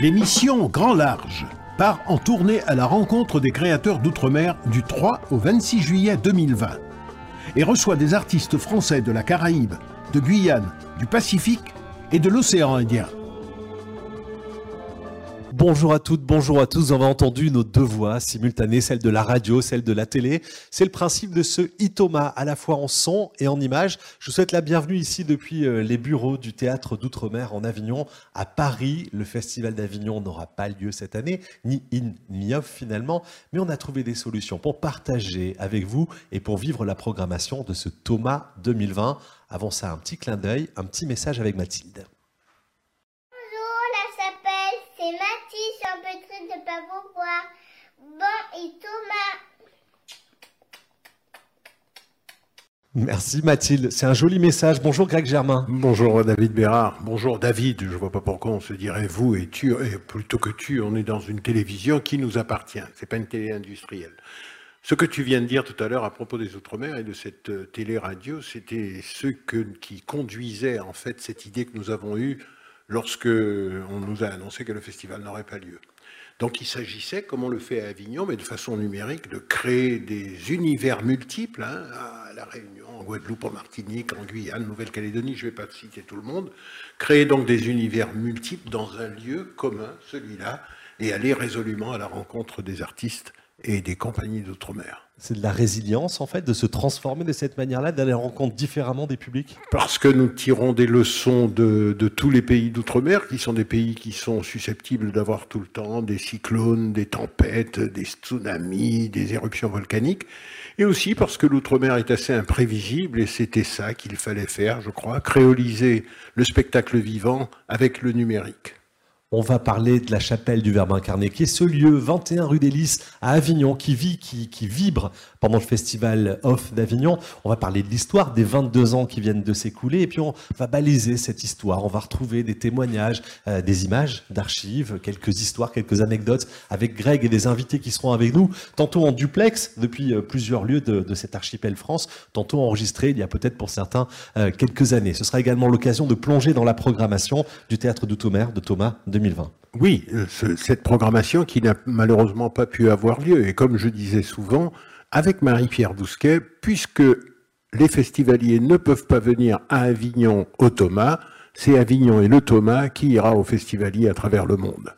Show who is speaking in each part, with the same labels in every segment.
Speaker 1: L'émission Grand Large part en tournée à la rencontre des créateurs d'outre-mer du 3 au 26 juillet 2020 et reçoit des artistes français de la Caraïbe, de Guyane, du Pacifique et de l'océan Indien.
Speaker 2: Bonjour à toutes, bonjour à tous. On a entendu nos deux voix simultanées, celle de la radio, celle de la télé. C'est le principe de ce Itoma, à la fois en son et en image. Je vous souhaite la bienvenue ici depuis euh, les bureaux du théâtre d'Outre-mer en Avignon, à Paris. Le festival d'Avignon n'aura pas lieu cette année, ni in ni off finalement, mais on a trouvé des solutions pour partager avec vous et pour vivre la programmation de ce Thomas 2020. Avant ça, un petit clin d'œil, un petit message avec Mathilde.
Speaker 3: C'est Mathis, je suis un peu triste de ne pas vous voir. Bon, et Thomas.
Speaker 2: Merci Mathilde, c'est un joli message. Bonjour Greg Germain.
Speaker 1: Bonjour David Bérard. Bonjour David. Je vois pas pourquoi on se dirait vous et tu, et plutôt que tu. On est dans une télévision qui nous appartient. C'est pas une télé industrielle. Ce que tu viens de dire tout à l'heure à propos des Outre-mer et de cette euh, télé-radio, c'était ce que, qui conduisait en fait cette idée que nous avons eue lorsque on nous a annoncé que le festival n'aurait pas lieu. Donc il s'agissait, comme on le fait à Avignon, mais de façon numérique, de créer des univers multiples hein, à La Réunion, en Guadeloupe, en Martinique, en Guyane, Nouvelle-Calédonie, je ne vais pas citer tout le monde, créer donc des univers multiples dans un lieu commun, celui-là, et aller résolument à la rencontre des artistes et des compagnies d'outre-mer.
Speaker 2: C'est de la résilience, en fait, de se transformer de cette manière-là, d'aller rencontrer différemment des publics?
Speaker 1: Parce que nous tirons des leçons de, tous les pays d'outre-mer, qui sont des pays qui sont susceptibles d'avoir tout le temps des cyclones, des tempêtes, des tsunamis, des éruptions volcaniques. Et aussi parce que l'outre-mer est assez imprévisible, et c'était ça qu'il fallait faire, je crois, créoliser le spectacle vivant avec le numérique.
Speaker 2: On va parler de la chapelle du Verbe incarné, qui est ce lieu 21 rue des Lys à Avignon, qui vit, qui, qui vibre pendant le festival Off d'Avignon. On va parler de l'histoire des 22 ans qui viennent de s'écouler, et puis on va baliser cette histoire. On va retrouver des témoignages, euh, des images d'archives, quelques histoires, quelques anecdotes avec Greg et des invités qui seront avec nous, tantôt en duplex depuis euh, plusieurs lieux de, cet archipel France, tantôt enregistré il y a peut-être pour certains euh, quelques années. Ce sera également l'occasion de plonger dans la programmation du théâtre d'Outre-mer de Thomas de
Speaker 1: oui, euh, cette programmation qui n'a malheureusement pas pu avoir lieu. Et comme je disais souvent, avec Marie-Pierre Bousquet, puisque les festivaliers ne peuvent pas venir à Avignon au Thomas, c'est Avignon et le Thomas qui ira aux festivaliers à travers le monde.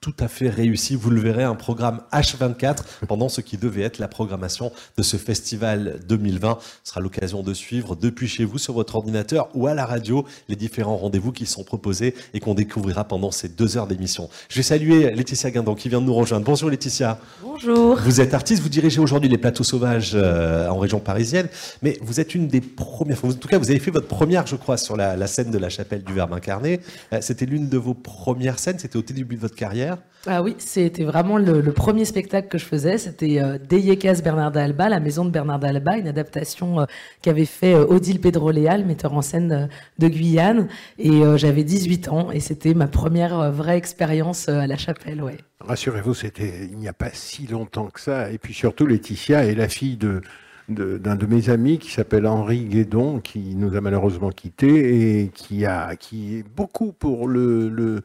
Speaker 2: Tout à fait réussi. Vous le verrez, un programme H24 pendant ce qui devait être la programmation de ce festival 2020. Ce sera l'occasion de suivre depuis chez vous sur votre ordinateur ou à la radio les différents rendez-vous qui sont proposés et qu'on découvrira pendant ces deux heures d'émission. Je vais saluer Laetitia Guindon qui vient de nous rejoindre. Bonjour Laetitia.
Speaker 4: Bonjour.
Speaker 2: Vous êtes artiste, vous dirigez aujourd'hui les plateaux sauvages euh, en région parisienne, mais vous êtes une des premières, en tout cas vous avez fait votre première, je crois, sur la, scène de la chapelle du Verbe incarné. Euh, c'était l'une de vos premières scènes, c'était au début de votre carrière.
Speaker 4: Ah oui, c'était vraiment le, premier spectacle que je faisais. C'était euh, Deyekas Bernarda Alba, la maison de Bernarda Alba, une adaptation euh, qu'avait fait euh, Odile Pedroléal, metteur en scène de Guyane. Et j'avais 18 ans et c'était ma première vraie expérience à la chapelle. Ouais.
Speaker 1: Rassurez-vous, c'était il n'y a pas si longtemps que ça. Et puis surtout, Laetitia est la fille de d'un de, mes amis qui s'appelle Henri Guédon, qui nous a malheureusement quittés et qui est beaucoup euh,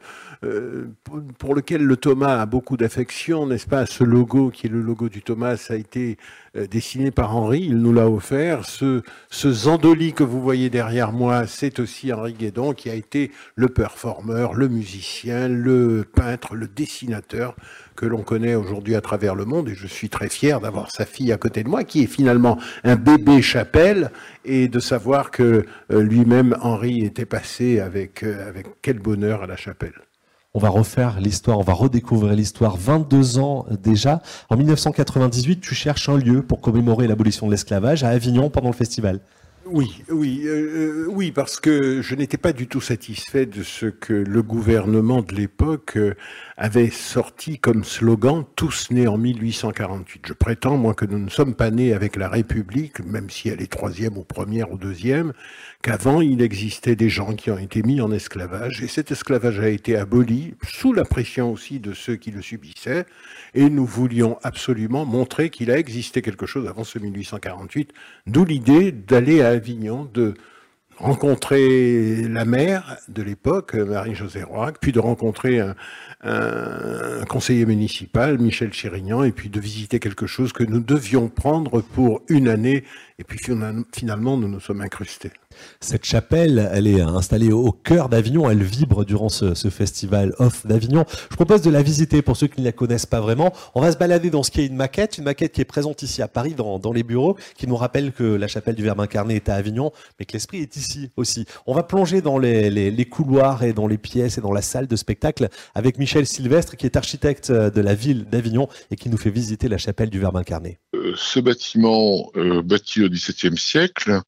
Speaker 1: pour, lequel le Thomas a beaucoup d'affection, n'est-ce pas? Ce logo qui est le logo du Thomas a été euh, dessiné par Henri, il nous l'a offert. Ce, ce Zandoli que vous voyez derrière moi, c'est aussi Henri Guédon qui a été le performeur, le musicien, le peintre, le dessinateur que l'on connaît aujourd'hui à travers le monde. Et je suis très fier d'avoir sa fille à côté de moi, qui est finalement un bébé chapelle, et de savoir que euh, lui-même, Henri, était passé avec, euh, avec quel bonheur à la chapelle
Speaker 2: on va refaire l'histoire, on va redécouvrir l'histoire. 22 ans déjà. En 1998, tu cherches un lieu pour commémorer l'abolition de l'esclavage à Avignon pendant le festival.
Speaker 1: Oui, oui, euh, euh, oui, parce que je n'étais pas du tout satisfait de ce que le gouvernement de l'époque euh, avait sorti comme slogan tous nés en 1848. Je prétends, moi, que nous ne sommes pas nés avec la République, même si elle est troisième ou première ou deuxième, qu'avant il existait des gens qui ont été mis en esclavage, et cet esclavage a été aboli sous la pression aussi de ceux qui le subissaient, et nous voulions absolument montrer qu'il a existé quelque chose avant ce 1848, d'où l'idée d'aller à Avignon, de rencontrer la mère de l'époque, Marie-Josée Roac, puis de rencontrer un, conseiller municipal, Michel Chérignan, et puis de visiter quelque chose que nous devions prendre pour une année, et puis finalement nous nous sommes incrustés.
Speaker 2: Cette chapelle, elle est installée au cœur d'Avignon, elle vibre durant ce, festival Off d'Avignon. Je propose de la visiter pour ceux qui ne la connaissent pas vraiment. On va se balader dans ce qui est une maquette, une maquette qui est présente ici à Paris dans, les bureaux, qui nous rappelle que la chapelle du Verbe incarné est à Avignon, mais que l'esprit est ici aussi. On va plonger dans les, couloirs et dans les pièces et dans la salle de spectacle avec Michel Sylvestre, qui est architecte de la ville d'Avignon et qui nous fait visiter la chapelle du Verbe incarné.
Speaker 5: Euh, ce bâtiment, euh, bâti au XVIIe siècle,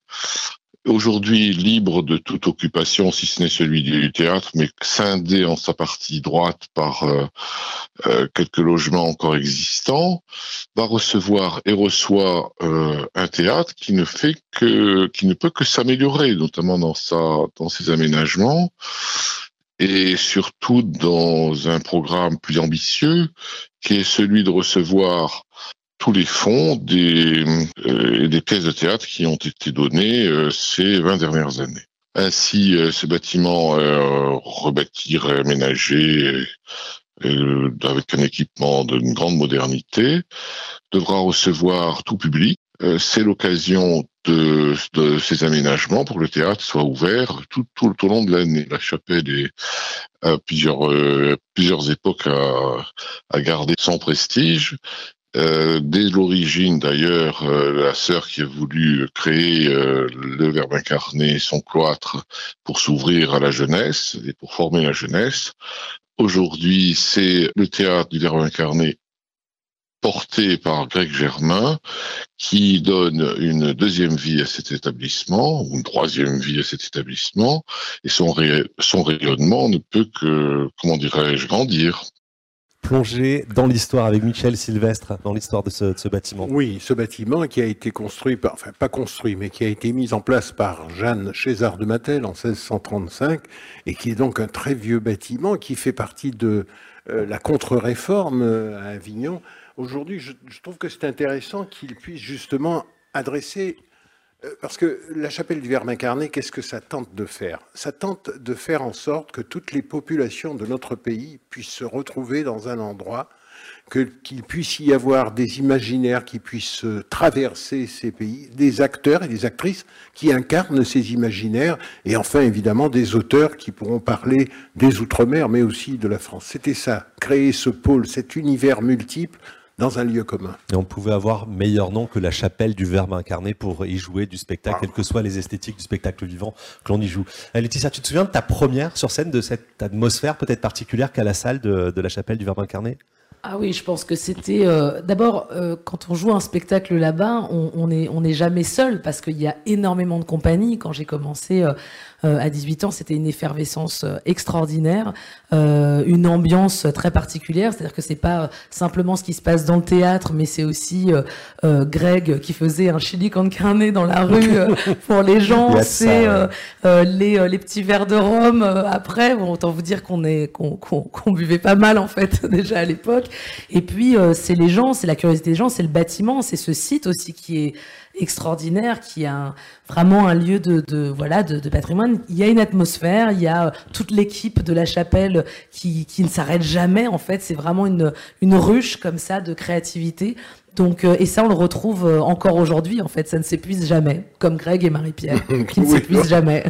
Speaker 5: aujourd'hui libre de toute occupation, si ce n'est celui du théâtre, mais scindé en sa partie droite par euh, euh, quelques logements encore existants, va recevoir et reçoit euh, un théâtre qui ne fait que, qui ne peut que s'améliorer, notamment dans sa, dans ses aménagements et surtout dans un programme plus ambitieux qui est celui de recevoir tous les fonds des, euh, des pièces de théâtre qui ont été données euh, ces 20 dernières années. Ainsi, euh, ce bâtiment rebâti, réaménagé, avec un équipement d'une grande modernité, devra recevoir tout public. C'est l'occasion de, de, ces aménagements pour que le théâtre soit ouvert tout, tout, au long de l'année. La chapelle est plusieurs, plusieurs époques à, à garder son prestige euh, dès l'origine, d'ailleurs, euh, la sœur qui a voulu créer euh, le Verbe incarné, son cloître, pour s'ouvrir à la jeunesse et pour former la jeunesse. Aujourd'hui, c'est le théâtre du Verbe incarné porté par Greg Germain, qui donne une deuxième vie à cet établissement, ou une troisième vie à cet établissement, et son, son rayonnement ne peut que, comment dirais-je, grandir
Speaker 2: plonger dans l'histoire avec Michel Sylvestre, dans l'histoire de, ce, bâtiment.
Speaker 1: Oui, ce bâtiment qui a été construit, enfin pas construit, mais qui a été mis en place par Jeanne César de Mattel en 1635, et qui est donc un très vieux bâtiment qui fait partie de euh, la contre-réforme euh, à Avignon. Aujourd'hui, je, trouve que c'est intéressant qu'il puisse justement adresser parce que la chapelle du Verbe incarné, qu'est-ce que ça tente de faire? Ça tente de faire en sorte que toutes les populations de notre pays puissent se retrouver dans un endroit, qu'il puisse y avoir des imaginaires qui puissent traverser ces pays, des acteurs et des actrices qui incarnent ces imaginaires, et enfin évidemment des auteurs qui pourront parler des Outre-mer, mais aussi de la France. C'était ça, créer ce pôle, cet univers multiple dans un lieu commun.
Speaker 2: Et on pouvait avoir meilleur nom que la chapelle du Verbe incarné pour y jouer du spectacle, quelles que soient les esthétiques du spectacle vivant que l'on y joue. Euh, Laetitia, tu te souviens de ta première sur scène, de cette atmosphère peut-être particulière qu'à la salle de, de la chapelle du Verbe incarné?
Speaker 6: Ah oui, je pense que c'était. Euh, d'abord, euh, quand on joue un spectacle là-bas, on n'est on est jamais seul parce qu'il y a énormément de compagnies. Quand j'ai commencé euh, à 18 ans, c'était une effervescence euh, extraordinaire, euh, une ambiance très particulière. C'est-à-dire que c'est pas simplement ce qui se passe dans le théâtre, mais c'est aussi Greg qui faisait un chili con carne dans la rue pour les gens. C'est les, les petits verres de rhum après. Bon, autant vous dire qu'on est qu'on qu'on buvait pas mal en fait déjà à l'époque. Et puis c'est les gens, c'est la curiosité des gens, c'est le bâtiment, c'est ce site aussi qui est extraordinaire, qui a vraiment un lieu de, voilà de, patrimoine. Il y a une atmosphère, il y a toute l'équipe de la chapelle qui, qui ne s'arrête jamais. En fait, c'est vraiment une, une ruche comme ça de créativité. Donc, euh, et ça, on le retrouve euh, encore aujourd'hui, en fait, ça ne s'épuise jamais, comme Greg et Marie-Pierre, qui ne s'épuisent jamais.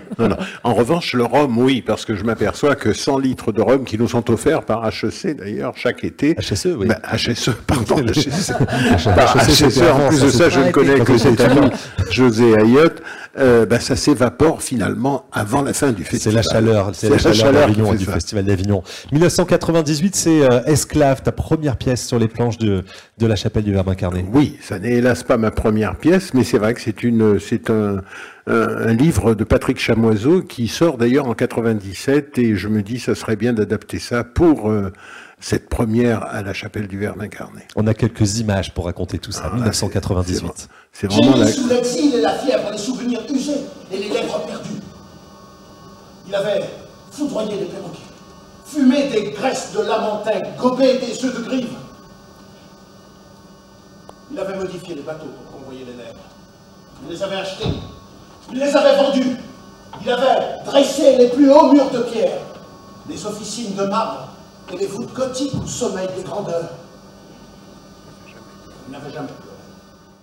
Speaker 1: En revanche, le rhum, oui, parce que je m'aperçois que 100 litres de rhum qui nous sont offerts par HEC, d'ailleurs, chaque été.
Speaker 2: HSE, oui.
Speaker 1: Bah, HSE, pardon, HEC. HEC, en plus de ça, je ne connais que cet ami, José Ayotte, euh, bah, ça s'évapore finalement avant la fin du festival.
Speaker 2: C'est la chaleur, c'est la, chaleur d'Avignon du festival d'Avignon. 1998, c'est Esclave, ta première pièce sur les planches de, de la chapelle du Verbe incarné.
Speaker 1: Oui, ça n'est hélas pas ma première pièce, mais c'est vrai que c'est une, c'est un, un, livre de Patrick Chamoiseau qui sort d'ailleurs en 97 et je me dis ça serait bien d'adapter ça pour euh, cette première à la chapelle du Verbe incarné.
Speaker 2: On a quelques images pour raconter tout ça. 1998. Ah,
Speaker 7: c'est vraiment la... sous l'exil et la fièvre, les souvenirs usés et les lèvres perdues. Il avait foudroyé des perroquets, fumé des graisses de lamentin, gobé des œufs de grive il avait modifié les bateaux pour convoyer les lèvres. Il les avait achetés. Il les avait vendus. Il avait dressé les plus hauts murs de pierre, les officines de marbre et les voûtes gothiques où sommeillent des grandeurs. Il n'avait jamais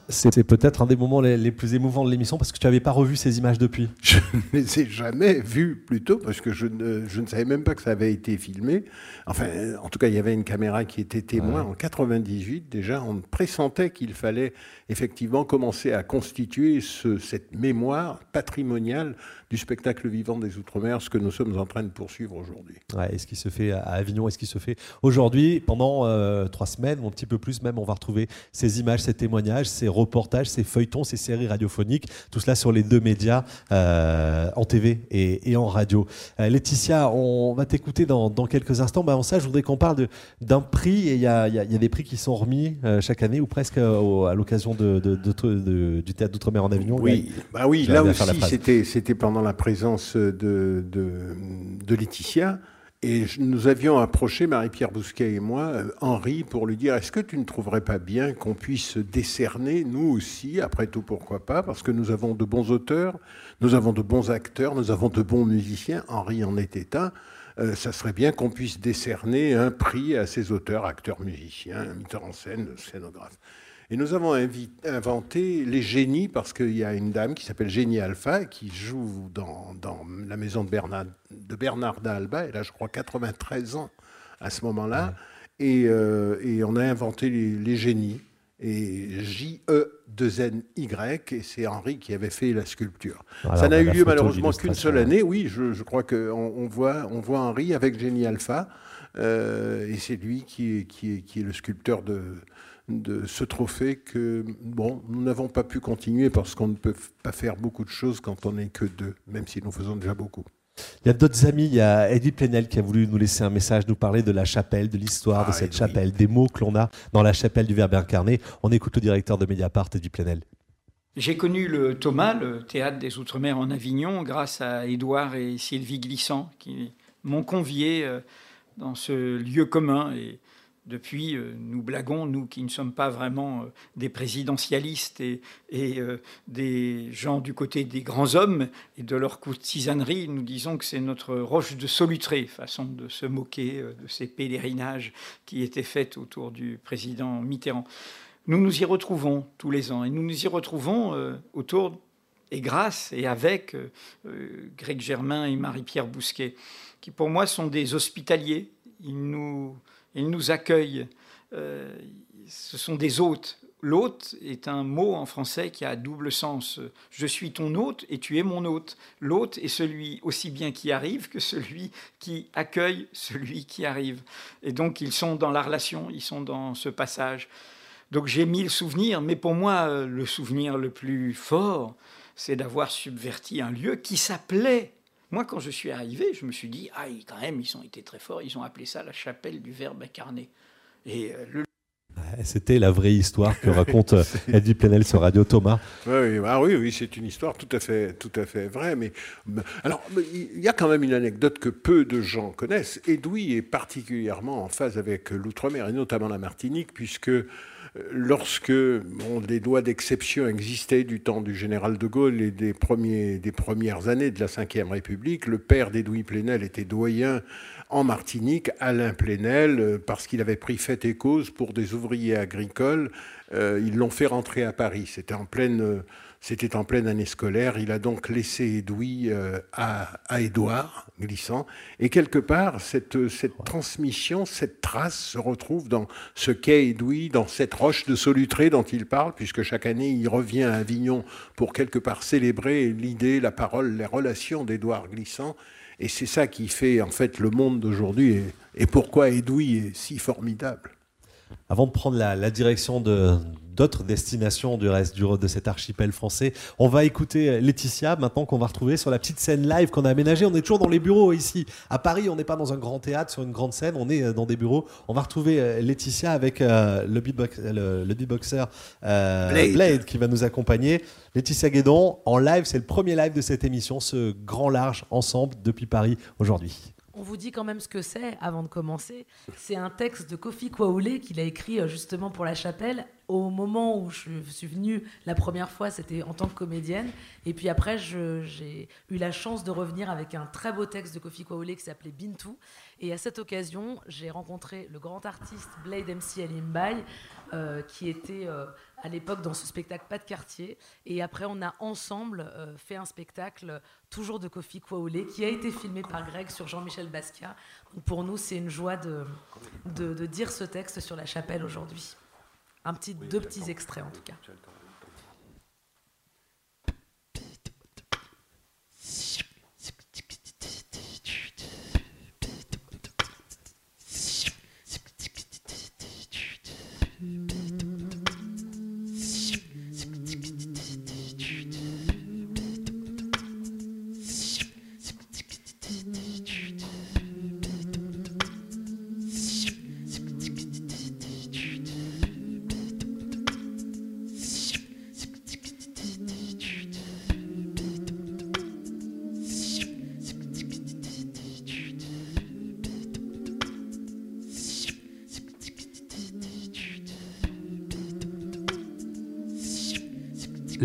Speaker 2: C'est peut-être un des moments les, les plus émouvants de l'émission parce que tu n'avais pas revu ces images depuis.
Speaker 1: Je ne les ai jamais vues plutôt parce que je ne, je ne savais même pas que ça avait été filmé. Enfin, en tout cas, il y avait une caméra qui était témoin en 98 déjà. On pressentait qu'il fallait effectivement commencer à constituer ce- cette mémoire patrimoniale du spectacle vivant des Outre-mer, ce que nous sommes en train de poursuivre aujourd'hui.
Speaker 2: Ouais, et ce qui se fait à Avignon et ce qui se fait aujourd'hui pendant euh, trois semaines ou un petit peu plus même, on va retrouver ces images, ces témoignages, ces reportages, ces feuilletons, ces séries radiophoniques, tout cela sur les deux médias, euh, en TV et, et en radio. Euh, Laetitia, on va t'écouter dans, dans quelques instants. Bah, avant ça, je voudrais qu'on parle d'un prix et il y a, y y des prix qui sont remis euh, chaque année ou presque au- à l'occasion de, de- de- de- du théâtre d'Outre-mer en Avignon.
Speaker 1: Oui, bah oui là aussi, c'était, pendant la présence de Laetitia. Et nous avions approché, Marie-Pierre Bousquet et moi, euh, Henri, pour lui dire est-ce que tu ne trouverais pas bien qu'on puisse décerner, nous aussi, après tout, pourquoi pas, parce que nous avons de bons auteurs, nous avons de bons acteurs, nous avons de bons musiciens. Henri en était un. Euh, ça serait bien qu'on puisse décerner un prix à ces auteurs, acteurs, musiciens, metteurs en scène, scénographes. Et nous avons inventé les génies parce qu'il y a une dame qui s'appelle Génie Alpha qui joue dans, dans la maison de Bernard, de Bernard d'Alba. Elle a, je crois, 93 ans à ce moment-là. Et, euh, et on a inventé les, les génies. Et J-E-2-N-Y. Et c'est Henri qui avait fait la sculpture.
Speaker 2: Voilà,
Speaker 1: Ça n'a eu lieu malheureusement qu'une seule année. Oui, je, je crois qu'on on voit, on voit Henri avec Génie Alpha. Euh, et c'est lui qui est, qui, est, qui est le sculpteur de, de ce trophée que, bon, nous n'avons pas pu continuer parce qu'on ne peut pas faire beaucoup de choses quand on n'est que deux, même si nous faisons déjà beaucoup.
Speaker 2: Il y a d'autres amis, il y a Eddie Plenel qui a voulu nous laisser un message, nous parler de la chapelle, de l'histoire
Speaker 1: Ah,
Speaker 2: de cette
Speaker 1: Eddie.
Speaker 2: chapelle, des mots que l'on a dans la chapelle du Verbe incarné. On écoute le directeur de Mediapart, Eddie Plenel.
Speaker 8: J'ai connu le Thomas, le théâtre des Outre-mer en Avignon, grâce à Édouard et Sylvie Glissant, qui m'ont convié euh, dans ce lieu commun. Et depuis, euh, nous blaguons, nous qui ne sommes pas vraiment euh, des présidentialistes et, euh, des gens du côté des grands hommes et de leur courtisanerie, nous disons que c'est notre roche de solutré, façon de se moquer de ces pèlerinages qui étaient faits autour du président Mitterrand. Nous nous y retrouvons tous les ans et nous nous y retrouvons autour et grâce et avec Greg Germain et Marie-Pierre Bousquet, qui pour moi sont des hospitaliers. Ils nous, ils nous accueillent. Euh, ce sont des hôtes. L'hôte est un mot en français qui a double sens. Je suis ton hôte et tu es mon hôte. L'hôte est celui aussi bien qui arrive que celui qui accueille celui qui arrive. Et donc ils sont dans la relation, ils sont dans ce passage. Donc j'ai mille souvenirs, mais pour moi, euh, le souvenir le plus fort, c'est d'avoir subverti un lieu qui s'appelait. Moi, quand je suis arrivé, je me suis dit, ah, quand même, ils ont été très forts, ils ont appelé ça la chapelle du Verbe incarné. Et euh, le
Speaker 2: C'était la vraie histoire que raconte euh, Eddie Plenel sur Radio Thomas.
Speaker 1: Oui, ah oui, oui, c'est une histoire tout à fait, tout à fait vraie. Mais mais- alors, mais il y a quand même une anecdote que peu de gens connaissent. Edoui est particulièrement en phase avec l'outre-mer et notamment la Martinique, puisque euh, lorsque bon, les lois d'exception existaient du temps du général de Gaulle et des, premières années de la Ve République, le père d'Edoui Plenel était doyen en Martinique, Alain Plenel, euh, parce qu'il avait pris fait et cause pour des ouvriers agricoles. Euh, ils l'ont fait rentrer à Paris. C'était en pleine, euh, c'était en pleine année scolaire. Il a donc laissé Edoui euh, à, à Édouard, glissant. Et quelque part, cette, cette transmission, cette trace se retrouve dans ce quai Edoui, dans cette roche de Solutré dont il parle, puisque chaque année, il revient à Avignon pour quelque part célébrer l'idée, la parole, les relations d'Édouard Glissant. Et c'est ça qui fait en fait le monde d'aujourd'hui et, et pourquoi Edoui est si formidable.
Speaker 2: Avant de prendre la, la direction de d'autres destinations du reste du, de cet archipel français, on va écouter Laetitia maintenant qu'on va retrouver sur la petite scène live qu'on a aménagée. On est toujours dans les bureaux ici à Paris. On n'est pas dans un grand théâtre sur une grande scène. On est euh, dans des bureaux. On va retrouver euh, Laetitia avec euh, le, beatbox, le, le beatboxer euh,
Speaker 1: Blade.
Speaker 2: Blade qui va nous accompagner. Laetitia Guédon en live, c'est le premier live de cette émission, ce grand large ensemble depuis Paris aujourd'hui
Speaker 4: on vous dit quand même ce que c'est avant de commencer. C'est un texte de Kofi Kwaoulé qu'il a écrit euh, justement pour La Chapelle. Au moment où je suis venue la première fois, c'était en tant que comédienne. Et puis après, j'ai eu la chance de revenir avec un très beau texte de Kofi Kwaoulé qui s'appelait Bintou. Et à cette occasion, j'ai rencontré le grand artiste Blade MC Alimbay, euh, qui était euh, à l'époque dans ce spectacle Pas de quartier. Et après, on a ensemble fait un spectacle toujours de Kofi Kwaolé, qui a été filmé par Greg sur Jean-Michel Basquiat. Pour nous, c'est une joie de, de, dire ce texte sur la chapelle aujourd'hui. Un petit, deux petits extraits en tout cas.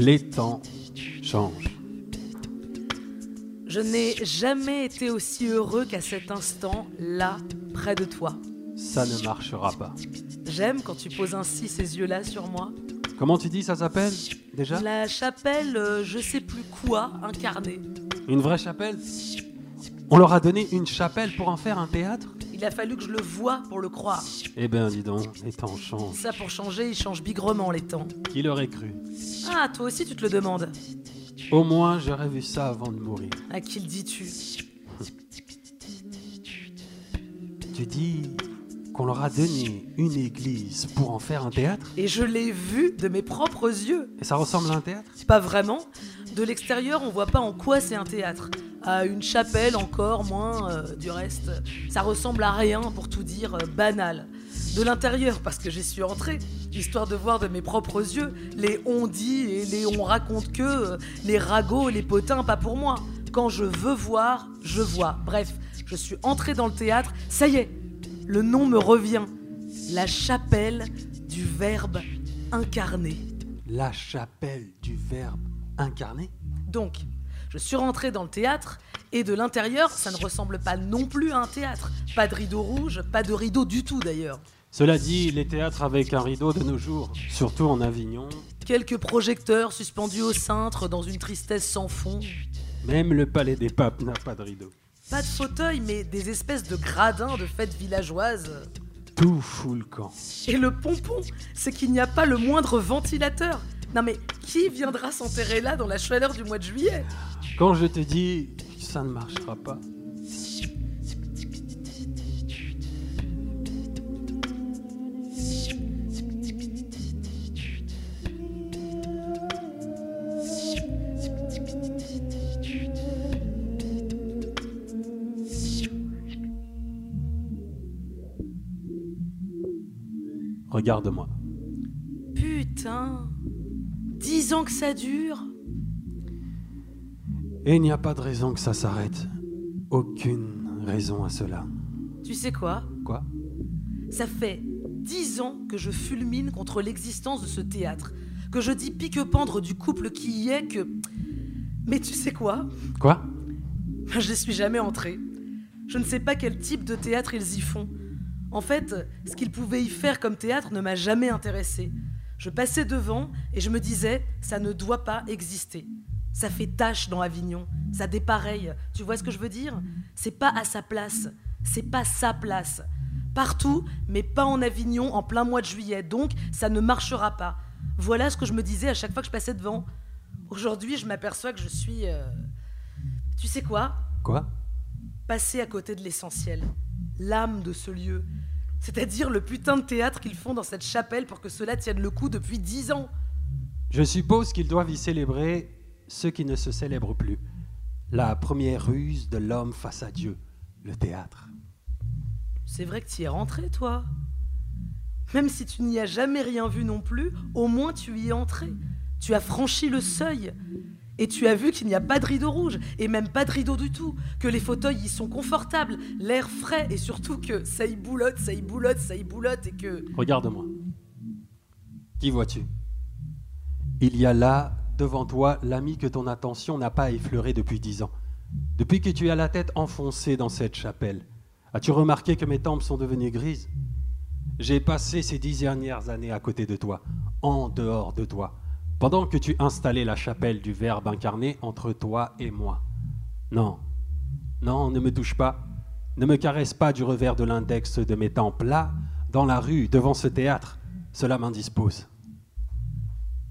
Speaker 9: les temps changent.
Speaker 4: Je n'ai jamais été aussi heureux qu'à cet instant, là, près de toi.
Speaker 9: Ça ne marchera pas.
Speaker 4: J'aime quand tu poses ainsi ces yeux-là sur moi.
Speaker 9: Comment tu dis ça s'appelle déjà?
Speaker 4: La chapelle, euh, je sais plus quoi, incarnée.
Speaker 9: Une vraie chapelle? On leur a donné une chapelle pour en faire un théâtre?
Speaker 4: Il a fallu que je le voie pour le croire.
Speaker 9: Eh ben, dis donc, les temps changent.
Speaker 4: Ça, pour changer, ils changent bigrement les temps.
Speaker 9: Qui l'aurait cru?
Speaker 4: Ah, toi aussi tu te le demandes.
Speaker 9: Au moins, j'aurais vu ça avant de mourir.
Speaker 4: À qui le dis-tu? Hum.
Speaker 9: Tu dis qu'on leur a donné une église pour en faire un théâtre?
Speaker 4: Et je l'ai vu de mes propres yeux.
Speaker 9: Et ça ressemble à un théâtre?
Speaker 4: Pas vraiment. De l'extérieur, on voit pas en quoi c'est un théâtre. À une chapelle encore, moins euh, du reste. Ça ressemble à rien, pour tout dire, euh, banal de l'intérieur parce que j'y suis entrée, histoire de voir de mes propres yeux les on dit et les on raconte que, euh, les ragots les potins, pas pour moi. Quand je veux voir, je vois. Bref, je suis entrée dans le théâtre, ça y est, le nom me revient. La chapelle du Verbe incarné.
Speaker 9: La chapelle du Verbe incarné
Speaker 4: Donc, je suis rentrée dans le théâtre et de l'intérieur, ça ne ressemble pas non plus à un théâtre. Pas de rideau rouge, pas de rideau du tout d'ailleurs.
Speaker 9: Cela dit, les théâtres avec un rideau de nos jours, surtout en Avignon.
Speaker 4: Quelques projecteurs suspendus au cintre dans une tristesse sans fond.
Speaker 9: Même le palais des papes n'a pas de rideau.
Speaker 4: Pas de fauteuil, mais des espèces de gradins de fêtes villageoises.
Speaker 9: Tout fout le camp.
Speaker 4: Et le pompon, c'est qu'il n'y a pas le moindre ventilateur. Non mais qui viendra s'enterrer là dans la chaleur du mois de juillet?
Speaker 9: Quand je te dis ça ne marchera pas, Regarde-moi.
Speaker 4: Putain Dix ans que ça dure
Speaker 9: Et il n'y a pas de raison que ça s'arrête. Aucune raison à cela.
Speaker 4: Tu sais quoi?
Speaker 9: Quoi?
Speaker 4: Ça fait dix ans que je fulmine contre l'existence de ce théâtre, que je dis pique-pendre du couple qui y est, que... Mais tu sais quoi?
Speaker 9: Quoi?
Speaker 4: Je n'y suis jamais entrée. Je ne sais pas quel type de théâtre ils y font. En fait, ce qu'il pouvait y faire comme théâtre ne m'a jamais intéressé. Je passais devant et je me disais, ça ne doit pas exister. Ça fait tache dans Avignon, ça dépareille. Tu vois ce que je veux dire? C'est pas à sa place, c'est pas sa place. Partout, mais pas en Avignon en plein mois de juillet, donc ça ne marchera pas. Voilà ce que je me disais à chaque fois que je passais devant. Aujourd'hui, je m'aperçois que je suis. Euh, tu sais quoi?
Speaker 9: Quoi?
Speaker 4: Passer à côté de l'essentiel, l'âme de ce lieu, c'est-à-dire le putain de théâtre qu'ils font dans cette chapelle pour que cela tienne le coup depuis dix ans.
Speaker 9: Je suppose qu'ils doivent y célébrer ceux qui ne se célèbrent plus. La première ruse de l'homme face à Dieu, le théâtre.
Speaker 4: C'est vrai que tu y es rentré, toi. Même si tu n'y as jamais rien vu non plus, au moins tu y es entré. Tu as franchi le seuil. Et tu as vu qu'il n'y a pas de rideau rouge et même pas de rideau du tout, que les fauteuils y sont confortables, l'air frais et surtout que ça y boulotte, ça y boulotte, ça y boulotte et que...
Speaker 9: Regarde-moi. Qui vois-tu? Il y a là, devant toi, l'ami que ton attention n'a pas effleuré depuis dix ans. Depuis que tu as la tête enfoncée dans cette chapelle, as-tu remarqué que mes tempes sont devenues grises? J'ai passé ces dix dernières années à côté de toi, en dehors de toi, pendant que tu installais la chapelle du Verbe incarné entre toi et moi. Non, non, ne me touche pas, ne me caresse pas du revers de l'index de mes tempes là, dans la rue, devant ce théâtre, cela m'indispose.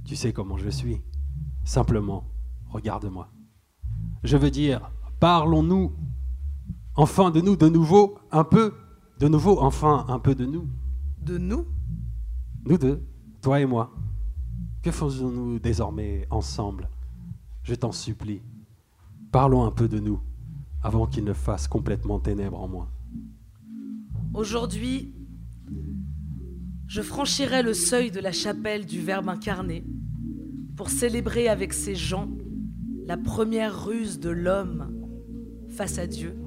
Speaker 9: Tu sais comment je suis. Simplement, regarde-moi. Je veux dire, parlons-nous enfin de nous de nouveau, un peu, de nouveau, enfin un peu de nous.
Speaker 4: De nous?
Speaker 9: Nous deux, toi et moi. Que faisons-nous désormais ensemble? Je t'en supplie, parlons un peu de nous avant qu'il ne fasse complètement ténèbres en moi.
Speaker 4: Aujourd'hui, je franchirai le seuil de la chapelle du Verbe incarné pour célébrer avec ces gens la première ruse de l'homme face à Dieu.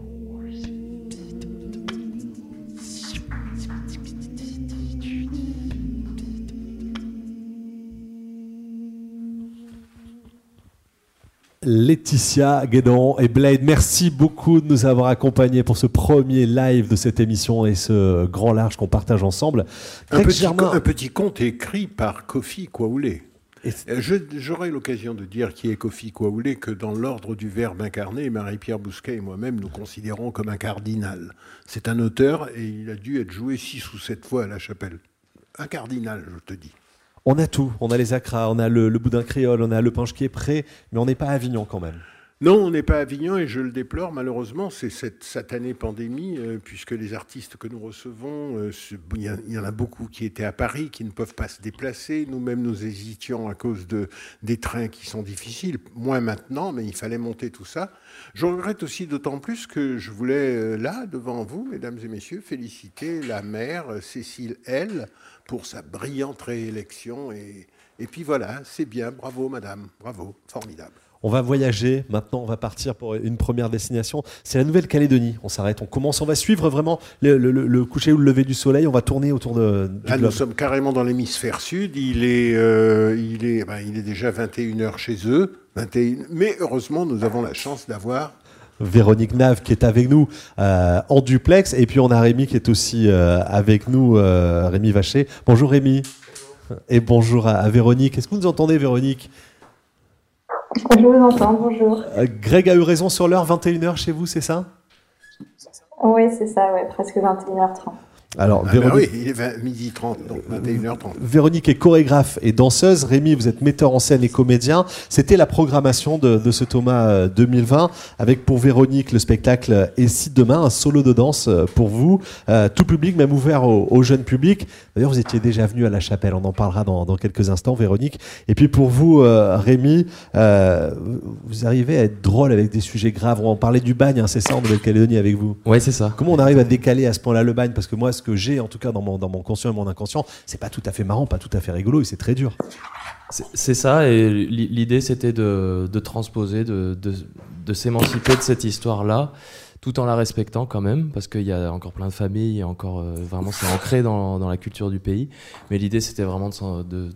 Speaker 2: Laetitia Guédon et Blade, merci beaucoup de nous avoir accompagnés pour ce premier live de cette émission et ce grand large qu'on partage ensemble.
Speaker 1: Un petit,
Speaker 2: Germain-
Speaker 1: un petit conte écrit par Kofi Kwaoulé. Euh, J'aurai l'occasion de dire qui est Kofi Kwaoulé que dans l'ordre du Verbe incarné, Marie-Pierre Bousquet et moi-même nous considérons comme un cardinal. C'est un auteur et il a dû être joué six ou sept fois à la chapelle. Un cardinal, je te dis.
Speaker 2: On a tout, on a les acras, on a le, boudin créole, on a le punch qui est prêt, mais on n'est pas à Avignon quand même.
Speaker 1: Non, on n'est pas à Avignon et je le déplore malheureusement, c'est cette satanée pandémie, euh, puisque les artistes que nous recevons, euh, il y, en a beaucoup qui étaient à Paris, qui ne peuvent pas se déplacer. Nous-mêmes, nous hésitions à cause de, des trains qui sont difficiles, moins maintenant, mais il fallait monter tout ça. Je regrette aussi d'autant plus que je voulais, euh, là, devant vous, mesdames et messieurs, féliciter la euh, Cécile L pour sa brillante réélection. Et, et puis voilà, c'est bien, bravo madame, bravo, formidable.
Speaker 2: On va voyager, maintenant on va partir pour une première destination, c'est la Nouvelle-Calédonie. On s'arrête, on commence, on va suivre vraiment le, le- le- le coucher ou le lever du soleil, on va tourner autour de, du
Speaker 1: Là, nous sommes carrément dans l'hémisphère sud. Il est, euh, il est, ben, il est déjà 21h chez eux. 21... Mais heureusement, nous avons la chance d'avoir.
Speaker 2: Véronique Nave qui est avec nous euh, en duplex, et puis on a Rémi qui est aussi euh, avec nous, euh, Rémi Vacher. Bonjour Rémi. Et bonjour à, à Véronique. Est-ce que vous nous entendez Véronique?
Speaker 10: Je vous entends, bonjour.
Speaker 2: Greg a eu raison sur l'heure, 21h chez vous, c'est ça?
Speaker 10: Oui, c'est ça, ouais, presque 21h30.
Speaker 2: Alors,
Speaker 1: Ah ben
Speaker 2: Véronique,
Speaker 1: oui, il est 20 midi 30, donc 21h30.
Speaker 2: Véronique est chorégraphe et danseuse. Rémi, vous êtes metteur en scène et comédien. C'était la programmation de, de ce Thomas euh, 2020 avec pour Véronique le spectacle Et si demain, un solo de danse euh, pour vous, euh, tout public, même ouvert au, au jeune public. D'ailleurs, vous étiez déjà venu à la chapelle. On en parlera dans, dans quelques instants, Véronique. Et puis pour vous, euh, Rémi, euh, vous arrivez à être drôle avec des sujets graves. On va en parler du bagne, hein, c'est ça en Nouvelle-Calédonie avec vous
Speaker 11: Ouais, c'est ça.
Speaker 2: Comment on arrive à décaler à ce point-là le bagne? Parce que moi, ce que j'ai, en tout cas dans mon, dans mon conscient et mon inconscient, c'est pas tout à fait marrant, pas tout à fait rigolo et c'est très dur.
Speaker 11: C'est- ça, et l'i- l'idée c'était de, de transposer, de, de, s'émanciper de cette histoire-là, tout en la respectant quand même, parce qu'il y a encore plein de familles, encore euh, vraiment c'est ancré dans, dans la culture du pays. Mais l'idée c'était vraiment de,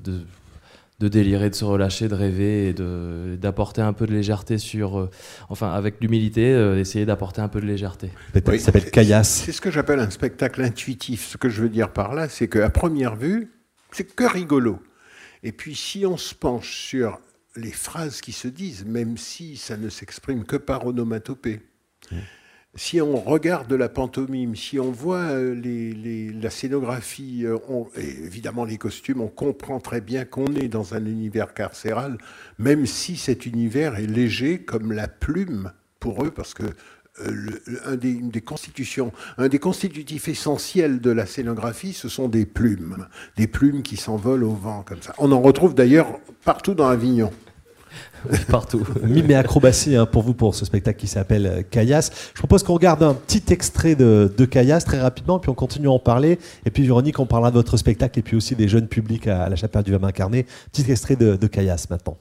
Speaker 11: de, délirer, de se relâcher, de rêver et de- d'apporter un peu de légèreté sur. euh, enfin, avec l'humilité, euh, essayer d'apporter un peu de légèreté.
Speaker 2: S'appelle Caillasse.
Speaker 1: C'est ce que j'appelle un spectacle intuitif. Ce que je veux dire par là, c'est qu'à première vue, c'est que rigolo. Et puis si on se penche sur les phrases qui se disent, même si ça ne s'exprime que par onomatopée, si on regarde la pantomime, si on voit euh, la scénographie, euh, et évidemment les costumes, on comprend très bien qu'on est dans un univers carcéral, même si cet univers est léger comme la plume pour eux, parce que euh, des, un des constitutifs essentiels de la scénographie, ce sont des plumes, des plumes qui s'envolent au vent comme ça. On en retrouve d'ailleurs partout dans Avignon.
Speaker 2: Partout. Mime et acrobatie hein, pour vous pour ce spectacle qui s'appelle euh, Caillasse. Je propose qu'on regarde un petit extrait de, de Caillasse très rapidement, puis on continue à en parler. Et puis Véronique, on parlera de votre spectacle et puis aussi des jeunes publics à, la chapelle du Verbe incarné. Petit extrait de, de Caillasse maintenant.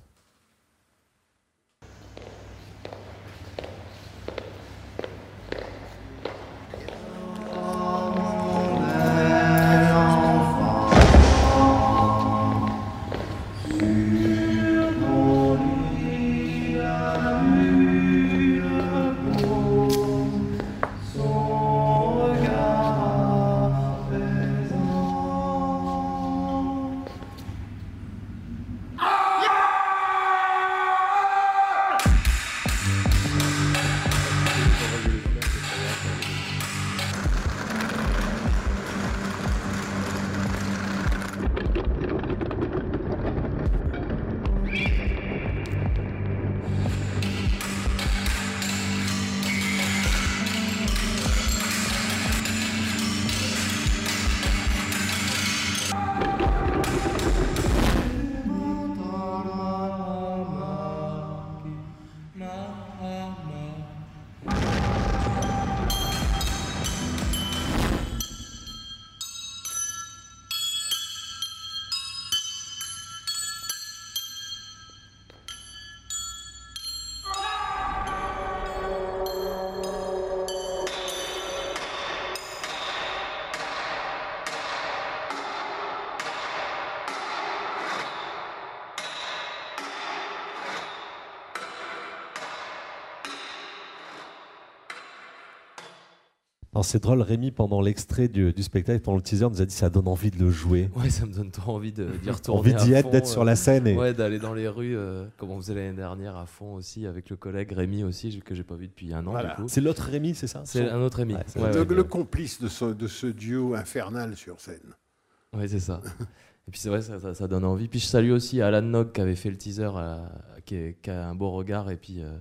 Speaker 2: C'est drôle, Rémi, pendant l'extrait du, spectacle, pendant le teaser, nous a dit ça donne envie de le jouer.
Speaker 11: Ouais, ça me donne trop envie d'y retourner.
Speaker 2: envie d'y être, d'être sur la scène. Et...
Speaker 11: Ouais, d'aller dans les rues, comme on faisait l'année dernière à fond aussi, avec le collègue Rémi aussi, que j'ai pas vu depuis un an.
Speaker 2: C'est l'autre Rémi, c'est ça?
Speaker 11: C'est un autre Rémi.
Speaker 1: le complice de ce, de ce duo infernal sur scène.
Speaker 11: Oui, c'est ça. Et puis c'est vrai, ça, ça, donne envie. Puis je salue aussi Alan Nog qui avait fait le teaser, qui, qui, a un beau regard et puis euh,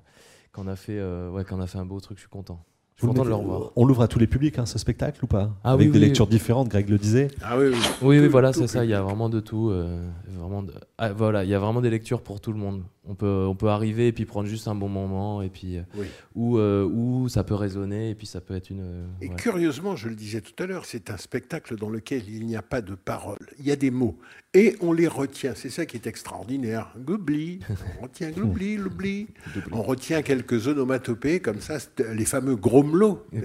Speaker 11: qu'on a fait, euh, ouais, qu'on a fait un beau truc. Je suis content. Je suis content de le revoir.
Speaker 2: On l'ouvre à tous les publics, hein, ce spectacle ou pas ah, Avec des lectures différentes, Greg le disait.
Speaker 1: Ah oui, oui.
Speaker 11: Oui, oui voilà, c'est ça. Il y a vraiment de tout. Euh, vraiment ah, voilà, il y a vraiment des lectures pour tout le monde. On peut, on peut arriver et puis prendre juste un bon moment et puis euh, ou où, ça peut résonner et puis ça peut être une.
Speaker 1: et curieusement, je le disais tout à l'heure, c'est un spectacle dans lequel il n'y a pas de paroles. Il y a des mots et on les retient. C'est ça qui est extraordinaire. Goubli, on retient gloubli, l'oubli. On retient quelques onomatopées comme ça, les fameux grommelots.
Speaker 11: Les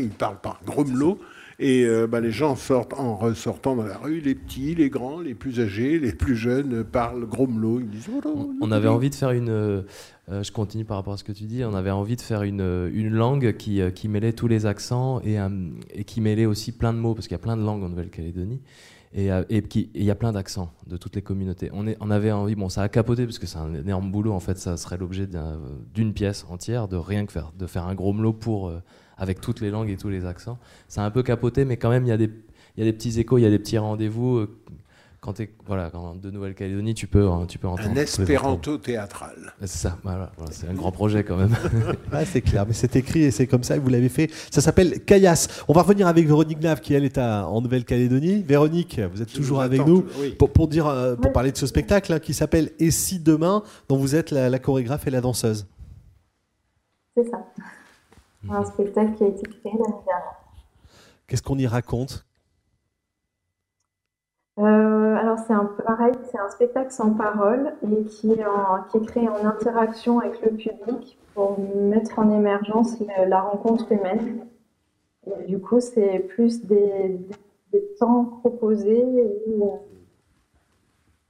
Speaker 1: ils parlent par grommelots. Et euh, bah, les gens sortent en ressortant dans la rue, les petits, les grands, les plus âgés, les plus jeunes parlent grommelot. Ils disent,
Speaker 11: oh on avait envie de faire une. Euh, je continue par rapport à ce que tu dis. On avait envie de faire une, une langue qui, euh, qui mêlait tous les accents et, et qui mêlait aussi plein de mots, parce qu'il y a plein de langues en Nouvelle-Calédonie. Et il y a plein d'accents de toutes les communautés. On, avait envie, bon, ça a capoté parce que c'est un énorme boulot. En fait, ça serait l'objet d'une pièce entière, de rien que faire, de faire un gros melot pour avec toutes les langues et tous les accents. C'est un peu capoté, mais quand même, il y, a des, y a des petits échos, il y a des petits rendez-vous. Euh, quand tu es voilà, quand de Nouvelle-Calédonie, tu peux, hein, tu peux entendre.
Speaker 1: Un espéranto théâtral.
Speaker 11: C'est ça, voilà, c'est un grand projet quand même.
Speaker 2: c'est clair, mais c'est écrit et c'est comme ça que vous l'avez fait. Ça s'appelle Caillasse. On va revenir avec Véronique Nave qui, elle, est en Nouvelle-Calédonie. Véronique, vous êtes toujours avec nous pour, pour, dire, euh, pour parler de ce spectacle hein, qui s'appelle Et si demain, dont vous êtes la chorégraphe et la danseuse.
Speaker 10: C'est ça un spectacle qui a été créé l'année dernière.
Speaker 2: Qu'est-ce qu'on y raconte?
Speaker 10: Euh, alors c'est un pareil, c'est un spectacle sans parole et qui est, créé en interaction avec le public pour mettre en émergence la rencontre humaine. du coup, c'est plus des, temps proposés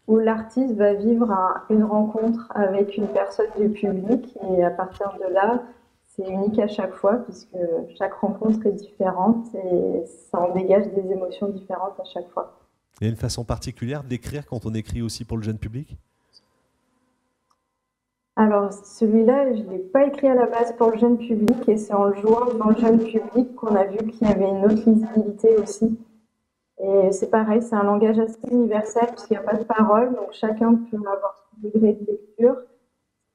Speaker 10: où l'artiste va vivre une rencontre avec une personne du public et à partir de là, c'est unique à chaque fois puisque chaque rencontre est différente et ça en dégage des émotions différentes à chaque fois.
Speaker 2: Il y a une façon particulière d'écrire quand on écrit aussi pour le jeune public?
Speaker 10: Alors, celui-là, je ne l'ai pas écrit à la base pour le jeune public et c'est en le jouant dans le jeune public qu'on a vu qu'il y avait une autre lisibilité aussi. Et c'est pareil, c'est un langage assez universel puisqu'il n'y a pas de parole, donc chacun peut avoir son degré de lecture.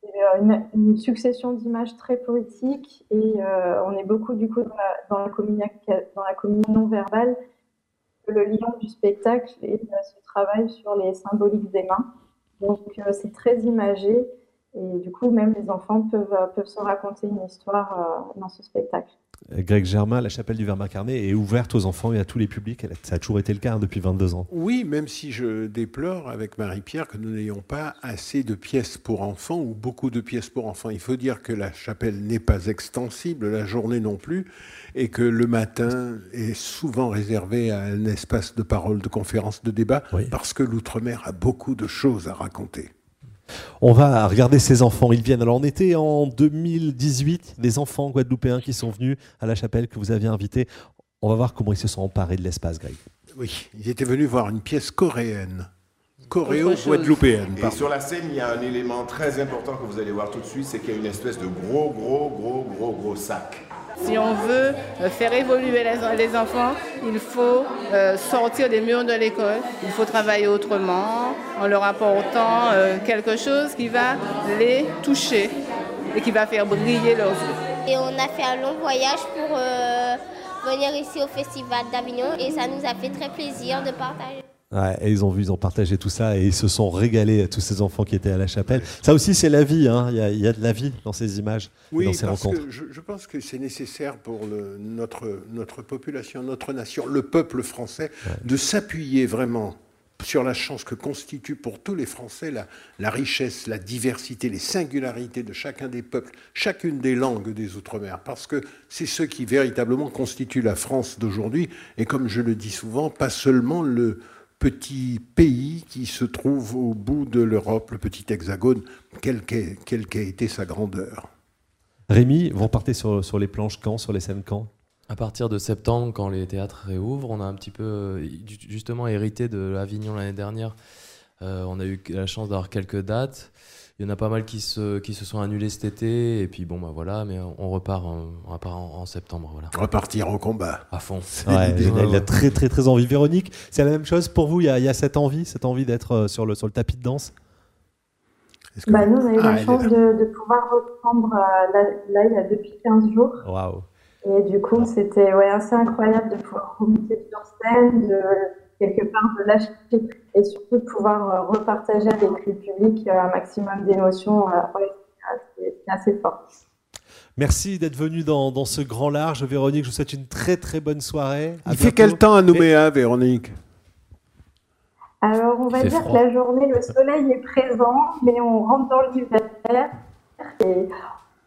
Speaker 10: Euh, une, succession d'images très poétiques et euh, on est beaucoup du coup dans la, dans communion verbale. Le lion du spectacle et ce travail sur les symboliques des mains. Donc euh, c'est très imagé et du coup même les enfants peuvent, peuvent se raconter une histoire dans ce spectacle.
Speaker 2: Greg Germain, la chapelle du Verbe incarné est ouverte aux enfants et à tous les publics. Ça a toujours été le cas hein, depuis 22 ans.
Speaker 1: Oui, même si je déplore avec Marie-Pierre que nous n'ayons pas assez de pièces pour enfants ou beaucoup de pièces pour enfants. Il faut dire que la chapelle n'est pas extensible, la journée non plus, et que le matin est souvent réservé à un espace de parole, de conférence, de débat, parce que l'outre-mer a beaucoup de choses à raconter.
Speaker 2: On va regarder ces enfants. Ils viennent. Alors, on était en 2018, des enfants guadeloupéens qui sont venus à la chapelle que vous aviez invité. On va voir comment ils se sont emparés de l'espace, Greg.
Speaker 1: Oui, ils étaient venus voir une pièce coréenne. Coréo-guadeloupéenne.
Speaker 12: Et sur la scène, il y a un élément très important que vous allez voir tout de suite c'est qu'il y a une espèce de gros, gros, gros, gros, gros sac
Speaker 13: si on veut euh, faire évoluer les, enfants, il faut euh, sortir des murs de l'école, il faut travailler autrement, en leur apportant euh, quelque chose qui va les toucher et qui va faire briller leurs yeux.
Speaker 3: Et on a fait un long voyage pour venir ici au Festival d'Avignon et ça nous a fait très plaisir de partager
Speaker 2: et ils ont vu, ils ont partagé tout ça et ils se sont régalés à tous ces enfants qui étaient à la chapelle. Ça aussi, c'est la vie. Hein. Il, y a, de la vie dans ces images,
Speaker 1: oui,
Speaker 2: dans ces
Speaker 1: parce
Speaker 2: rencontres.
Speaker 1: Que je, pense que c'est nécessaire pour le, notre, notre population, notre nation, le peuple français, de s'appuyer vraiment sur la chance que constitue pour tous les Français la, la, richesse, la diversité, les singularités de chacun des peuples, chacune des langues des Outre-mer, parce que c'est ce qui véritablement constitue la France d'aujourd'hui, et comme je le dis souvent, pas seulement le, petit pays qui se trouve au bout de l'Europe, le petit hexagone, quelle quelle qu'a été sa grandeur.
Speaker 2: Rémi, vous repartez sur, sur les planches quand, sur les scènes quand?
Speaker 11: À partir de septembre, quand les théâtres réouvrent, on a un petit peu euh, justement hérité de Avignon l'année dernière. Euh, on a eu la chance d'avoir quelques dates. Il y en a pas mal qui se, qui se sont annulés cet été. Et puis bon, bah voilà, mais on repart, en, on repart en, septembre. Voilà.
Speaker 1: Repartir au combat.
Speaker 11: À fond.
Speaker 2: Ouais, il, a, très très très envie. Véronique, c'est la même chose pour vous il y, a, il y a cette envie, cette envie d'être euh, sur le, sur le tapis de danse?
Speaker 10: Bah, Nous, on a eu la ah, chance de, de, pouvoir reprendre là, là, il y a depuis 15 jours.
Speaker 2: Waouh
Speaker 10: et du coup, c'était ouais, assez incroyable de pouvoir remonter sur scène, de quelque part de lâcher et surtout de pouvoir euh, repartager avec le public euh, un maximum d'émotions. Euh, c'est assez fort.
Speaker 2: Merci d'être venu dans, dans, ce grand large. Véronique, je vous souhaite une très très bonne soirée.
Speaker 1: Il fait quel temps à Nouméa, Véronique?
Speaker 10: Alors, on va dire que la journée, le soleil est présent, mais on rentre dans l'hiver. Et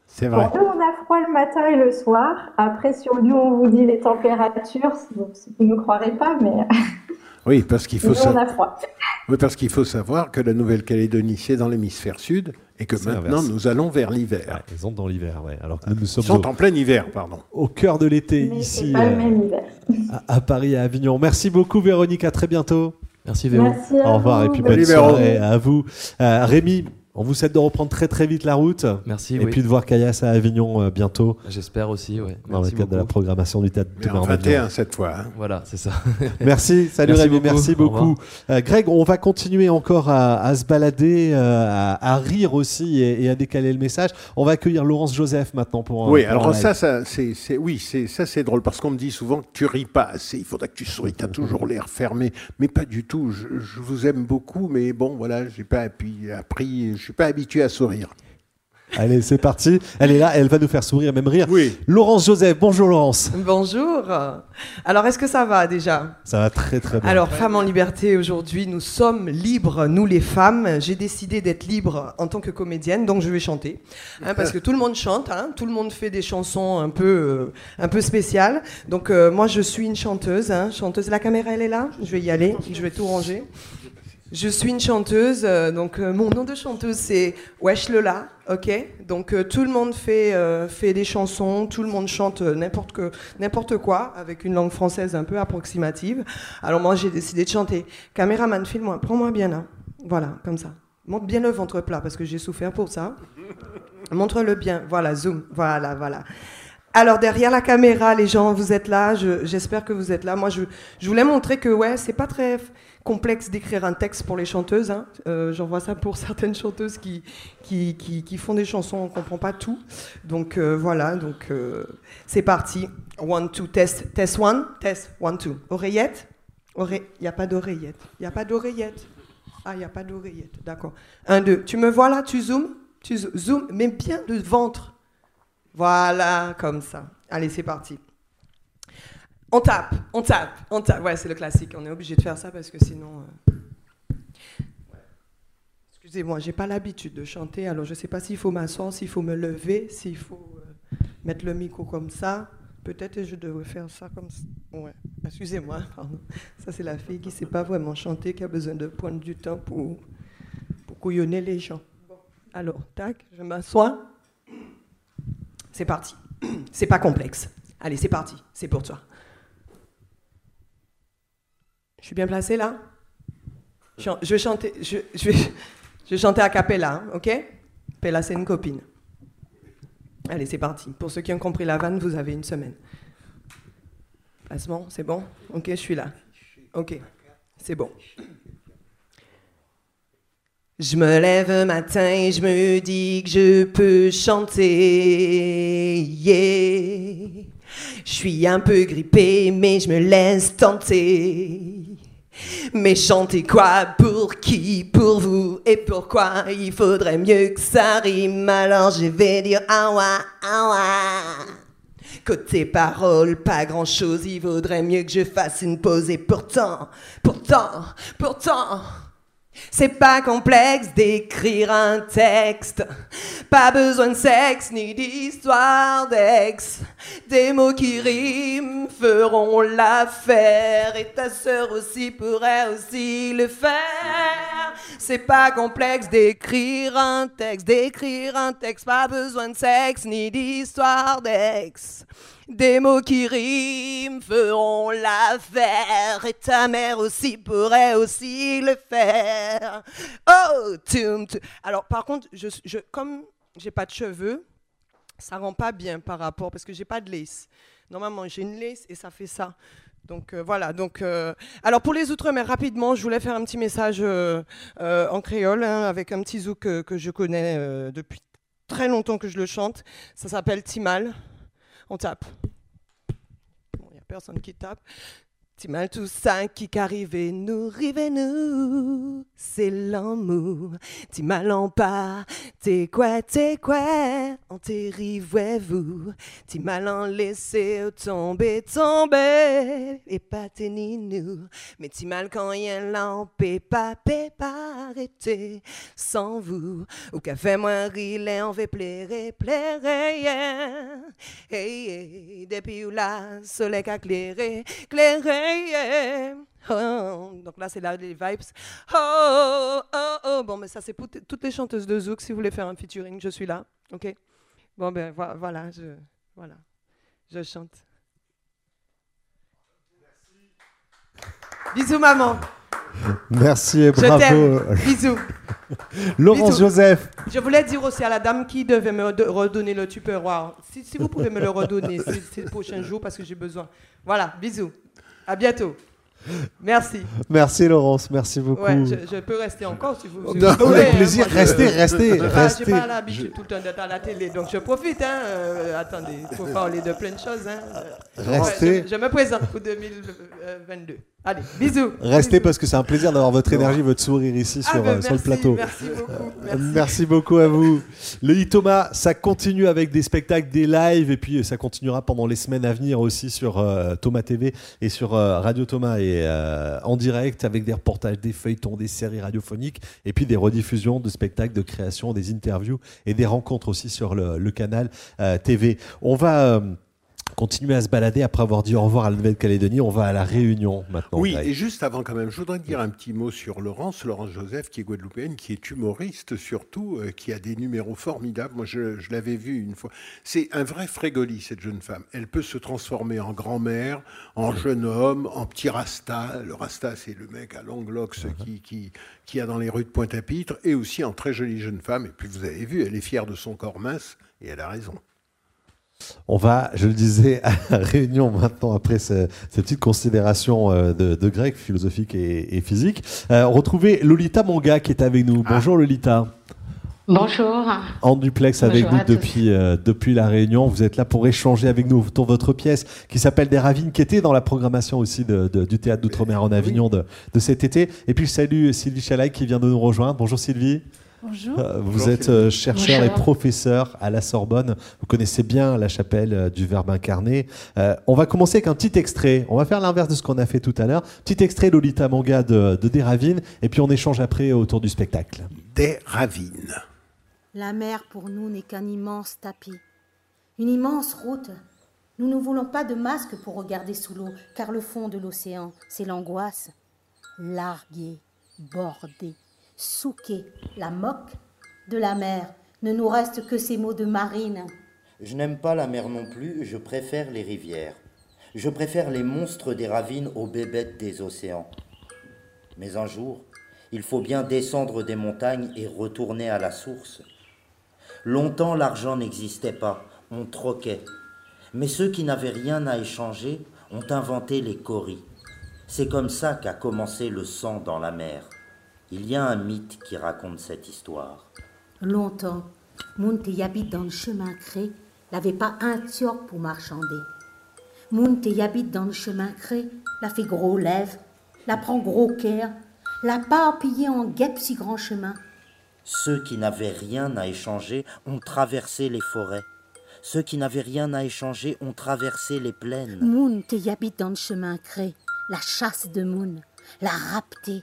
Speaker 1: c'est vrai.
Speaker 10: nous, on a froid le matin et le soir. Après, sur nous, on vous dit les températures, vous ne croirez pas, mais.
Speaker 1: Oui, parce qu'il faut,
Speaker 10: savoir...
Speaker 1: oui, parce qu'il faut savoir que la Nouvelle-Calédonie, c'est dans l'hémisphère sud et que maintenant, nous allons vers l'hiver.
Speaker 2: ils sont dans l'hiver, oui. Alors que nous, sommes
Speaker 1: ils sont en plein hiver, pardon.
Speaker 2: Au cœur de l'été, ici.
Speaker 10: Pas le même hiver.
Speaker 2: À, Paris, à Avignon. Merci beaucoup, Véronique. À très bientôt.
Speaker 11: Merci, Véro.
Speaker 2: Au revoir et puis bonne soirée à vous. Euh, Rémi, on vous souhaite de reprendre très très vite la route.
Speaker 11: Merci.
Speaker 2: Et puis de voir Kayas à Avignon euh, bientôt.
Speaker 11: J'espère aussi, oui.
Speaker 2: Dans le cadre de la programmation du théâtre
Speaker 1: de 21 cette fois. Hein.
Speaker 11: Voilà, c'est ça.
Speaker 2: merci, salut Rémi, merci beaucoup. Euh, Greg, on va continuer encore à, se balader, euh, à, rire aussi et, à décaler le message. On va accueillir Laurence Joseph maintenant pour.
Speaker 1: Oui, alors ça, ça c'est, oui, c'est ça c'est drôle parce qu'on me dit souvent que tu ris pas assez. Il faudra que tu souris. Tu as toujours l'air fermé, mais pas du tout. Je, vous aime beaucoup, mais bon, voilà, j'ai pas appris, appris je suis pas habitué à sourire.
Speaker 2: Allez, c'est parti. Elle est là, elle va nous faire sourire, même rire.
Speaker 1: Oui.
Speaker 2: Laurence Joseph, bonjour Laurence.
Speaker 14: Bonjour. Alors, est-ce que ça va déjà?
Speaker 2: Ça va très très bien.
Speaker 14: Alors, Femmes en Liberté, aujourd'hui, nous sommes libres, nous les femmes. J'ai décidé d'être libre en tant que comédienne, donc je vais chanter. Hein, parce que tout le monde chante, hein. tout le monde fait des chansons un peu, euh, un peu spéciales. Donc, euh, moi, je suis une chanteuse. Hein. chanteuse, la caméra, elle est là? Je vais y aller, je vais tout ranger. Je suis une chanteuse, euh, donc euh, mon nom de chanteuse c'est Wesh Lola, ok? Donc euh, tout le monde fait, fait des chansons, tout le monde chante n'importe que n'importe quoi avec une langue française un peu approximative. Alors moi j'ai décidé de chanter. Caméraman, filme-moi, prends-moi bien là. Voilà, comme ça. Montre bien le ventre plat parce que j'ai souffert pour ça. Montre-le bien. Voilà, zoom. Voilà, voilà. Alors derrière la caméra, les gens, vous êtes là. J'espère que vous êtes là. Moi, je, je voulais montrer que ouais, c'est pas très complexe d'écrire un texte pour les chanteuses. Hein. Euh, J'en vois ça pour certaines chanteuses qui, font des chansons, on ne comprend pas tout. Donc euh, voilà, donc euh, c'est parti. One, two, test, test one, test, one, two. Oreillette? Il n'y a pas d'oreillette. Il n'y a pas d'oreillette. Ah, il n'y a pas d'oreillette, d'accord. Un, deux. Tu me vois là? Tu zoomes? Tu zoomes, mais bien le ventre. Voilà, comme ça. Allez, c'est parti. On tape, on tape, on tape. Ouais, c'est le classique. On est obligé de faire ça parce que sinon. Euh, Excusez-moi, j'ai pas l'habitude de chanter, alors je sais pas s'il faut m'asseoir, s'il faut me lever, s'il faut euh, mettre le micro comme ça. Peut-être je devrais faire ça comme ça. Ouais. Excusez-moi, pardon. Ça, c'est la fille qui sait pas vraiment chanter, qui a besoin de prendre du temps pour, pour couillonner les gens. Alors, tac, je m'assois. C'est parti. C'est pas complexe. Allez, c'est parti. C'est pour toi. Je suis bien placé là? Je, vais chanter, je, vais, chanter à capella, hein, ok? Pella, c'est une copine. Allez, c'est parti. Pour ceux qui ont compris la vanne, vous avez une semaine. Placement, c'est bon? Ok, je suis là. Ok, c'est bon. Je me lève matin et je me dis que je peux chanter. Yeah. Je suis un peu grippé, mais je me laisse tenter. Mais chanter quoi Pour qui Pour vous Et pourquoi Il faudrait mieux que ça rime. Alors je vais dire awa awa Côté parole, pas grand chose, il vaudrait mieux que je fasse une pause. Et pourtant, pourtant, pourtant, c'est pas complexe d'écrire un texte. Pas besoin de sexe ni d'histoire d'ex. Des mots qui riment feront l'affaire. Et ta sœur aussi pourrait aussi le faire. C'est pas complexe d'écrire un texte. D'écrire un texte. Pas besoin de sexe ni d'histoire d'ex. Des mots qui riment feront l'affaire et ta mère aussi pourrait aussi le faire. Oh, tum, tum. Alors par contre, je, je, comme j'ai pas de cheveux, ça rend pas bien par rapport parce que j'ai pas de lace. Normalement, j'ai une lace et ça fait ça. Donc euh, voilà. Donc euh, alors pour les outre-mer rapidement, je voulais faire un petit message euh, en créole hein, avec un petit zouk que, je connais depuis très longtemps que je le chante. Ça s'appelle Timal. On tape. Il n'y a personne qui tape. Timal tout ça qui qu'arrive nous, rive nous, c'est l'amour. Timal en pas, t'es quoi, t'es quoi, on vous. Timal en laisser tomber, tomber, et pas ni nous. Mais Timal quand y'en l'empé, pas, pé, pas arrêter sans vous. Ou qu'a fait moi rire, on veut plaire, plaire, yeah. Hey, hey, depuis où là, soleil qu'a clairé, clairé, yeah. Oh, donc là, c'est là les vibes. Oh, oh, oh. Bon, mais ça, c'est pour toutes les chanteuses de Zouk. Si vous voulez faire un featuring, je suis là. OK? Bon, ben vo- voilà, je, voilà. je chante. Bisous, maman.
Speaker 2: Merci et bravo.
Speaker 14: Bisous.
Speaker 2: Laurence
Speaker 14: Bisous.
Speaker 2: Joseph.
Speaker 14: Je voulais dire aussi à la dame qui devait me de- redonner le tupperware. Si, si vous pouvez me le redonner ces prochains jours parce que j'ai besoin. Voilà, bisous. À bientôt. Merci.
Speaker 2: Merci Laurence, merci beaucoup.
Speaker 14: Ouais, je, je peux rester encore si vous, si
Speaker 2: Non,
Speaker 14: vous
Speaker 2: avec
Speaker 14: voulez,
Speaker 2: plaisir,
Speaker 14: hein, moi,
Speaker 2: restez,
Speaker 14: je-
Speaker 2: restez,
Speaker 14: pas-
Speaker 2: restez.
Speaker 14: J'ai pas l'habitude tout le temps d'être à la télé, donc je profite. Hein, euh, attendez, il faut parler de plein de choses. Hein.
Speaker 2: Restez.
Speaker 14: ouais, je, je me présente pour 2022. Allez, bisous.
Speaker 2: Restez parce que c'est un plaisir d'avoir votre énergie, votre sourire ici
Speaker 14: Ah
Speaker 2: sur,
Speaker 14: ben,
Speaker 2: euh, sur le plateau.
Speaker 14: merci beaucoup,
Speaker 2: Euh,
Speaker 14: merci.
Speaker 2: beaucoup à vous. Le Thomas, ça continue avec des spectacles, des lives, et puis euh, ça continuera pendant les semaines à venir aussi sur euh, Thomas TV et sur euh, Radio Thomas et euh, en direct avec des reportages, des feuilletons, des séries radiophoniques, et puis des rediffusions de spectacles, de création, des interviews et des rencontres aussi sur le, le canal euh, TV. On va euh, continuer à se balader après avoir dit au revoir à la Nouvelle-Calédonie. On va à la Réunion maintenant.
Speaker 1: Oui, et juste avant quand même, je voudrais dire un petit mot sur Laurence, Laurence Joseph, qui est guadeloupéenne, qui est humoriste surtout, euh, qui a des numéros formidables. Moi, je, je l'avais vu une fois. C'est un vrai frégoli, cette jeune femme. Elle peut se transformer en grand-mère, en jeune homme, en petit rasta. Le rasta, c'est le mec à longue locks qui, qui, qui a dans les rues de Pointe-à-Pitre, et aussi en très jolie jeune femme. Et puis, vous avez vu, elle est fière de son corps mince, et elle a raison.
Speaker 2: On va, je le disais, à la réunion maintenant, après ce- ces petites considérations euh, de, de grec, philosophique et, et physique. Euh, retrouver Lolita Manga qui est avec nous. Bonjour Lolita.
Speaker 15: Bonjour.
Speaker 2: En duplex avec
Speaker 15: Bonjour
Speaker 2: nous depuis, euh, depuis la Réunion. Vous êtes là pour échanger avec nous autour de votre pièce qui s'appelle Des Ravines, qui était dans la programmation aussi de- de- du théâtre d'Outre-mer en Avignon de, de cet été. Et puis, salut Sylvie Chalaï qui vient de nous rejoindre. Bonjour Sylvie.
Speaker 15: Bonjour.
Speaker 2: Euh, vous
Speaker 15: Bonjour,
Speaker 2: êtes euh, chercheur
Speaker 15: Bonjour.
Speaker 2: et professeur à la Sorbonne. Vous connaissez bien la chapelle euh, du Verbe incarné. Euh, on va commencer avec un petit extrait. On va faire l'inverse de ce qu'on a fait tout à l'heure. Petit extrait Lolita Manga de, de Des Ravines. Et puis on échange après autour du spectacle.
Speaker 1: Des Ravines.
Speaker 16: La mer pour nous n'est qu'un immense tapis, une immense route. Nous ne voulons pas de masque pour regarder sous l'eau, car le fond de l'océan, c'est l'angoisse. Larguer, border, souquer, la moque de la mer, ne nous reste que ces mots de marine.
Speaker 17: Je n'aime pas la mer non plus, je préfère les rivières. Je préfère les monstres des ravines aux bébêtes des océans. Mais un jour, il faut bien descendre des montagnes et retourner à la source. Longtemps l'argent n'existait pas, on troquait. Mais ceux qui n'avaient rien à échanger ont inventé les coris. C'est comme ça qu'a commencé le sang dans la mer. Il y a un mythe qui raconte cette histoire.
Speaker 16: Longtemps, Moun te habite dans le chemin cré, n'avait pas un tioc pour marchander. Moun te habite dans le chemin cré, la fait gros lèvres, la prend gros cœur, la pas pillé en guêpe si grand chemin.
Speaker 17: Ceux qui n'avaient rien à échanger ont traversé les forêts. Ceux qui n'avaient rien à échanger ont traversé les plaines.
Speaker 16: Moun te habite dans le chemin cré, la chasse de Moun, la rapté.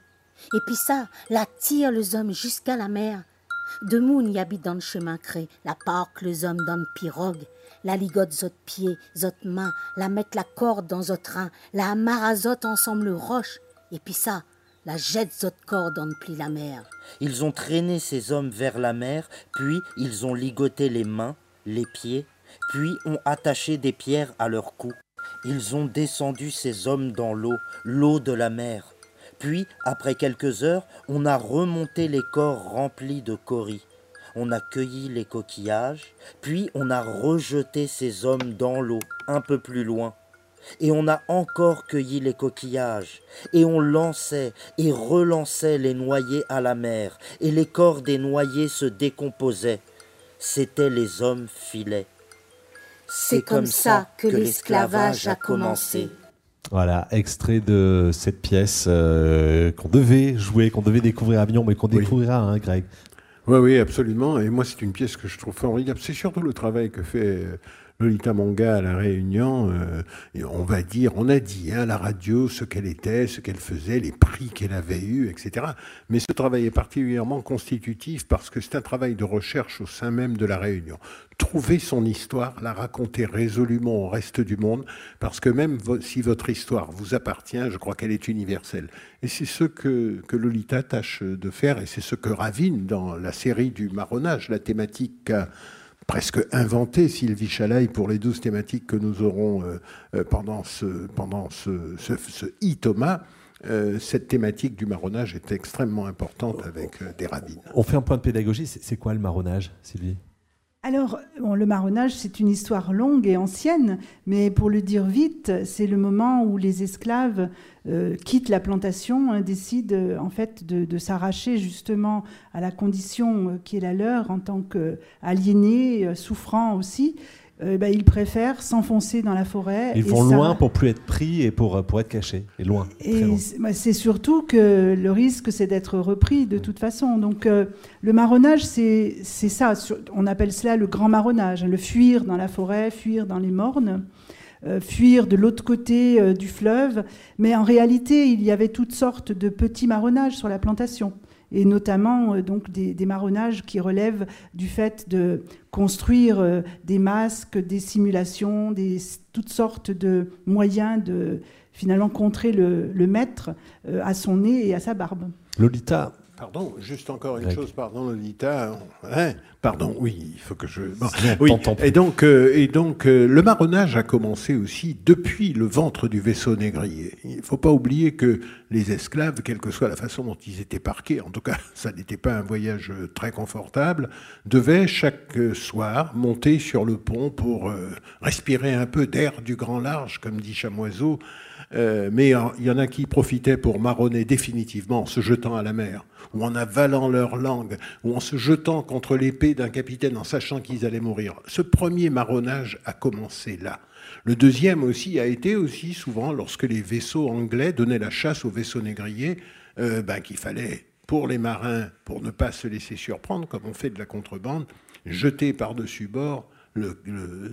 Speaker 16: Et puis ça, la tire les hommes jusqu'à la mer. De Moun y habite dans le chemin cré, la parque les hommes dans le pirogue, la ligote zot pied, zot main, la mettre la corde dans zot rein, la amarre zot ensemble le roche. Et puis ça, la jette zot corde dans le pli la mer.
Speaker 17: Ils ont traîné ces hommes vers la mer, puis ils ont ligoté les mains, les pieds, puis ont attaché des pierres à leur cou. Ils ont descendu ces hommes dans l'eau, l'eau de la mer. Puis, après quelques heures, on a remonté les corps remplis de coris. On a cueilli les coquillages, puis on a rejeté ces hommes dans l'eau, un peu plus loin. Et on a encore cueilli les coquillages, et on lançait et relançait les noyés à la mer, et les corps des noyés se décomposaient. C'étaient les hommes filets.
Speaker 15: C'est comme ça que l'esclavage a commencé.
Speaker 2: Voilà, extrait de cette pièce euh, qu'on devait jouer, qu'on devait découvrir à Avignon, mais qu'on découvrira, hein, Greg.
Speaker 1: Oui, oui, absolument. Et moi, c'est une pièce que je trouve formidable. C'est surtout le travail que fait euh, Lolita Manga à La Réunion. euh, on va dire, on a dit hein, à la radio ce qu'elle était, ce qu'elle faisait, les prix qu'elle avait eus, etc. Mais ce travail est particulièrement constitutif parce que c'est un travail de recherche au sein même de La Réunion. Trouver son histoire, la raconter résolument au reste du monde, parce que même si votre histoire vous appartient, je crois qu'elle est universelle. Et c'est ce que, que Lolita tâche de faire, et c'est ce que ravine dans la série du marronnage, la thématique qu'a presque inventé Sylvie Chalaille pour les douze thématiques que nous aurons euh, euh, pendant ce, pendant ce e-Thomas. Euh, cette thématique du marronnage est extrêmement importante avec des ravines.
Speaker 2: On fait un point de pédagogie. C'est quoi le marronnage, Sylvie?
Speaker 18: Alors, bon, le marronnage, c'est une histoire longue et ancienne, mais pour le dire vite, c'est le moment où les esclaves euh, quittent la plantation, hein, décident euh, en fait de, de s'arracher justement à la condition euh, qui est la leur en tant qu'aliénés, euh, souffrants aussi. Euh, ben, ils préfèrent s'enfoncer dans la forêt.
Speaker 2: Ils vont
Speaker 18: ça-
Speaker 2: loin pour plus être pris et pour, pour être cachés. Et loin.
Speaker 18: et c'est- bah, c'est surtout que le risque, c'est d'être repris de toute façon. Donc, euh, le marronnage, c'est ça. On appelle cela le grand marronnage. Le fuir dans la forêt, fuir dans les mornes, euh, fuir de l'autre côté euh, du fleuve. Mais en réalité, il y avait toutes sortes de petits marronnages sur la plantation. Et notamment euh, donc des, marronnages qui relèvent du fait de construire euh, des masques, des simulations, toutes sortes de moyens de finalement contrer le, le maître euh, à son nez et à sa barbe.
Speaker 2: Lolita,
Speaker 1: Pardon, juste encore une
Speaker 2: Greg.
Speaker 1: chose, pardon, Lolita. Hein pardon, oui, il faut que je. bon, oui. Et donc, euh, et donc euh, le marronnage a commencé aussi depuis le ventre du vaisseau négrier. Il ne faut pas oublier que les esclaves, quelle que soit la façon dont ils étaient parqués, en tout cas, ça n'était pas un voyage euh, très confortable, devaient chaque soir monter sur le pont pour euh, respirer un peu d'air du grand large, comme dit Chamoiseau. Mais il y en a qui profitaient pour marronner définitivement en se jetant à la mer, ou en avalant leur langue, ou en se jetant contre l'épée d'un capitaine en sachant qu'ils allaient mourir. Ce premier marronnage a commencé là. Le deuxième aussi a été aussi souvent lorsque les vaisseaux anglais donnaient la chasse aux vaisseaux négriers, euh, ben, qu'il fallait pour les marins, pour ne pas se laisser surprendre, comme on fait de la contrebande, jeter par-dessus bord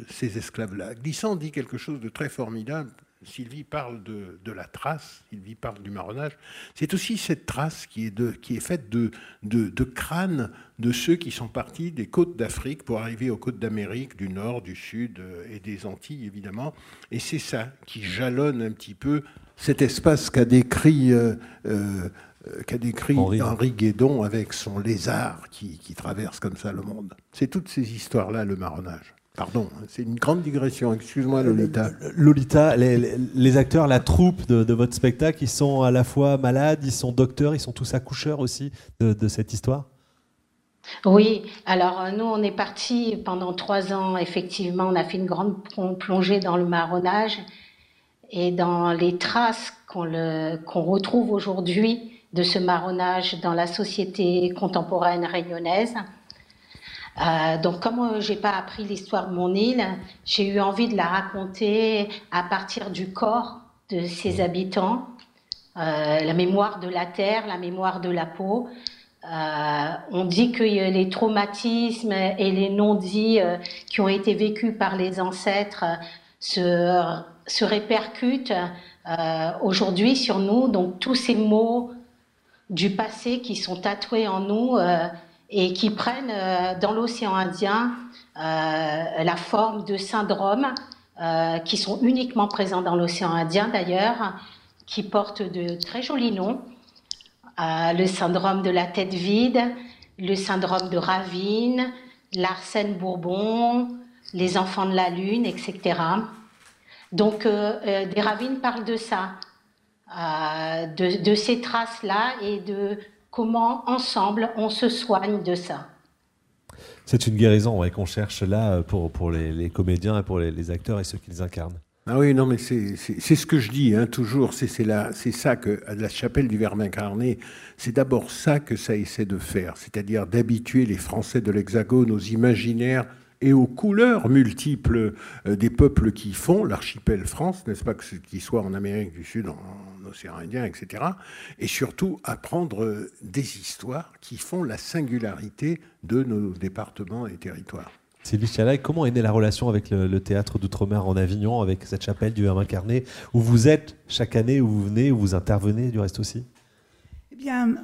Speaker 1: ces esclaves-là. Glissant dit quelque chose de très formidable. Sylvie parle de, de la trace, Sylvie parle du marronnage. C'est aussi cette trace qui est, de, qui est faite de, de, de crânes de ceux qui sont partis des côtes d'Afrique pour arriver aux côtes d'Amérique, du Nord, du Sud euh, et des Antilles, évidemment. Et c'est ça qui jalonne un petit peu cet espace qu'a décrit, euh, euh, euh, qu'a décrit
Speaker 2: Henri.
Speaker 1: Henri. Guédon avec son lézard qui, qui traverse comme ça le monde. C'est toutes ces histoires-là, le marronnage. Pardon, c'est une grande digression. Excuse-moi, Lolita.
Speaker 2: Lolita, les, les- les acteurs, la troupe de, de votre spectacle, ils sont à la fois malades, ils sont docteurs, ils sont tous accoucheurs aussi de, de cette histoire?
Speaker 15: Oui, alors euh, nous, on est partis pendant trois ans, effectivement, on a fait une grande plon- plongée dans le marronnage et dans les traces qu'on le- qu'on retrouve aujourd'hui de ce marronnage dans la société contemporaine réunionnaise. Euh, donc, comme euh, j'ai pas appris l'histoire de mon île, j'ai eu envie de la raconter à partir du corps de ses habitants, euh, la mémoire de la terre, la mémoire de la peau. Euh, on dit que les traumatismes et les non-dits qui ont été vécus par les ancêtres se, se répercutent aujourd'hui sur nous. Donc tous ces mots du passé qui sont tatoués en nous et qui prennent euh, dans l'océan Indien euh, la forme de syndromes euh, qui sont uniquement présents dans l'océan Indien d'ailleurs, qui portent de très jolis noms. Le syndrome de la tête vide, le syndrome de Ravine, l'Arsène Bourbon, les enfants de la Lune, etc. Donc, des ravines parlent de ça, de, de ces traces-là et de comment ensemble on se soigne de ça.
Speaker 2: C'est une guérison ouais, qu'on cherche là pour, pour les, les comédiens et pour les, les acteurs et ceux qui les incarnent.
Speaker 1: Ah oui, non, mais c'est ce que je dis, hein, toujours. C'est c'est la- c'est ça que, à la chapelle du Verbe incarné, c'est d'abord ça que ça essaie de faire, c'est-à-dire d'habituer les Français de l'Hexagone aux imaginaires et aux couleurs multiples euh, des peuples qui font l'archipel France, n'est-ce pas, que ce- qu'ils soient en Amérique du Sud, en, en océan Indien, etc. Et surtout apprendre des histoires qui font la singularité de nos départements et territoires.
Speaker 2: Sylvie Chalaï, comment est née la relation avec le, le théâtre d'outre-mer en Avignon, avec cette chapelle du Verbe incarné, où vous êtes chaque année, où vous venez, où vous intervenez du reste aussi?
Speaker 18: Eh bien,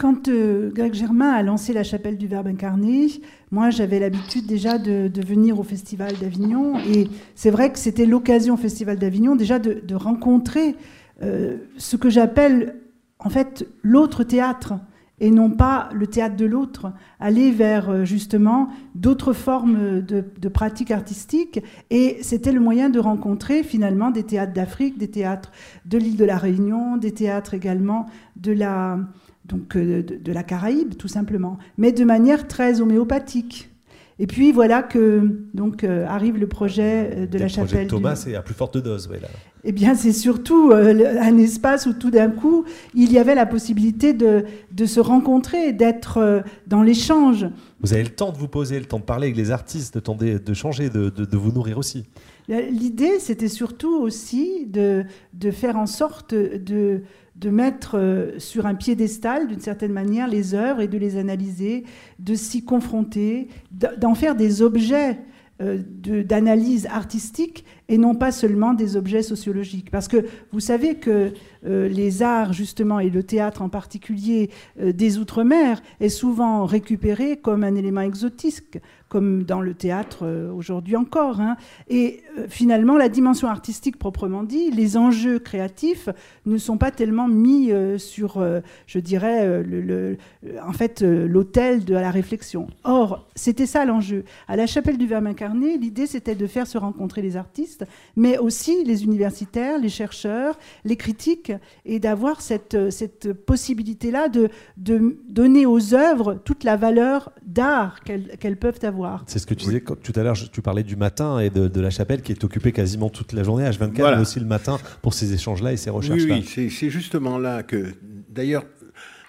Speaker 18: quand euh, Greg Germain a lancé la chapelle du Verbe incarné, moi j'avais l'habitude déjà de, de venir au Festival d'Avignon. Et c'est vrai que c'était l'occasion au Festival d'Avignon déjà de, de rencontrer euh, ce que j'appelle en fait l'autre théâtre et non pas le théâtre de l'autre, aller vers euh, justement d'autres formes de, pratiques artistiques. Et c'était le moyen de rencontrer finalement des théâtres d'Afrique, des théâtres de l'île de la Réunion, des théâtres également de la, donc, euh, de la Caraïbe, tout simplement, mais de manière très homéopathique. Et puis voilà que donc euh, arrive le projet euh, de la
Speaker 2: Le projet
Speaker 18: chapelle.
Speaker 2: de
Speaker 18: du-
Speaker 2: Thomas, c'est à plus forte dose. ouais, là.
Speaker 18: eh bien, c'est surtout euh, un espace où tout d'un coup, il y avait la possibilité de, de se rencontrer, d'être euh, dans l'échange.
Speaker 2: Vous avez le temps de vous poser, le temps de parler avec les artistes, le temps de, de changer, de, de- de vous nourrir aussi.
Speaker 18: L'idée, c'était surtout aussi de, de faire en sorte de, de mettre euh, sur un piédestal, d'une certaine manière, les œuvres et de les analyser, de s'y confronter, d'en faire des objets euh, d'analyse artistique et non pas seulement des objets sociologiques. Parce que vous savez que euh, les arts, justement, et le théâtre en particulier des Outre-mer, est souvent récupéré comme un élément exotique, comme dans le théâtre euh, aujourd'hui encore. hein. Et euh, finalement, la dimension artistique proprement dit, les enjeux créatifs ne sont pas tellement mis euh, sur, je dirais, en fait, l'autel de la réflexion. Or, c'était ça l'enjeu. À la chapelle du Verbe incarné, l'idée c'était de faire se rencontrer les artistes, mais aussi les universitaires, les chercheurs, les critiques, et d'avoir cette, cette possibilité-là de, de donner aux œuvres toute la valeur d'art qu'elles qu'elles peuvent avoir.
Speaker 2: C'est ce que tu disais tout à l'heure, tu parlais du matin et de, de la chapelle qui est occupée quasiment toute la journée, H24,
Speaker 1: Voilà.
Speaker 2: mais aussi le matin pour ces échanges-là et ces recherches-là.
Speaker 1: oui, c'est c'est justement là que, d'ailleurs,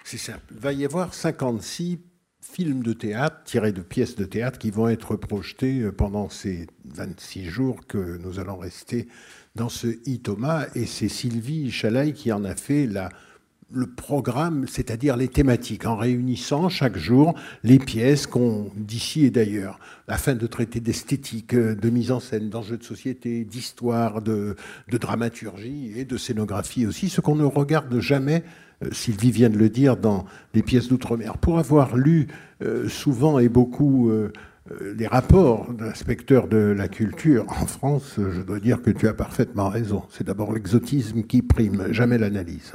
Speaker 1: c'est ça. Il va y avoir 56 films de théâtre tirés de pièces de théâtre qui vont être projetés euh, pendant ces 26 jours que nous allons rester dans ce ITOMA. Et c'est Sylvie Chalaï qui en a fait la, le programme, c'est-à-dire les thématiques, en réunissant chaque jour les pièces qu'on d'ici et d'ailleurs, afin de traiter d'esthétique, euh, de mise en scène, d'enjeux de société, d'histoire, de, dramaturgie et de scénographie aussi, ce qu'on ne regarde jamais, euh, Sylvie vient de le dire, dans les pièces d'outre-mer. Pour avoir lu euh, souvent et beaucoup les rapports d'inspecteurs de la culture en France, je dois dire que tu as parfaitement raison. C'est d'abord l'exotisme qui prime, jamais l'analyse.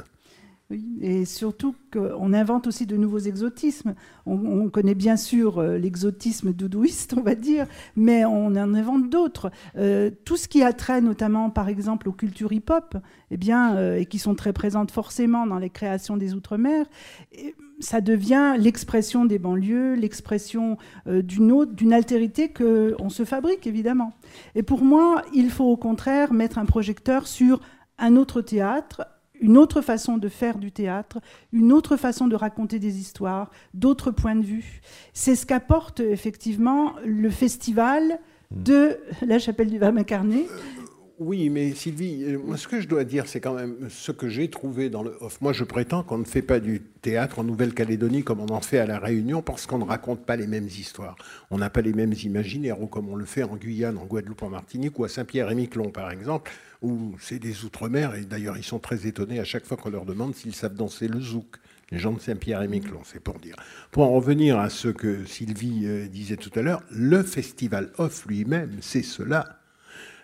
Speaker 18: Et surtout qu'on invente aussi de nouveaux exotismes. On, on connaît bien sûr euh, l'exotisme doudouiste, on va dire, mais on en invente d'autres. Euh, tout ce qui a trait notamment, par exemple, aux cultures hip-hop, eh bien, euh, et qui sont très présentes forcément dans les créations des Outre-mer, ça devient l'expression des banlieues, l'expression d'une autre, d'une altérité que on se fabrique évidemment. Et pour moi, il faut au contraire mettre un projecteur sur un autre théâtre, une autre façon de faire du théâtre, une autre façon de raconter des histoires, d'autres points de vue. C'est ce qu'apporte effectivement le festival de la chapelle du Verbe incarné.
Speaker 1: Oui, mais Sylvie, euh, moi, ce que je dois dire, c'est quand même ce que j'ai trouvé dans le off. Moi, je prétends qu'on ne fait pas du théâtre en Nouvelle-Calédonie comme on en fait à La Réunion parce qu'on ne raconte pas les mêmes histoires. On n'a pas les mêmes imaginaires, ou comme on le fait en Guyane, en Guadeloupe, en Martinique, ou à Saint-Pierre-et-Miquelon, par exemple, où c'est des outre-mer, et d'ailleurs, ils sont très étonnés à chaque fois qu'on leur demande s'ils savent danser le zouk. Les gens de Saint-Pierre-et-Miquelon, c'est pour dire. Pour en revenir à ce que Sylvie euh, disait tout à l'heure, le festival off lui-même, c'est cela.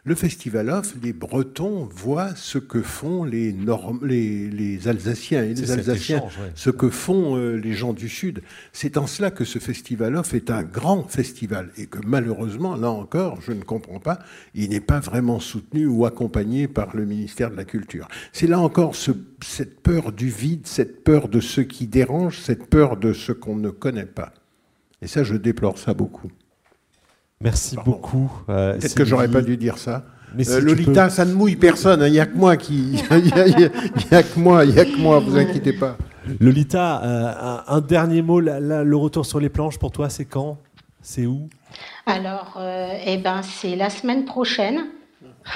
Speaker 1: Le Festival Off, les Bretons voient ce que font les, Norm- les, les Alsaciens et les Alsaciens,
Speaker 2: échange, ouais.
Speaker 1: ce que font euh, les gens du Sud. C'est en cela que ce Festival Off est un grand festival et que malheureusement, là encore, je ne comprends pas, il n'est pas vraiment soutenu ou accompagné par le ministère de la Culture. C'est là encore ce- cette peur du vide, cette peur de ce qui dérange, cette peur de ce qu'on ne connaît pas. Et ça, je déplore ça beaucoup.
Speaker 2: Merci beaucoup. euh,
Speaker 1: Peut-être que j'aurais pas dû dire ça.
Speaker 2: Mais
Speaker 1: Euh,
Speaker 2: si
Speaker 1: Lolita,
Speaker 2: peux.
Speaker 1: ça ne mouille personne. Il n'y a que moi qui. Il n'y a, que moi, il a que moi. Vous inquiétez pas.
Speaker 2: Lolita, euh, un, un dernier mot. là, là, le retour sur les planches pour toi, c'est quand? C'est où?
Speaker 15: Alors, euh, eh ben, c'est la semaine prochaine.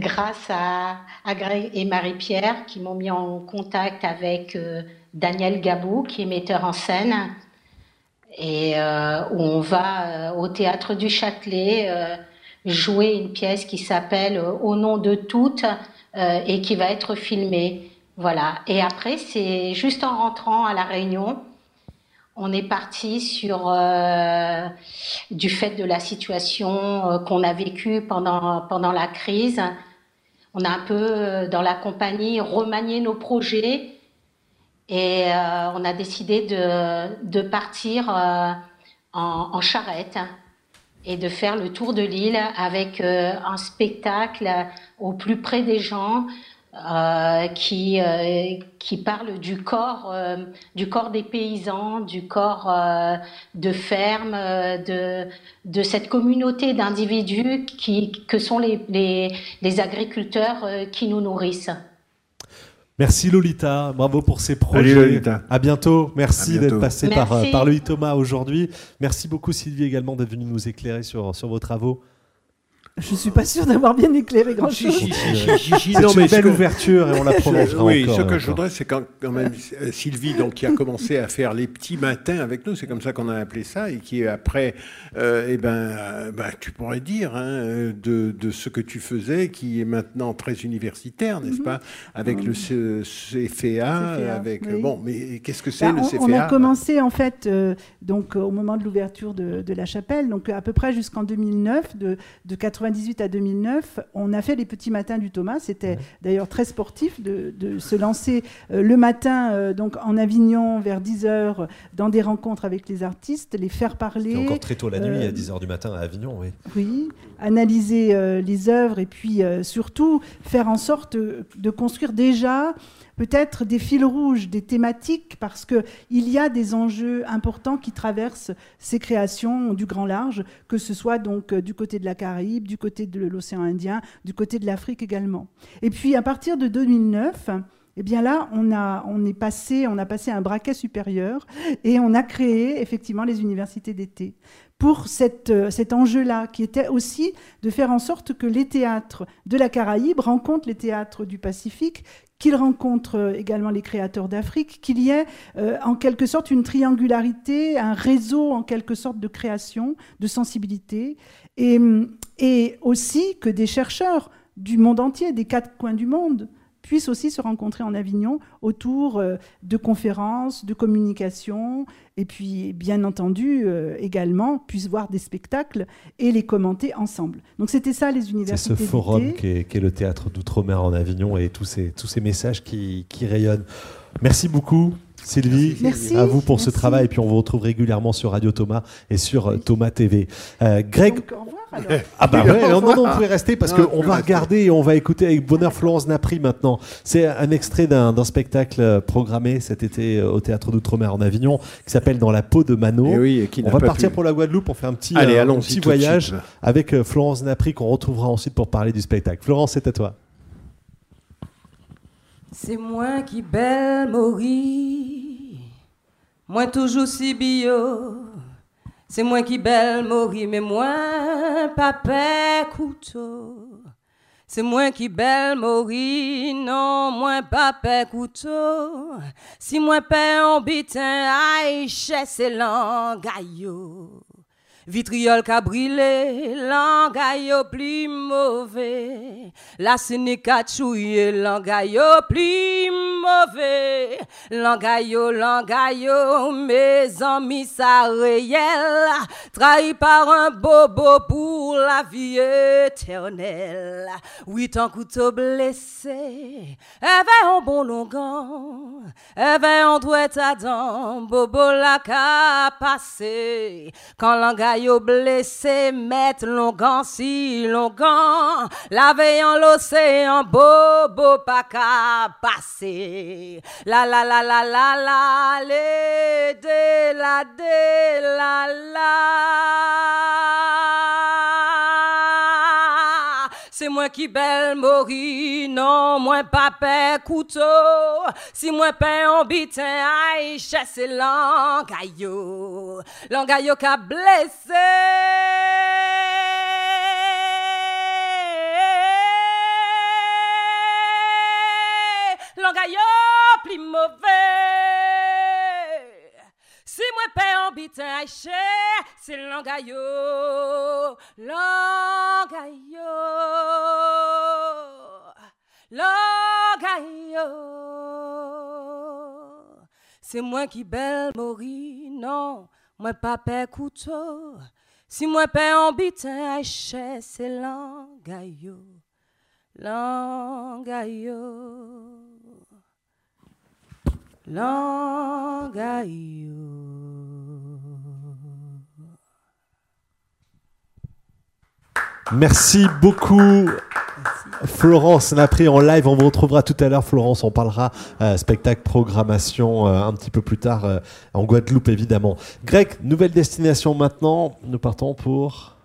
Speaker 15: grâce à, à Greg et Marie-Pierre qui m'ont mis en contact avec euh, Daniel Gabou, qui est metteur en scène, et euh, où on va euh, au théâtre du Châtelet euh, jouer une pièce qui s'appelle euh, Au nom de toutes et qui va être filmée. Voilà. Et après, c'est juste en rentrant à La Réunion, on est parti sur euh, du fait de la situation qu'on a vécue pendant, pendant la crise. On a un peu, dans la compagnie, remanié nos projets et euh, on a décidé de, de partir euh, en, en charrette et de faire le tour de l'île avec euh, un spectacle au plus près des gens euh, qui, euh, qui parle du corps, euh, du corps des paysans, du corps de ferme, de, de cette communauté d'individus qui, que sont les, les, les agriculteurs qui nous nourrissent.
Speaker 2: Merci Lolita, bravo pour ces projets.
Speaker 1: Allez, Lolita.
Speaker 2: À bientôt. Merci d'être passé par,
Speaker 15: Merci.
Speaker 2: euh, par le Thomas aujourd'hui. Merci beaucoup Sylvie également d'être venue nous éclairer sur, sur vos travaux.
Speaker 18: Je suis pas sûre d'avoir bien éclairé grand chose.
Speaker 1: Si, si, si, si, si, si.
Speaker 2: C'est
Speaker 1: Non,
Speaker 2: une
Speaker 1: mais ce
Speaker 2: belle
Speaker 1: que-
Speaker 2: ouverture et on la prolongera
Speaker 1: Oui,
Speaker 2: encore
Speaker 1: ce que je voudrais, c'est quand, quand même euh, Sylvie, donc, qui a commencé à faire les petits matins avec nous, c'est comme ça qu'on a appelé ça, et qui après, euh, eh ben, euh, bah, tu pourrais dire, hein, de, de ce que tu faisais, qui est maintenant très universitaire, n'est-ce pas, avec le C- CFA,
Speaker 18: CFA,
Speaker 1: avec
Speaker 18: oui.
Speaker 1: bon, mais qu'est-ce que c'est
Speaker 18: Bah,
Speaker 1: le CFA
Speaker 18: on a? commencé en fait euh, donc au moment de l'ouverture de, de la chapelle, donc à peu près jusqu'en 2009, de, de 98 à 2009, on a fait les petits matins du Thomas. C'était d'ailleurs très sportif de, de se lancer euh, le matin euh, donc en Avignon vers 10 h dans des rencontres avec les artistes, les faire parler.
Speaker 2: Encore très tôt la nuit,
Speaker 18: euh,
Speaker 2: à 10h du matin à Avignon. Oui.
Speaker 18: oui, analyser euh, les œuvres et puis euh, surtout faire en sorte euh, de construire déjà peut-être des fils rouges, des thématiques, parce que il y a des enjeux importants qui traversent ces créations du grand large, que ce soit donc euh, du côté de la Caraïbe, du côté de l'océan Indien, du côté de l'Afrique également. Et puis à partir de 2009. Eh bien là, on a, on est passé, on a passé un braquet supérieur et on a créé effectivement les universités d'été pour euh, cet enjeu-là, qui était aussi de faire en sorte que les théâtres de la Caraïbe rencontrent les théâtres du Pacifique, qu'ils rencontrent euh, également les créateurs d'Afrique, qu'il y ait euh, en quelque sorte une triangularité, un réseau en quelque sorte de création, de sensibilité, et aussi que des chercheurs du monde entier, des quatre coins du monde, puissent aussi se rencontrer en Avignon autour euh, de conférences, de communication, et puis bien entendu euh, également puissent voir des spectacles et les commenter ensemble. Donc c'était ça les
Speaker 2: C'est
Speaker 18: universités.
Speaker 2: ce forum qui est, le théâtre d'outre-mer en Avignon et tous ces, tous ces messages qui, qui rayonnent. Merci beaucoup. Sylvie,
Speaker 18: Merci.
Speaker 2: à vous pour ce travail. Et puis on vous retrouve régulièrement sur Radio Thomas et sur euh, Thomas TV. Euh, Greg.
Speaker 18: Donc, au revoir alors.
Speaker 2: Ah bah ouais, non, non, non, vous pouvez rester parce qu'on va regarder et on va écouter avec bonheur Florence Napri maintenant. C'est un extrait d'un spectacle euh, programmé cet été au Théâtre d'Outre-mer en Avignon qui s'appelle Dans la peau de Mano.
Speaker 1: Eh oui, et qui
Speaker 2: on va
Speaker 1: pas
Speaker 2: partir
Speaker 1: pu.
Speaker 2: pour la Guadeloupe, on fait un petit,
Speaker 1: Allez,
Speaker 2: un petit voyage avec Florence Napri qu'on retrouvera ensuite pour parler du spectacle. Florence, c'est à toi.
Speaker 19: C'est moi qui belle mori, moi toujours si bio. C'est moi qui belle mori, mais moi papa couteau. C'est moi qui belle mori, non, moi papa couteau. Si moi paie en bitin, aïe, c'est l'engaillot. Vitriol qu'a brûlé, langay yo plus mauvais. La Sénéca chouillé, langay yo plus mauvais. Langay yo, langay. Trahi par un bobo pour la vie éternelle. Huit ans couteau blessé, avait un bon longan. Avait un doigt à dents, bobo la ka passé. Quand langay yo blessé, mettre longan si longan. La veille en l'océan, bobo pas ka passer. La la la la la la, les de la de la la. C'est moi qui belle mori, non, moi pas couteau. Si moi paix en bitin, aïe, chasse l'angayo. L'angayo qu'a blessé. L'angayo plus mauvais. Si moi paix en bitin, aïe, c'est l'angayo. L'angayo. L'angayo. C'est moi qui belle mori, non, moi pas paix couteau. Si moi paix en bitin, aïe, c'est l'angayo. L'angayo.
Speaker 2: Merci beaucoup. Florence Napri en live, on vous retrouvera tout à l'heure. Florence, on parlera euh, spectacle, programmation euh, un petit peu plus tard euh, en Guadeloupe évidemment. Greg, nouvelle destination maintenant. Nous partons pour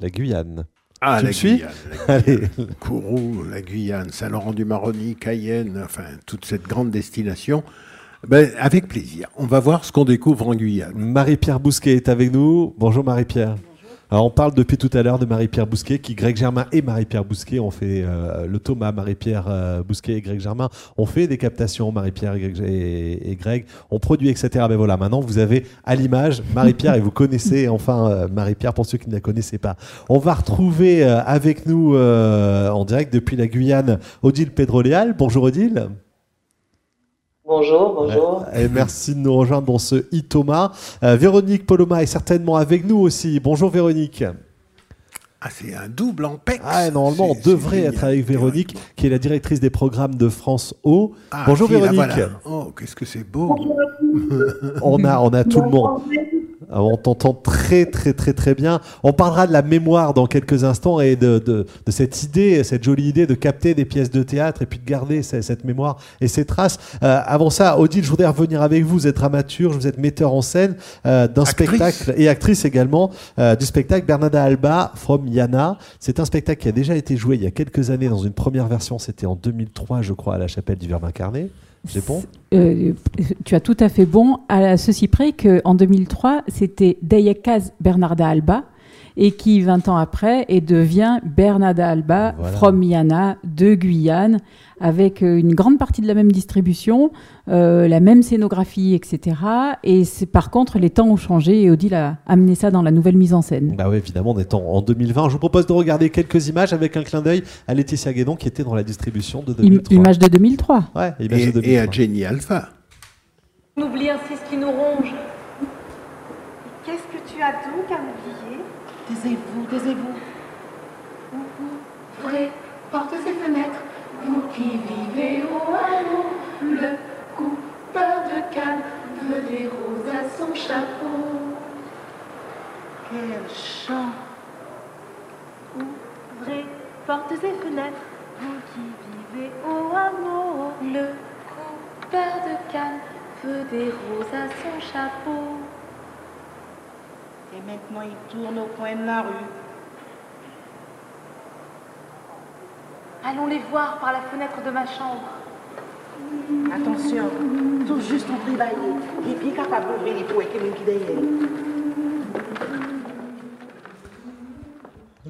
Speaker 2: la Guyane.
Speaker 1: Ah,
Speaker 2: tu
Speaker 1: la
Speaker 2: me suis
Speaker 1: Guyane,
Speaker 2: Allez.
Speaker 1: Kourou, la Guyane, Saint-Laurent-du-Maroni, Cayenne, enfin, toute cette grande destination. Ben, avec plaisir. On va voir ce qu'on découvre en Guyane.
Speaker 2: Marie-Pierre Bousquet est avec nous. Bonjour Marie-Pierre. On parle depuis tout à l'heure de Marie-Pierre Bousquet, qui Greg Germain et Marie-Pierre Bousquet ont fait euh, le Thomas, Marie-Pierre euh, Bousquet et Greg Germain ont fait des captations, Marie-Pierre et, Greg- ont produit, etc. Mais voilà, maintenant vous avez à l'image Marie-Pierre et vous connaissez enfin euh, Marie-Pierre pour ceux qui ne la connaissaient pas. On va retrouver avec nous en direct depuis la Guyane Odile Pedroléal. Bonjour Odile.
Speaker 20: Bonjour, bonjour.
Speaker 2: Et merci de nous rejoindre dans ce e-Thomas. Euh, Véronique Poloma est certainement avec nous aussi. Bonjour Véronique.
Speaker 1: Ah, c'est un double en PEX.
Speaker 2: Ah, normalement, on devrait être avec Véronique, qui est la directrice des programmes de France O.
Speaker 1: Ah,
Speaker 2: Bonjour Véronique.
Speaker 1: voilà. Oh, qu'est-ce que c'est beau.
Speaker 2: On a, on a tout le monde. Ah, On t'entend très très très très bien. On parlera de la mémoire dans quelques instants et de, de- de cette idée, cette jolie idée de capter des pièces de théâtre et puis de garder ce- cette mémoire et ces traces. Euh, avant ça, Odile, je voudrais revenir avec vous. Vous êtes dramaturge, vous êtes metteur en scène euh, d'un spectacle et actrice également euh, du spectacle Bernada Alba from Yana. C'est un spectacle qui a déjà été joué il y a quelques années dans une première version. C'était en 2003, je crois, à la chapelle du Verbe incarné.
Speaker 21: Euh, tu as tout à fait bon, à ceci près qu'en 2003, c'était Dayakaz Bernarda Alba, et qui, 20 ans après, et devient Bernarda Alba
Speaker 2: Voilà.
Speaker 21: from Yana de Guyane, avec euh, une grande partie de la même distribution, euh, la même scénographie, etc. Et c'est par contre, les temps ont changé, et Odile a amené ça dans la nouvelle mise en scène.
Speaker 2: Bah oui, évidemment, on est en, en 2020. Je vous propose de regarder quelques images avec un clin d'œil à Laetitia Guédon qui était dans la distribution de
Speaker 21: Im-
Speaker 2: 2003.
Speaker 21: image de 2003.
Speaker 2: Ouais, image
Speaker 1: Et,
Speaker 2: de
Speaker 1: et à
Speaker 2: 2003.
Speaker 1: Jenny Alpha.
Speaker 22: On oublie ainsi ce qui nous ronge. Qu'est-ce que tu as donc à oublier Taisez-vous, taisez-vous.
Speaker 23: Ouvrez portes et fenêtres, vous qui vivez au hameau. Le coupeur de canne veut des roses à son chapeau.
Speaker 22: Quel chant Ouvrez portes et fenêtres, vous qui vivez au hameau. Le coupeur de canne veut des roses à son chapeau.
Speaker 24: Et maintenant, il tourne au coin de la rue.
Speaker 22: Allons les voir par la fenêtre de ma chambre.
Speaker 24: Attention, tout juste en privaillé. Il est bien capable d'ouvrir les poings qui nous derrière.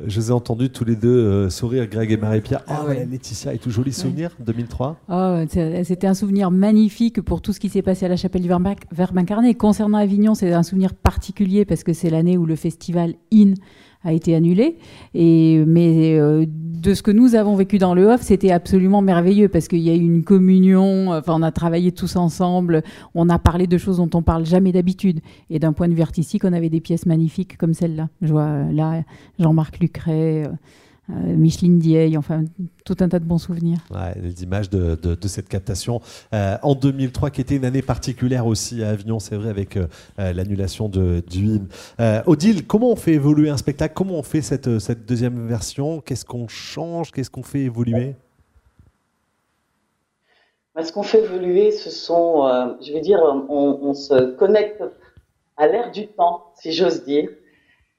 Speaker 2: Je vous ai entendus tous les deux euh, sourire, Greg et Marie-Pierre.
Speaker 21: Ah
Speaker 2: Ah
Speaker 21: ouais.
Speaker 2: Laetitia et tout joli souvenir, 2003.
Speaker 21: Oh, c'est- C'était un souvenir magnifique pour tout ce qui s'est passé à la chapelle du Verbe incarné. Concernant Avignon, c'est un souvenir particulier parce que c'est l'année où le festival IN a été annulé. Et, mais euh, de ce que nous avons vécu dans le off, c'était absolument merveilleux parce qu'il y a eu une communion, enfin, on a travaillé tous ensemble, on a parlé de choses dont on parle jamais d'habitude. Et d'un point de vue artistique, on avait des pièces magnifiques comme celle-là. Je vois euh, là Jean-Marc Lucret, euh, euh, Micheline Dieille, enfin tout un tas de bons souvenirs.
Speaker 2: Ouais, les images de, de- de cette captation euh, en 2003, qui était une année particulière aussi à Avignon, c'est vrai, avec euh, l'annulation de, du hymne. Euh, Odile, comment on fait évoluer un spectacle? Comment on fait cette, cette deuxième version? Qu'est-ce qu'on change? Qu'est-ce qu'on fait évoluer?
Speaker 25: Bah, Ce qu'on fait évoluer, ce sont, euh, je veux dire, on, on se connecte à l'ère du temps, si j'ose dire,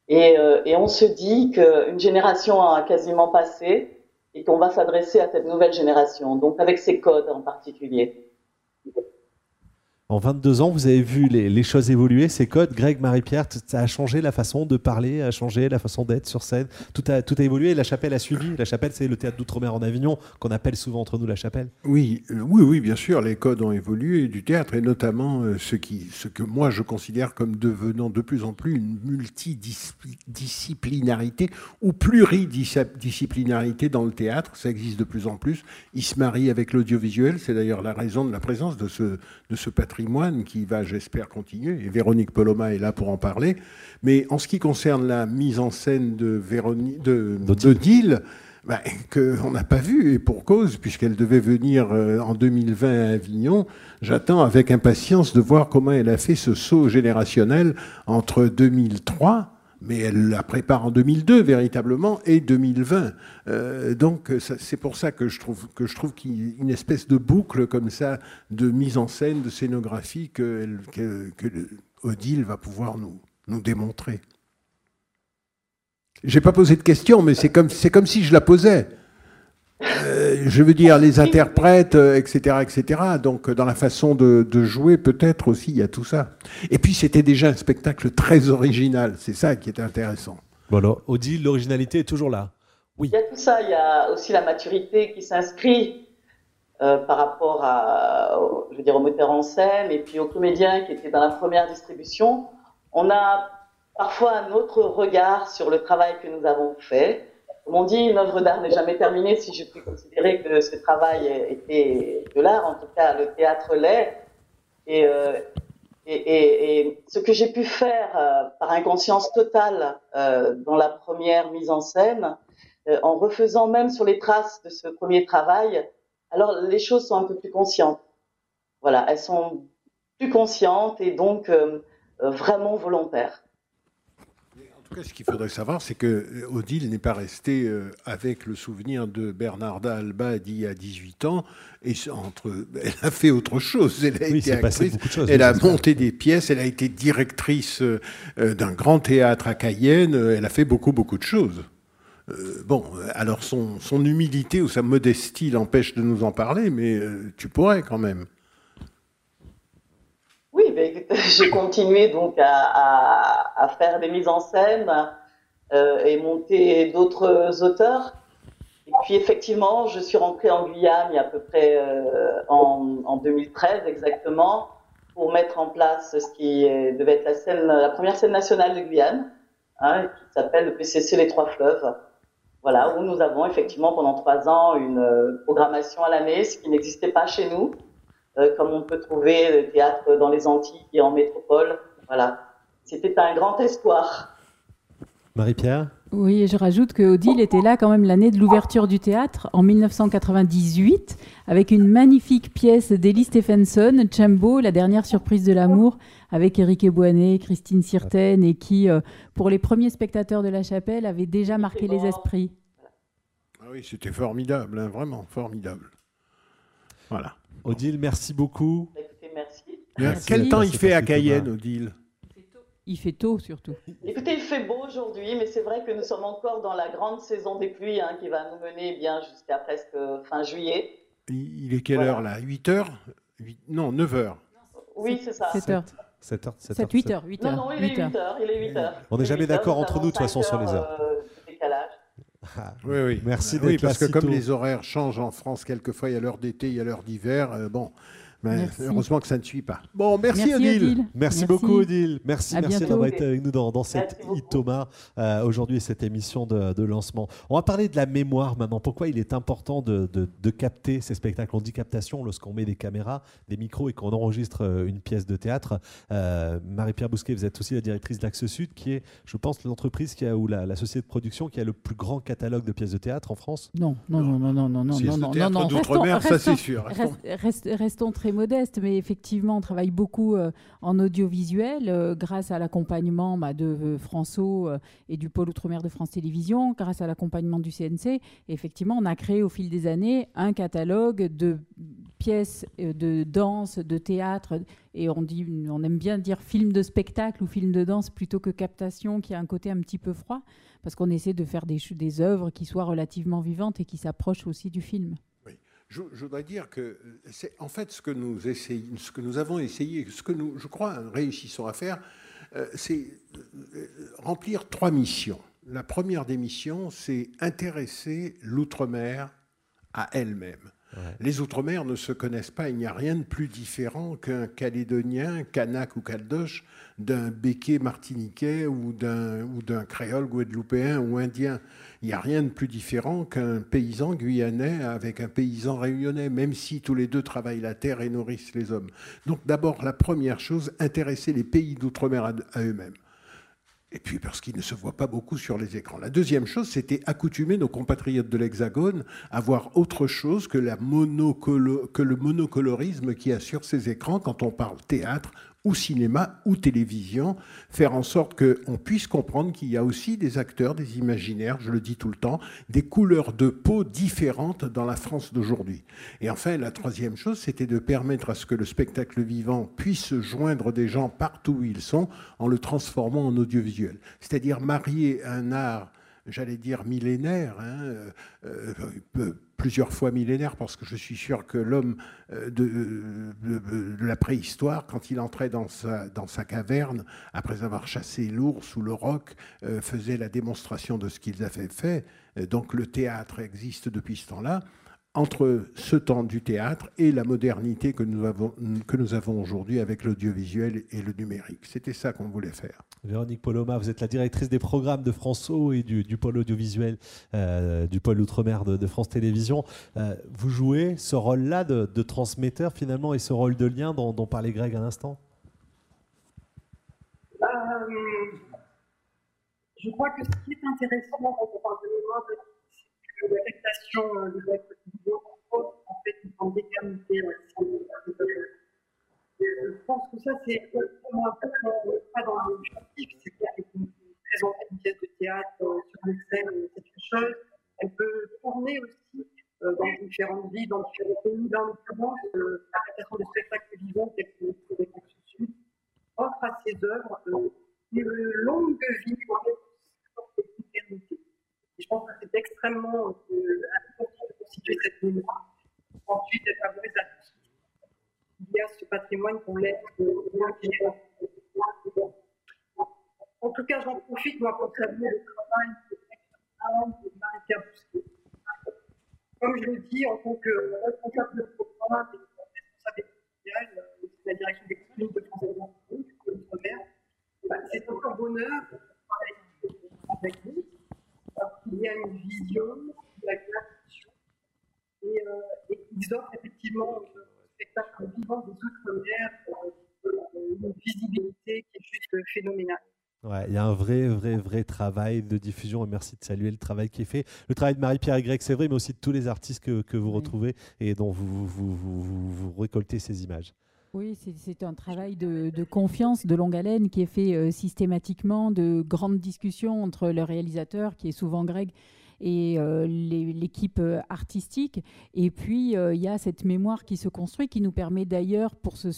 Speaker 25: et, euh, et on se dit qu'une génération a quasiment passé et qu'on va s'adresser à cette nouvelle génération, donc avec ses codes en particulier.
Speaker 2: En 22 ans, vous avez vu les, choses évoluer, ces codes. Greg, Marie-Pierre, ça a changé la façon de parler, a changé la façon d'être sur scène. Tout a, tout a évolué. La chapelle a suivi. La chapelle, c'est le théâtre d'outre-mer en Avignon, qu'on appelle souvent entre nous la chapelle.
Speaker 1: Oui, euh, oui, oui, bien sûr, les codes ont évolué du théâtre et notamment euh, ce, qui, ce que moi je considère comme devenant de plus en plus une multidisciplinarité ou pluridisciplinarité dans le théâtre. Ça existe de plus en plus. Il se marie avec l'audiovisuel. C'est d'ailleurs la raison de la présence de ce, de ce patrimoine qui va, j'espère, continuer. Et Véronique Poloma est là pour en parler. Mais en ce qui concerne la mise en scène de Véronique, de, d'Odile, ben, qu'on n'a pas vu, et pour cause, puisqu'elle devait venir euh, en 2020 à Avignon. J'attends avec impatience de voir comment elle a fait ce saut générationnel entre 2003, mais elle la prépare en 2002 véritablement, et 2020. Euh, donc c'est pour ça que je trouve, qu'il y a une espèce de boucle comme ça, de mise en scène, de scénographie que, Odile va pouvoir nous, nous démontrer. J'ai pas posé de question, mais c'est comme si je la posais. Euh, je veux dire, les interprètes, euh, etc., etc. Donc, dans la façon de, de jouer, peut-être aussi, il y a tout ça. Et puis, c'était déjà un spectacle très original. C'est ça qui est intéressant.
Speaker 2: Voilà. Odile, l'originalité est toujours là.
Speaker 25: Il y a tout ça, il y a aussi la maturité qui s'inscrit euh, par rapport à, au- je veux dire, au metteur en scène et puis aux comédiens qui étaient dans la première distribution. On a parfois un autre regard sur le travail que nous avons fait. Comme on dit, une œuvre d'art n'est jamais terminée si je puis considérer que ce travail était de l'art, en tout cas le théâtre l'est. Et, euh, et, et- et ce que j'ai pu faire euh, par inconscience totale euh, dans la première mise en scène, euh, en refaisant même sur les traces de ce premier travail, alors les choses sont un peu plus conscientes. Voilà, elles sont plus conscientes et donc euh, vraiment volontaires.
Speaker 1: Cas, ce qu'il faudrait savoir, c'est que euh, Odile n'est pas restée euh, avec le souvenir de Bernarda Alba d'il y a 18 ans. Et s- entre, elle a fait autre chose. Elle a
Speaker 2: Oui,
Speaker 1: été actrice.
Speaker 2: choses,
Speaker 1: Elle monté des pièces. Elle a été directrice euh, d'un grand théâtre à Cayenne. Elle a fait beaucoup, beaucoup de choses. Euh, bon, alors son, son humilité ou sa modestie l'empêche de nous en parler, mais tu pourrais quand même.
Speaker 25: J'ai continué donc à, faire des mises en scène euh, et monter d'autres auteurs. Et puis effectivement, je suis rentrée en Guyane il y a à peu près euh, en, en 2013 exactement pour mettre en place ce qui devait être la, scène, la première scène nationale de Guyane, hein, qui s'appelle le PCC Les Trois Fleuves. Voilà, où nous avons effectivement pendant trois ans une euh, programmation à l'année, ce qui n'existait pas chez nous comme on peut trouver le théâtre dans les Antilles et en métropole. Voilà. C'était un grand espoir.
Speaker 2: Marie-Pierre?
Speaker 21: Oui, et je rajoute que Odile était là quand même l'année de l'ouverture du théâtre en 1998 avec une magnifique pièce d'Ellie Stephenson, Chambo, la dernière surprise de l'amour, avec Éric Eboinet, Christine Sirten et qui, euh, pour les premiers spectateurs de la chapelle, avait déjà marqué les esprits.
Speaker 1: Ah oui, c'était formidable, hein, vraiment formidable. Voilà.
Speaker 2: Odile, merci beaucoup.
Speaker 25: Écoutez, merci.
Speaker 21: Merci.
Speaker 1: Quel temps il fait à Cayenne. Odile?
Speaker 21: Il fait tôt surtout.
Speaker 25: Écoutez, il fait beau aujourd'hui, mais c'est vrai que nous sommes encore dans la grande saison des pluies hein, qui va nous mener bien jusqu'à presque fin juillet.
Speaker 1: Il est quelle
Speaker 25: Voilà.
Speaker 1: heure là? 8 heures? Huit- Non, 9 heures.
Speaker 25: Oui, c'est ça.
Speaker 21: 7 heures.
Speaker 2: 7 heures, 7
Speaker 21: 7, 8 heures, 8
Speaker 25: Non,
Speaker 21: heures.
Speaker 25: non, il est
Speaker 21: 8 heures.
Speaker 25: 8 heures. Il est 8 heures.
Speaker 2: On n'est jamais
Speaker 25: 8 heures,
Speaker 2: d'accord entre nous, de toute façon, sur les heures.
Speaker 25: euh, décalage.
Speaker 1: Oui, oui.
Speaker 2: Merci
Speaker 1: Oui, parce
Speaker 2: là
Speaker 1: que
Speaker 2: si
Speaker 1: comme
Speaker 2: tôt.
Speaker 1: les horaires changent en France, quelquefois il y a l'heure d'été, il y a l'heure d'hiver. euh, bon, mais
Speaker 2: Merci.
Speaker 1: heureusement que ça ne suit pas. Bon, merci,
Speaker 2: Merci,
Speaker 1: Odile.
Speaker 2: Odile. Merci, beaucoup Odile. Merci,
Speaker 1: À
Speaker 2: merci
Speaker 1: bientôt.
Speaker 2: d'avoir été avec nous dans, dans cette
Speaker 1: Merci
Speaker 2: I Thomas euh, aujourd'hui cette émission de, de lancement. On va parler de la mémoire maintenant. Pourquoi il est important de, de- de capter ces spectacles? On dit captation lorsqu'on met des caméras, des micros et qu'on enregistre euh, une pièce de théâtre. Euh, Marie-Pierre Bousquet, vous êtes aussi la directrice d'Axe Sud, qui est, je pense, l'entreprise qui a ou la, la société de production qui a le plus grand catalogue de pièces de théâtre en France.
Speaker 21: Non, non, non, non, non, non, non, non, non, non,
Speaker 2: d'outre-mer,
Speaker 21: restons-
Speaker 2: ça, c'est
Speaker 21: restons-
Speaker 2: sûr.
Speaker 21: rest- rest- restons très modestes, mais effectivement, on travaille beaucoup euh, en audiovisuel euh, grâce à l'accompagnement bah, de euh, François et du pôle outre-mer de France Télévisions, grâce à l'accompagnement du CNC. Effectivement, on a créé au fil des années un catalogue de pièces de danse, de théâtre, et on, dit, on aime bien dire film de spectacle ou film de danse plutôt que captation, qui a un côté un petit peu froid, parce qu'on essaie de faire des, des œuvres qui soient relativement vivantes et qui s'approchent aussi du film.
Speaker 1: Je, voudrais dire que euh, c'est en fait ce que nous essayons, ce que nous avons essayé, ce que nous, je crois, réussissons à faire, euh, c'est euh, remplir trois missions. La première des missions, c'est intéresser l'outre-mer à elle-même. Les Outre-mer ne se connaissent pas, il n'y a rien de plus différent qu'un Calédonien, Kanak ou Caldoche, d'un Béquet martiniquais ou d'un, créole guadeloupéen ou indien. Il n'y a rien de plus différent qu'un paysan guyanais avec un paysan réunionnais, même si tous les deux travaillent la terre et nourrissent les hommes. Donc d'abord, la première chose, intéresser les pays d'outre-mer à eux-mêmes. Et puis parce qu'ils ne se voient pas beaucoup sur les écrans. La deuxième chose, c'était accoutumer nos compatriotes de l'Hexagone à voir autre chose que, le monocolorisme qui a sur ces écrans quand on parle théâtre ou cinéma ou télévision, faire en sorte qu'on puisse comprendre qu'il y a aussi des acteurs, des imaginaires, je le dis tout le temps, des couleurs de peau différentes dans la France d'aujourd'hui. Et enfin, la troisième chose, c'était de permettre à ce que le spectacle vivant puisse joindre des gens partout où ils sont en le transformant en audiovisuel. C'est-à-dire marier un art j'allais dire millénaire, hein, euh, euh, plusieurs fois millénaire, parce que je suis sûr que l'homme euh, de, de- la préhistoire, quand il entrait dans sa, dans sa caverne, après avoir chassé l'ours ou le roc, euh, faisait la démonstration de ce qu'ils avaient fait. Euh, Donc le théâtre existe depuis ce temps-là. Entre ce temps du théâtre et la modernité que nous avons aujourd'hui avec l'audiovisuel et le numérique. C'était ça qu'on voulait faire.
Speaker 2: Véronique Poloma, vous êtes la directrice des programmes de France O et du, pôle audiovisuel euh, du pôle Outre-mer de, France Télévisions. Euh, vous jouez ce rôle-là de, transmetteur finalement et ce rôle de lien dont, parlait Greg à l'instant?
Speaker 26: Euh, je crois que ce qui est intéressant quand on parle de mémoire, c'est que la captation euh, de la propose en fait une forme d'éternité. C'est- Je pense que ça, c'est un peu comme- pas dans l'objectif, c'est-à-dire que présenter une pièce de théâtre euh, sur une scène, euh, c'est une chose. Elle peut tourner aussi euh, dans différentes villes, dans différents pays. L'occurrence, euh, la captation de spectacles vivants, tels que le Sud, offre à ses œuvres euh, une longue vie, je pense que c'est extrêmement euh, important de constituer cette mémoire. Ensuite, elle favorise la il y a ce patrimoine qu'on laisse euh. En tout cas, j'en profite, moi, pour saluer le travail de de Marie-Pierre. Comme je le dis, en tant que responsable de programme et responsable euh, de la direction des cliniques de France de l'Outre-mer, bah, c'est grand bonheur de travailler avec vous, parce qu'il y a une vision, il y a une attention, et, euh, offrent effectivement un spectacle vivant des Outre-mer, euh, une visibilité qui est juste phénoménale.
Speaker 2: Ouais, il y a un vrai, vrai, vrai travail de diffusion et merci de saluer le travail qui est fait. Le travail de Marie-Pierre et Greg, c'est vrai, mais aussi de tous les artistes que, que vous retrouvez et dont vous, vous, vous, vous- vous récoltez ces images.
Speaker 21: Oui, c'est- c'est un travail de, de confiance, de longue haleine, qui est fait euh, systématiquement, de grandes discussions entre le réalisateur, qui est souvent Greg, et euh, l'équipe euh, artistique. Et puis, euh, il y a cette mémoire qui se construit, qui nous permet d'ailleurs, pour ce,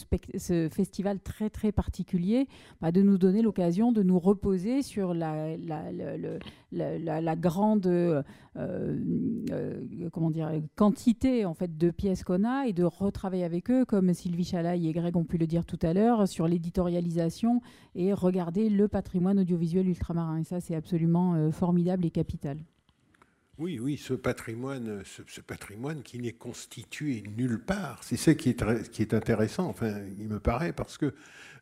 Speaker 21: festival très, très particulier, bah, de nous donner l'occasion de nous reposer sur la, grande quantité en fait, de pièces qu'on a et de retravailler avec eux, comme Sylvie Chalaille et Greg ont pu le dire tout à l'heure, sur l'éditorialisation et regarder le patrimoine audiovisuel ultramarin. Et ça, c'est absolument formidable et capital.
Speaker 1: Oui, oui, ce patrimoine, ce, patrimoine qui n'est constitué nulle part. C'est ça qui est, intéressant, enfin, il me paraît, parce que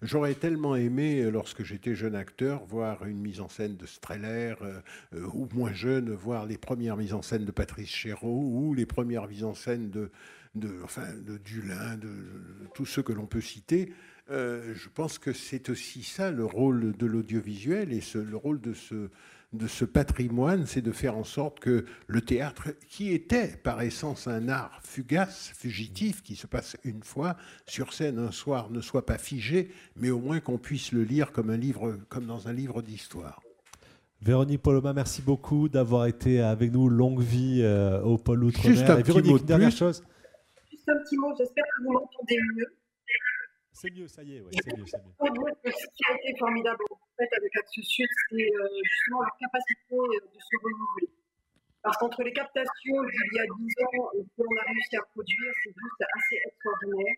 Speaker 1: j'aurais tellement aimé, euh, lorsque j'étais jeune acteur, voir une mise en scène de Streller, euh, euh, ou moins jeune, voir les premières mises en scène de Patrice Chéreau, ou les premières mises en scène de, de, Dulin, de, tous ceux que l'on peut citer. Je pense que c'est aussi ça le rôle de l'audiovisuel et ce- le rôle de ce, de ce patrimoine, c'est de faire en sorte que le théâtre, qui était par essence un art fugace, fugitif, qui se passe une fois sur scène un soir, ne soit pas figé, mais au moins qu'on puisse le lire comme, un livre, comme dans un livre d'histoire.
Speaker 2: Véronique Poloma, merci beaucoup d'avoir été avec nous. Longue vie euh, au pôle Outre-mer.
Speaker 1: Juste un
Speaker 2: Et
Speaker 1: petit mot de
Speaker 2: dernière
Speaker 1: plus.
Speaker 2: chose.
Speaker 26: Juste un petit mot, j'espère que vous m'entendez mieux.
Speaker 2: C'est mieux, ça y est, ouais, c'est mieux,
Speaker 26: ce qui a été formidable avec Axe Sud, c'est euh, justement leur capacité euh, de se renouveler. Parce qu'entre les captations d'il y a 10 ans et ce que l'on a réussi à produire, c'est juste assez extraordinaire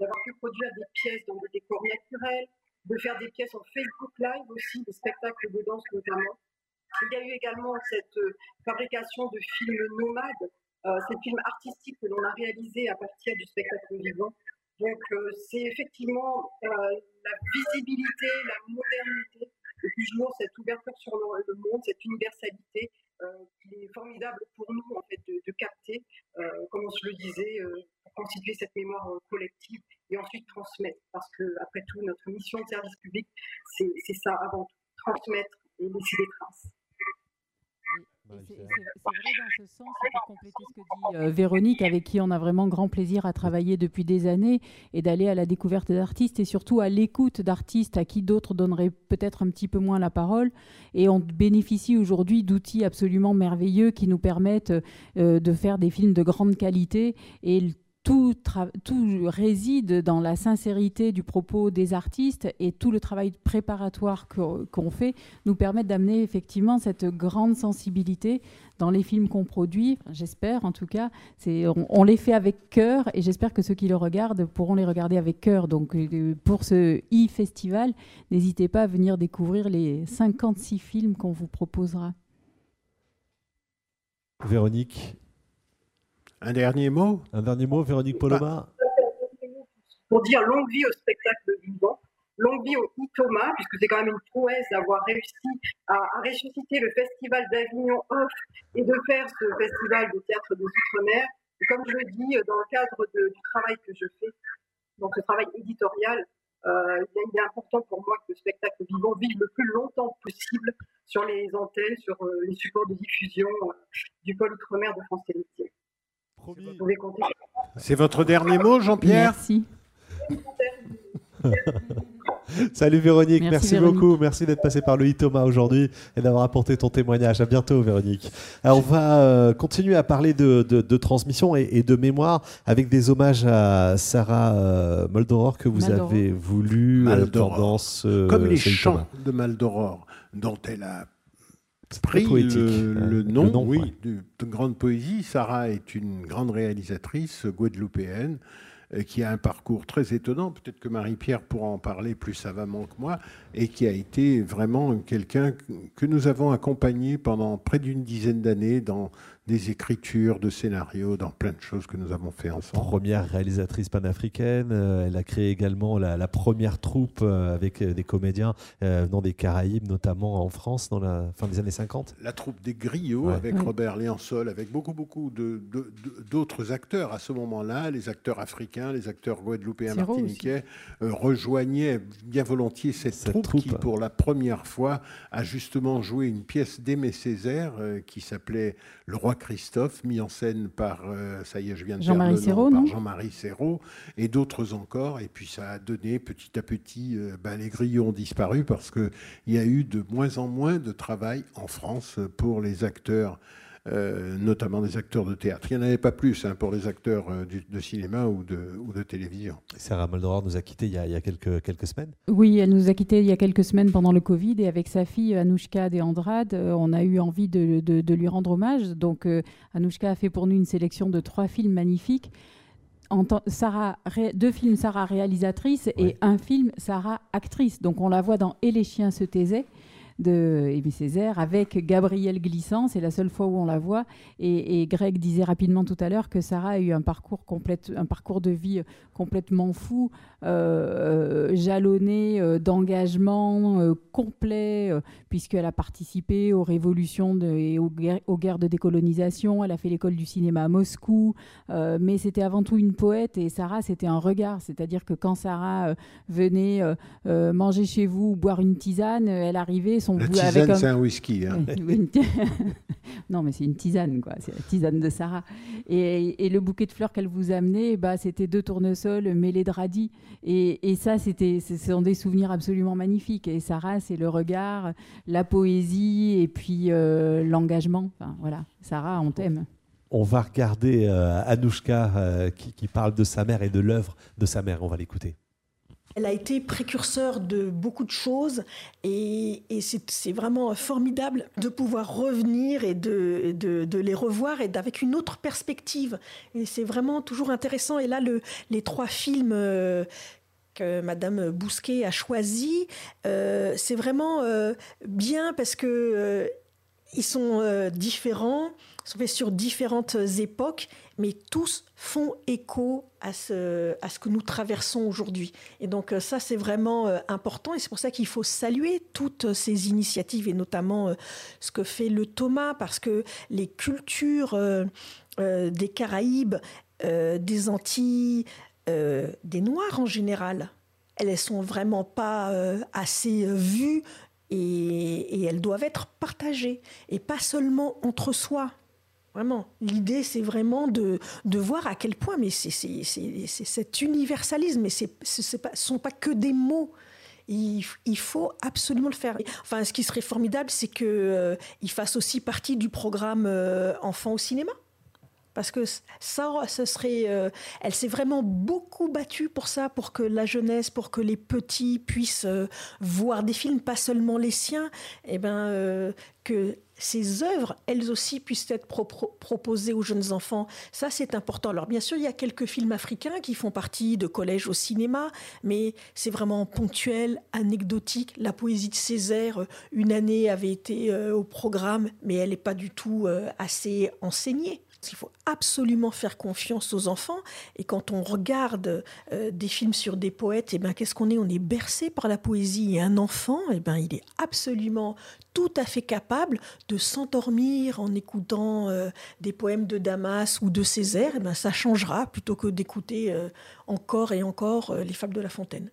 Speaker 26: d'avoir pu produire des pièces dans des décors naturels, de faire des pièces en Facebook Live aussi, des spectacles de danse notamment. Il y a eu également cette euh, fabrication de films nomades, euh, ces films artistiques que l'on a réalisés à partir du spectacle vivant. Donc euh, c'est effectivement euh, la visibilité, la modernité, et toujours cette ouverture sur le, monde, cette universalité euh, qui est formidable pour nous en fait de, capter, euh, comme on se le disait, euh, pour constituer cette mémoire euh, collective et ensuite transmettre. Parce que après tout, notre mission de service public, c'est ça avant tout, transmettre et laisser des traces.
Speaker 21: C'est vrai dans ce sens, pour compléter ce que dit euh, Véronique, avec qui on a vraiment grand plaisir à travailler depuis des années, et d'aller à la découverte d'artistes, et surtout à l'écoute d'artistes à qui d'autres donneraient peut-être un petit peu moins la parole. Et on bénéficie aujourd'hui d'outils absolument merveilleux qui nous permettent euh, de faire des films de grande qualité. Et tout, réside dans la sincérité du propos des artistes et tout le travail préparatoire qu'on fait nous permet d'amener effectivement cette grande sensibilité dans les films qu'on produit. J'espère en tout cas. On, on les fait avec cœur et j'espère que ceux qui le regardent pourront les regarder avec cœur. Donc euh, pour ce e-festival, n'hésitez pas à venir découvrir les 56 films qu'on vous proposera.
Speaker 2: Véronique.
Speaker 1: Un dernier mot
Speaker 2: Un dernier mot, Véronique Poloma.
Speaker 26: pour dire longue vie au spectacle vivant, longue vie au ITOMA, puisque c'est quand même une prouesse d'avoir réussi à, à ressusciter le Festival d'Avignon Off et de faire ce festival de théâtre des Outre-mer. Comme je le dis, dans le cadre de- du travail que je fais, donc ce travail éditorial, euh, il est- il est important pour moi que le spectacle vivant vive le plus longtemps possible sur les antennes, sur euh, les supports de diffusion euh, du pôle Outre-mer de France Télévisions.
Speaker 1: C'est votre dernier mot, Jean-Pierre
Speaker 21: Merci.
Speaker 2: Salut Véronique, merci,
Speaker 21: Merci, Véronique.
Speaker 2: beaucoup. Merci d'être passé par le Itoma aujourd'hui et d'avoir apporté ton témoignage. À bientôt Véronique. Alors, on va euh, continuer à parler de, de- de transmission et, et de mémoire avec des hommages à Sarah euh, Moldoror que vous
Speaker 1: Maldoror.
Speaker 2: avez voulu euh,
Speaker 1: Maldoror.
Speaker 2: pendant ce
Speaker 1: Comme les chants
Speaker 2: Itoma.
Speaker 1: de Maldoror, dont elle a pris
Speaker 2: poétique,
Speaker 1: le, nom, oui,
Speaker 2: ouais.
Speaker 1: de, de grande poésie. Sarah est une grande réalisatrice guadeloupéenne euh, qui a un parcours très étonnant. Peut-être que Marie-Pierre pourra en parler plus savamment que moi, et qui a été vraiment quelqu'un que- que nous avons accompagné pendant près d'une dizaine d'années dans des écritures de scénarios, dans plein de choses que nous avons fait ensemble.
Speaker 2: Première réalisatrice panafricaine, euh, elle a créé également la, la première troupe euh, avec euh, des comédiens euh, venant des Caraïbes, notamment en France dans la fin des années 50.
Speaker 1: la troupe des Griots
Speaker 2: Ouais.
Speaker 1: avec
Speaker 2: Ouais.
Speaker 1: Robert Léansol, avec beaucoup, beaucoup de- de- de- d'autres acteurs à ce moment-là, les acteurs africains, les acteurs guadeloupéens, martiniquais, euh, rejoignaient bien volontiers cette, troupe, qui, pour la première fois, a justement joué une pièce d'Aimé Césaire euh, qui s'appelait Le Roi Christophe, mis en scène par, euh, ça y est, je viens de
Speaker 21: Jean-Marie Serrault,
Speaker 1: par Jean-Marie Serrault, et d'autres encore. Et puis ça a donné petit à petit, euh, ben, les grillons ont disparu parce qu'il y a eu de moins en moins de travail en France pour les acteurs, euh, notamment des acteurs de théâtre. Il n'y en avait pas plus hein, pour les acteurs euh, du- de cinéma ou de, ou de télévision.
Speaker 2: Sarah Moldoror nous a quittés il y a, il y a quelques, quelques semaines.
Speaker 21: Oui, elle nous a quittés il y a quelques semaines pendant le Covid et avec sa fille Anouchka de Andrade, euh, on a eu envie de, de- de lui rendre hommage. Donc euh, Anouchka a fait pour nous une sélection de trois films magnifiques. Sarah, deux films Sarah réalisatrice et un film Sarah actrice. Donc on la voit dans Et les chiens se taisaient. De Aimé Césaire avec Gabrielle Glissant. C'est la seule fois où on la voit. Et, et Greg disait rapidement tout à l'heure que Sarah a eu un parcours, complète, un parcours de vie complètement fou, euh, euh, jalonné euh, d'engagement euh, complet, puisqu'elle a participé aux révolutions de- et aux guerres, aux guerres de décolonisation. Elle a fait l'école du cinéma à Moscou. Mais c'était avant tout une poète. Et Sarah, c'était un regard. C'est-à-dire que quand Sarah venait manger chez vous ou boire une tisane, elle arrivait son
Speaker 1: La tisane,
Speaker 21: avec
Speaker 1: c'est un whisky, hein.
Speaker 21: Non, mais c'est une tisane, quoi. C'est la tisane de Sarah. Et, et le bouquet de fleurs qu'elle vous amenait, bah, c'était deux tournesols mêlés de radis. Et, ça, ce sont des souvenirs absolument magnifiques. Et Sarah, c'est le regard, la poésie et puis euh, l'engagement. Enfin, voilà. Sarah, on t'aime.
Speaker 2: On va regarder euh, Anouchka euh, qui parle de sa mère et de l'œuvre de sa mère. On va l'écouter.
Speaker 27: Elle a été précurseur de beaucoup de choses et, c'est vraiment formidable de pouvoir revenir et de, les revoir et avec une autre perspective. Et c'est vraiment toujours intéressant. Et là, le- les trois films euh, que Madame Bousquet a choisis, euh, c'est vraiment euh, bien parce que euh, ils sont euh, différents, sont faits sur différentes époques, mais tous font écho à ce, à ce que nous traversons aujourd'hui. Et donc euh, ça, c'est vraiment euh, important, et c'est pour ça qu'il faut saluer toutes ces initiatives, et notamment euh, ce que fait le Thomas, parce que les cultures des Caraïbes, des Antilles, des Noirs en général, elles ne sont vraiment pas assez vues et elles doivent être partagées et pas seulement entre soi. Vraiment, l'idée c'est vraiment de, de voir à quel point, mais c'est cet universalisme, mais ce ne sont pas que des mots. Il, il faut absolument le faire. Enfin, ce qui serait formidable, c'est qu'il fasse aussi partie du programme euh, Enfants au cinéma. Parce que ça, ce serait. euh, elle s'est vraiment beaucoup battue pour ça, pour que la jeunesse, pour que les petits puissent euh, voir des films, pas seulement les siens, et ben euh, que ces œuvres, elles aussi, puissent être pro- pro- proposées aux jeunes enfants. Ça, c'est important. Alors, bien sûr, il y a quelques films africains qui font partie de collèges au cinéma, mais c'est vraiment ponctuel, anecdotique. La poésie de Césaire, une année avait été au programme, mais elle n'est pas du tout assez enseignée. Il faut absolument faire confiance aux enfants. Et quand on regarde euh, des films sur des poètes, eh ben, qu'est-ce qu'on est? On est bercé par la poésie. Et un enfant, eh ben, il est absolument tout à fait capable de s'endormir en écoutant euh, des poèmes de Damas ou de Césaire. Eh ben, ça changera plutôt que d'écouter euh, encore et encore les fables de La Fontaine.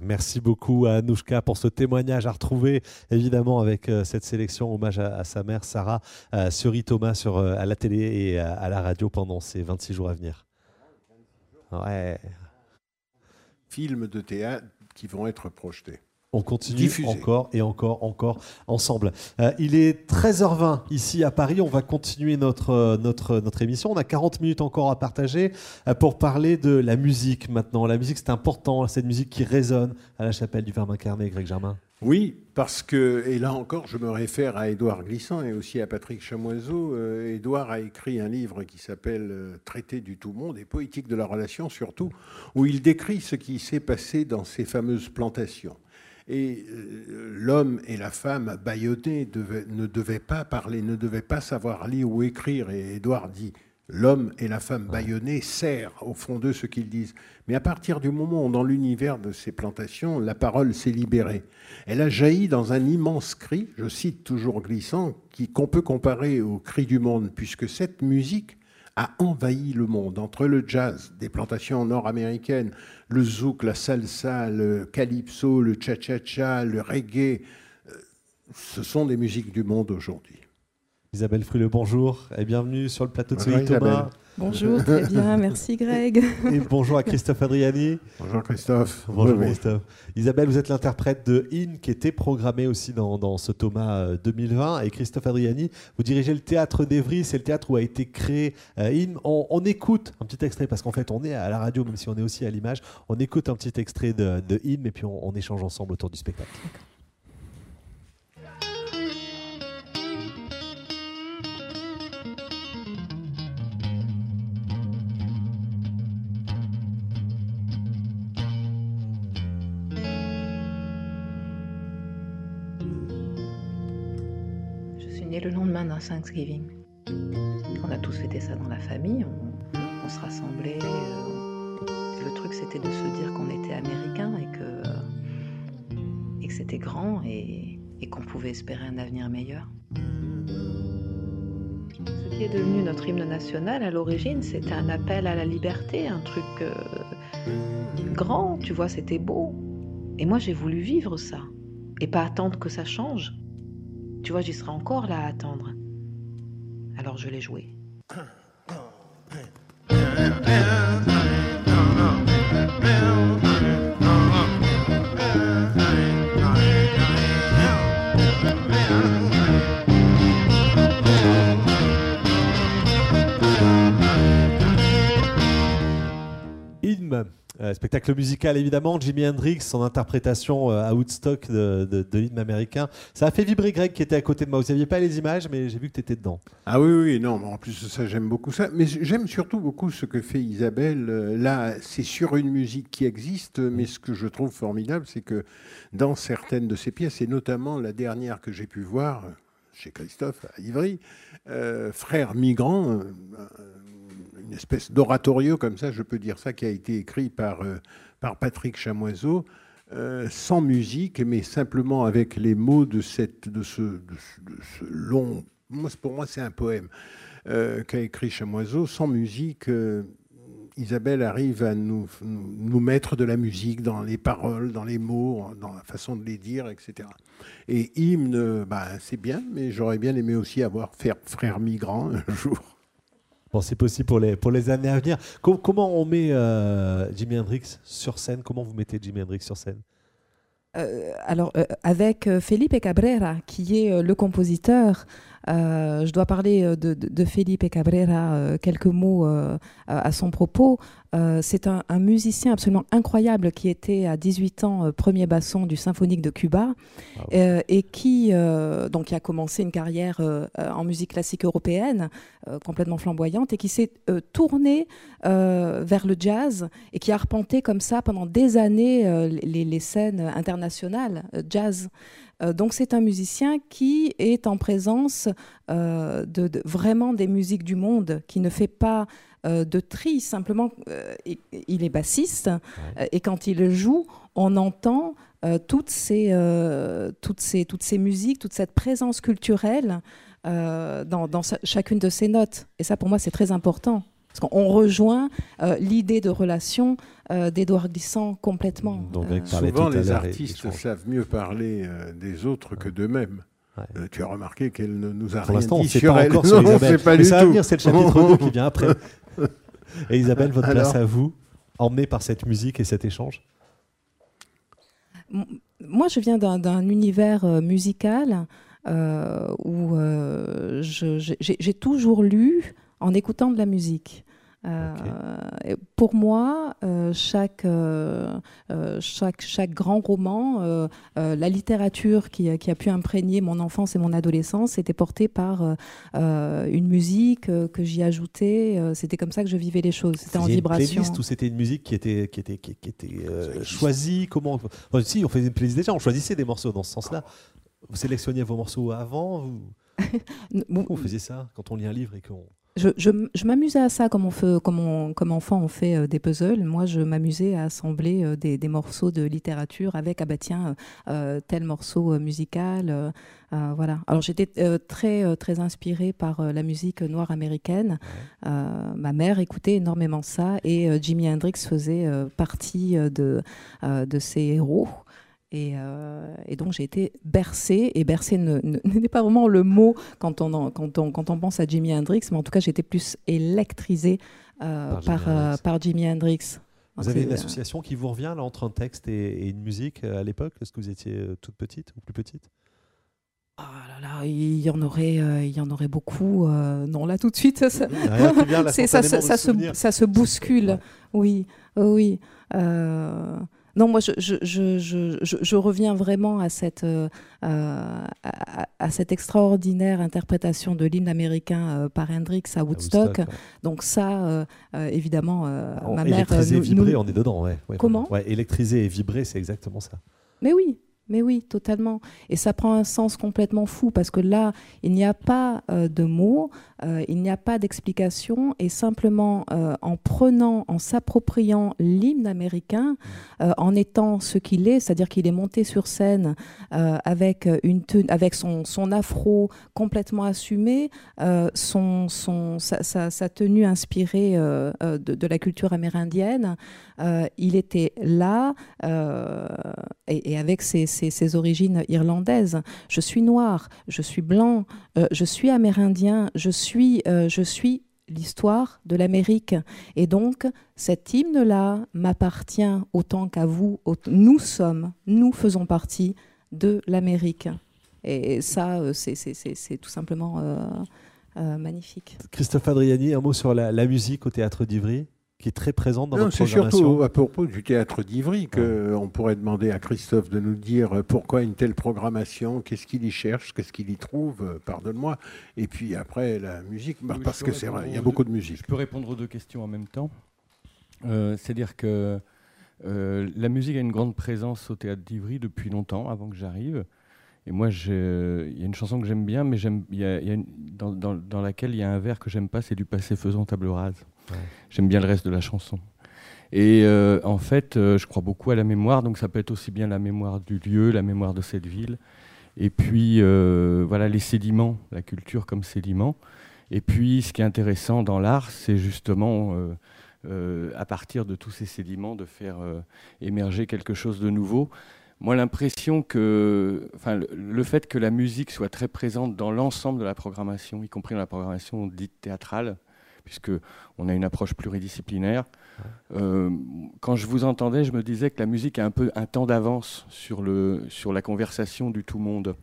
Speaker 2: Merci beaucoup à Anouchka pour ce témoignage à retrouver évidemment avec euh, cette sélection hommage à, sa mère Sarah euh, sur Thomas euh, à la télé et à, à la radio pendant ces 26 jours à venir. Ouais.
Speaker 1: Films de théâtre qui vont être projetés.
Speaker 2: On continue encore et encore, encore ensemble. Euh, il est 13h20 ici à Paris. On va continuer notre, euh, notre, notre émission. On a 40 minutes encore à partager euh, pour parler de la musique maintenant. La musique, c'est important. Cette musique qui résonne à la chapelle du Verbe incarné, Greg Germain.
Speaker 1: Oui, parce que, et là encore, je me réfère à Édouard Glissant et aussi à Patrick Chamoiseau. Euh, Édouard a écrit un livre qui s'appelle euh, Traité du tout monde et poétique de la relation surtout, où il décrit ce qui s'est passé dans ces fameuses plantations. Et euh, l'homme et la femme bâillonnés devaient- ne devaient pas parler, ne devaient pas savoir lire ou écrire. Et Édouard dit L'homme et la femme bâillonnés serrent au fond d'eux ce qu'ils disent. Mais à partir du moment où, dans l'univers de ces plantations, la parole s'est libérée, elle a jailli dans un immense cri, je cite toujours glissant, qu'on peut comparer au cri du monde, puisque cette musique a envahi le monde, entre le jazz des plantations nord-américaines, le zouk, la salsa, le calypso, le cha-cha-cha, le reggae. euh, Ce sont des musiques du monde aujourd'hui.
Speaker 2: Isabelle Fruleux, bonjour et bienvenue sur le plateau de Céline Thomas.
Speaker 1: Isabelle.
Speaker 28: Bonjour, très bien, merci Greg.
Speaker 2: Et bonjour à Christophe Adriani.
Speaker 1: Bonjour Christophe.
Speaker 2: Bonjour
Speaker 1: Oui, oui.
Speaker 2: Christophe. Isabelle, vous êtes l'interprète de In qui était programmé aussi dans, dans ce Thomas euh, 2020. Et Christophe Adriani, vous dirigez le théâtre d'Evry, c'est le théâtre où a été créé euh, In. On, on écoute un petit extrait parce qu'en fait on est à la radio, même si on est aussi à l'image. On écoute un petit extrait de, de In et puis on, on échange ensemble autour du spectacle.
Speaker 29: Lendemain d'un Thanksgiving. On a tous fêté ça dans la famille, on, se rassemblait. euh, le truc, c'était de se dire qu'on était américain et que, et que c'était grand et, et qu'on pouvait espérer un avenir meilleur. Ce qui est devenu notre hymne national à l'origine, c'était un appel à la liberté, un truc euh, grand, tu vois, c'était beau. Et moi, j'ai voulu vivre ça et pas attendre que ça change. Tu vois, j'y serai encore là à attendre. Alors je l'ai joué.
Speaker 2: euh, spectacle musical évidemment, Jimi Hendrix, son interprétation euh, à Woodstock de, de, l'hymne américain. Ça a fait vibrer Greg qui était à côté de moi. Vous n'aviez pas les images, mais j'ai vu que tu étais dedans.
Speaker 1: Ah oui, oui, non, en plus ça, j'aime beaucoup ça. Mais j'aime surtout beaucoup ce que fait Isabelle. Euh, Là, c'est sur une musique qui existe, mais ce que je trouve formidable, c'est que dans certaines de ses pièces, et notamment la dernière que j'ai pu voir chez Christophe à Ivry, euh, Frères migrants, euh, une espèce d'oratorio comme ça, je peux dire ça, qui a été écrit par, euh, par Patrick Chamoiseau, euh, sans musique, mais simplement avec les mots de, cette, de, ce, long. Pour moi, c'est un poème euh, qu'a écrit Chamoiseau. Sans musique, Isabelle arrive à nous, nous, mettre de la musique dans les paroles, dans les mots, dans la façon de les dire, etc. Et hymne, bah, c'est bien, mais j'aurais bien aimé aussi avoir faire frère migrant un jour.
Speaker 2: Bon, c'est possible pour les, pour les années à venir. Co- comment on met euh, Jimi Hendrix sur scène? Comment vous mettez Jimi Hendrix sur scène?
Speaker 28: Euh, alors, euh, avec Felipe Cabrera, qui est le compositeur, euh, je dois parler euh, de, de- de Felipe Cabrera, euh, quelques mots euh, à son propos. C'est un, un musicien absolument incroyable qui était à 18 ans premier basson du symphonique de Cuba et qui donc qui a commencé une carrière en musique classique européenne complètement flamboyante et qui s'est tourné vers le jazz et qui a arpenté comme ça pendant des années les, les scènes internationales jazz. Euh, donc c'est un musicien qui est en présence euh, de, de- vraiment des musiques du monde, qui ne fait pas euh, de tri, simplement il, est bassiste et quand il joue, on entend toutes, ces, toutes, ces, toutes ces musiques, toute cette présence culturelle euh, dans, dans chacune de ses notes. Et ça pour moi c'est très important. Parce qu'on rejoint euh, l'idée de relation euh, d'Edouard Glissant complètement. Euh,
Speaker 1: Souvent, les artistes savent mieux parler euh, des autres que d'eux-mêmes. Euh, tu as remarqué qu'elle ne nous a
Speaker 2: Pour
Speaker 1: rien
Speaker 2: on
Speaker 1: dit sur
Speaker 2: pas
Speaker 1: elle.
Speaker 2: encore sur Isabelle.
Speaker 1: pas
Speaker 2: Mais
Speaker 1: du
Speaker 2: ça va
Speaker 1: tout.
Speaker 2: venir, c'est le chapitre 2 qui vient après. Et Isabelle, votre place à vous, emmenée par cette musique et cet échange
Speaker 28: Moi, je viens d'un univers euh, musical euh, où euh, j'ai toujours lu en écoutant de la musique. Euh, et pour moi, euh, chaque, euh, chaque, chaque grand roman, euh, euh, la littérature qui, a- qui a pu imprégner mon enfance et mon adolescence, était portée par une musique que j'y ajoutais. C'était comme ça que je vivais les choses. C'était en
Speaker 2: faisiez une
Speaker 28: vibration.
Speaker 2: playlist ou c'était une musique qui était, qui était, qui, qui était euh, choisie Comment Enfin, Si, on faisait une playlist déjà, on choisissait des morceaux dans ce sens-là. Vous sélectionniez vos morceaux avant vous... Comment vous faisiez ça quand on lit un livre et qu'on.
Speaker 28: Je, je m- je m'amusais à ça comme, on fait, comme, on- comme enfant on fait euh, des puzzles. Moi, je m'amusais à assembler euh, des, des morceaux de littérature avec, ah bah tiens, euh, tel morceau musical. voilà. Alors j'étais très, très inspirée par la musique noire américaine. Ma mère écoutait énormément ça et Jimi Hendrix faisait partie de, de ses héros. Et, euh, et donc j'ai été bercée, et bercée ne- ne- n'est pas vraiment le mot quand on, en- quand, on, quand on pense à Jimi Hendrix, mais en tout cas j'étais plus électrisée euh,
Speaker 2: Par Jimi
Speaker 28: par, euh,
Speaker 2: Hendrix.
Speaker 28: par Jimi Hendrix.
Speaker 2: Vous
Speaker 28: Donc,
Speaker 2: avez une
Speaker 28: euh,
Speaker 2: association qui vous revient là entre un texte et, et une musique à l'époque? Est-ce que vous étiez toute petite ou plus petite?
Speaker 28: Ah là là, il y en aurait, euh, il y en aurait beaucoup. euh, non, là tout de suite, ça, ça- ça, ça, se,
Speaker 2: souvenir.
Speaker 28: ça se bouscule. Oui, oui. Euh, non, moi, je, je, je, je, je- je reviens vraiment à cette, euh, à, cette extraordinaire interprétation de l'hymne américain euh, par Hendrix à Woodstock.
Speaker 2: Woodstock, ouais.
Speaker 28: Donc ça, euh, évidemment, ma mère...
Speaker 2: Électrisé,
Speaker 28: euh, nous- nous-
Speaker 2: on est dedans. Ouais, ouais,
Speaker 28: Comment?
Speaker 2: Ouais, Électrisé et vibré, c'est exactement ça.
Speaker 28: Mais oui, Mais oui, totalement. Et ça prend un sens complètement fou parce que là, il n'y a pas euh, de mots, euh, il n'y a pas d'explication et simplement euh, en prenant, en s'appropriant l'hymne américain, en étant ce qu'il est, c'est-à-dire qu'il est monté sur scène avec, une avec son, son afro complètement assumé, son, son, sa, sa- sa tenue inspirée de, de la culture amérindienne. Il était là et, et avec ses, ses- ses origines irlandaises. Je suis noir, je suis blanc, euh, je suis amérindien, je suis, euh, je suis l'histoire de l'Amérique. Et donc, cet hymne-là m'appartient autant qu'à vous. Nous sommes, nous faisons partie de l'Amérique. Et ça, euh, c'est- tout simplement magnifique.
Speaker 2: Christophe Adriani, un mot sur la musique au théâtre d'Ivry, qui est très présente dans
Speaker 1: Non, c'est
Speaker 2: programmation.
Speaker 1: surtout à propos du théâtre d'Ivry qu'on pourrait demander à Christophe de nous dire pourquoi une telle programmation, qu'est-ce qu'il y cherche, qu'est-ce qu'il y trouve, euh, pardonne-moi. Et puis après, la musique, bah,
Speaker 30: Oui,
Speaker 1: parce que c'est vrai, il y a beaucoup de musique.
Speaker 30: Je peux répondre aux deux questions en même temps. Euh, C'est-à-dire que euh, la musique a une grande présence au théâtre d'Ivry depuis longtemps, avant que j'arrive. Et moi, il y a une chanson que j'aime bien, mais j'aime, il y a- y a une- dans, dans- dans laquelle il y a un vers que j'aime pas, c'est du passé faisant table rase. J'aime bien le reste de la chanson. Et euh, en fait, euh, je crois beaucoup à la mémoire, donc ça peut être aussi bien la mémoire du lieu, la mémoire de cette ville, et puis euh, voilà les sédiments, la culture comme sédiment. Et puis, ce qui est intéressant dans l'art, c'est justement à partir de tous ces sédiments de faire émerger quelque chose de nouveau. Moi, l'impression que, enfin, le fait que la musique soit très présente dans l'ensemble de la programmation, y compris dans la programmation dite théâtrale, puisque on a une approche pluridisciplinaire. euh, quand je vous entendais, je me disais que la musique a un peu un temps d'avance sur le sur la conversation du tout monde.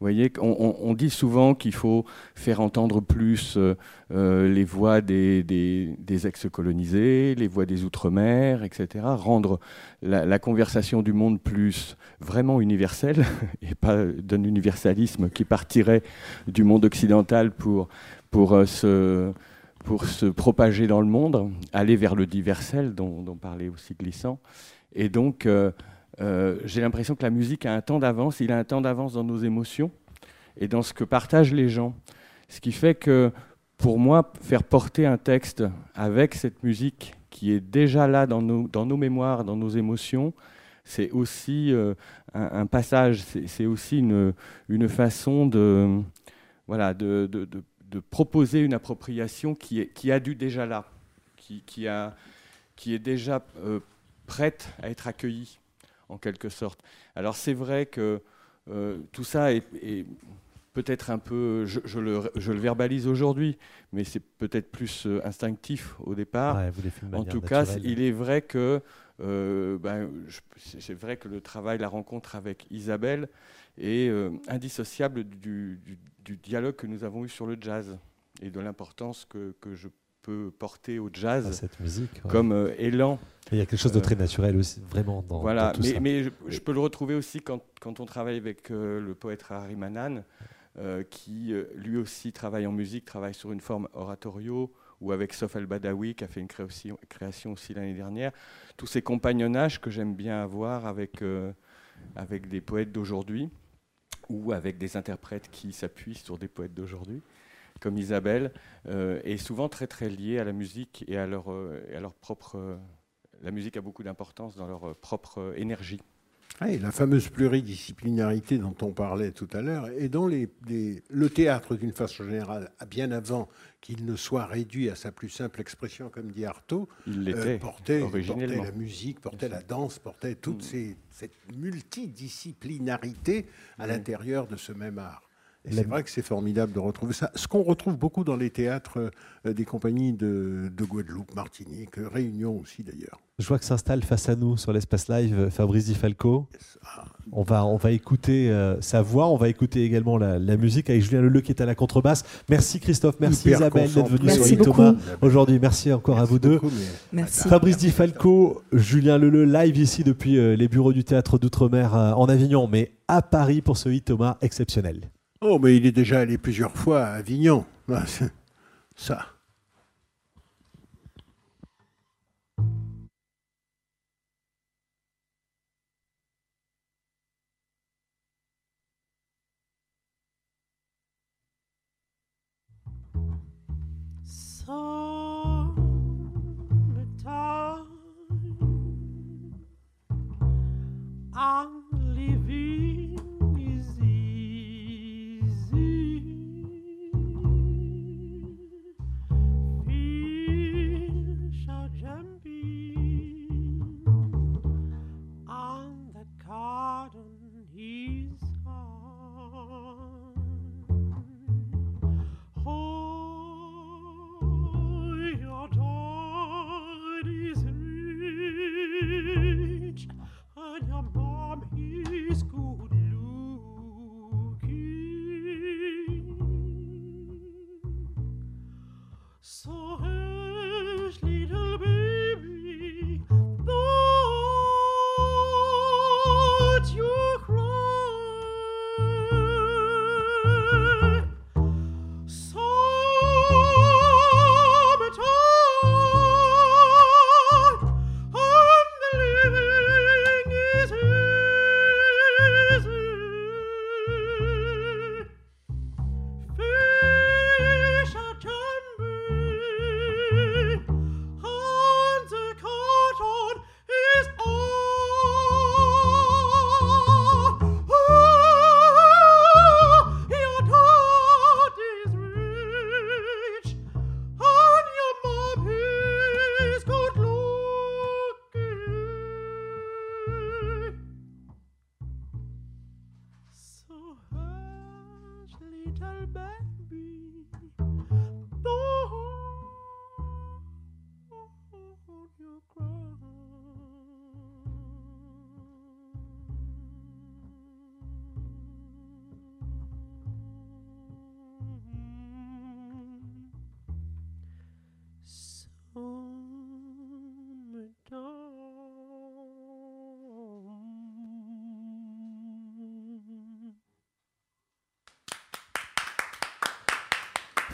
Speaker 30: Vous voyez, on, on- on dit souvent qu'il faut faire entendre plus euh, euh, les voix des, des- des ex-colonisés, les voix des Outre-mer, etc. Rendre la, la conversation du monde plus vraiment universelle et pas d'un universalisme qui partirait du monde occidental pour, pour, euh, se, pour se propager dans le monde, aller vers le diversel dont, parlait aussi Glissant. Et donc, euh, euh, j'ai l'impression que la musique a un temps d'avance, il a un temps d'avance dans nos émotions et dans ce que partagent les gens. Ce qui fait que, pour moi, faire porter un texte avec cette musique qui est déjà là dans nos, dans nos mémoires, dans nos émotions, c'est aussi euh, un, passage, c'est aussi une, une façon de, voilà, de- de proposer une appropriation qui, est, qui a dû déjà là, qui, qui, a, qui est déjà euh, prête à être accueillie, en quelque sorte. Alors c'est vrai que euh, tout ça est, est peut-être un peu, je, je le, je le verbalise aujourd'hui, mais c'est peut-être plus euh, instinctif au départ.
Speaker 2: Ouais,
Speaker 30: en tout cas, il est vrai que euh, ben, c'est vrai que le travail, la rencontre avec Isabelle est euh, indissociable du, du- du dialogue que nous avons eu sur le jazz et de l'importance que, que je peux porter au jazz
Speaker 2: cette musique, ouais.
Speaker 30: comme euh, élan.
Speaker 2: Il y a quelque chose de très naturel aussi, vraiment, dans,
Speaker 30: voilà,
Speaker 2: dans tout
Speaker 30: mais,
Speaker 2: ça.
Speaker 30: mais je, je peux le retrouver aussi quand, quand on travaille avec le poète Harry Manan, qui lui aussi travaille en musique, travaille sur une forme oratorio, ou avec Sof El-Badawi, qui a fait une création, aussi l'année dernière. Tous ces compagnonnages que j'aime bien avoir avec, euh, avec des poètes d'aujourd'hui, ou avec des interprètes qui s'appuient sur des poètes d'aujourd'hui, comme Isabelle, euh, est souvent très très lié à la musique et à leur, euh, et à leur propre... euh, la musique a beaucoup d'importance dans leur propre énergie.
Speaker 1: Et la fameuse pluridisciplinarité dont on parlait tout à l'heure, et dont les, les- le théâtre, d'une façon générale, bien avant qu'il ne soit réduit à sa plus simple expression, comme dit Artaud,
Speaker 30: Il l'était,
Speaker 1: portait, la musique, portait la danse, portait toute ces- cette multidisciplinarité à
Speaker 30: Mm.
Speaker 1: l'intérieur de ce même art. Et c'est vrai que c'est formidable de retrouver ça. Ce qu'on retrouve beaucoup dans les théâtres euh, des compagnies de, de Guadeloupe, Martinique, euh, Réunion aussi d'ailleurs.
Speaker 2: Je vois que s'installe face à nous sur l'espace live euh, Fabrice Di Falco. On va, on va écouter euh, sa voix, on va écouter également la, la musique avec Julien Leleu qui est à la contrebasse. Merci Christophe, merci
Speaker 1: Hyper
Speaker 2: Isabelle d'être venue sur
Speaker 1: Merci
Speaker 2: Thomas
Speaker 1: beaucoup.
Speaker 2: aujourd'hui. Merci encore à vous deux.
Speaker 1: beaucoup,
Speaker 28: Merci.
Speaker 2: Fabrice Di Falco, Julien Leleu live ici depuis euh, les bureaux du théâtre d'Outre-mer euh, en Avignon, mais à Paris pour ce hit Thomas exceptionnel.
Speaker 1: Oh, mais il est déjà allé plusieurs fois à Avignon. Ah, ça.
Speaker 31: So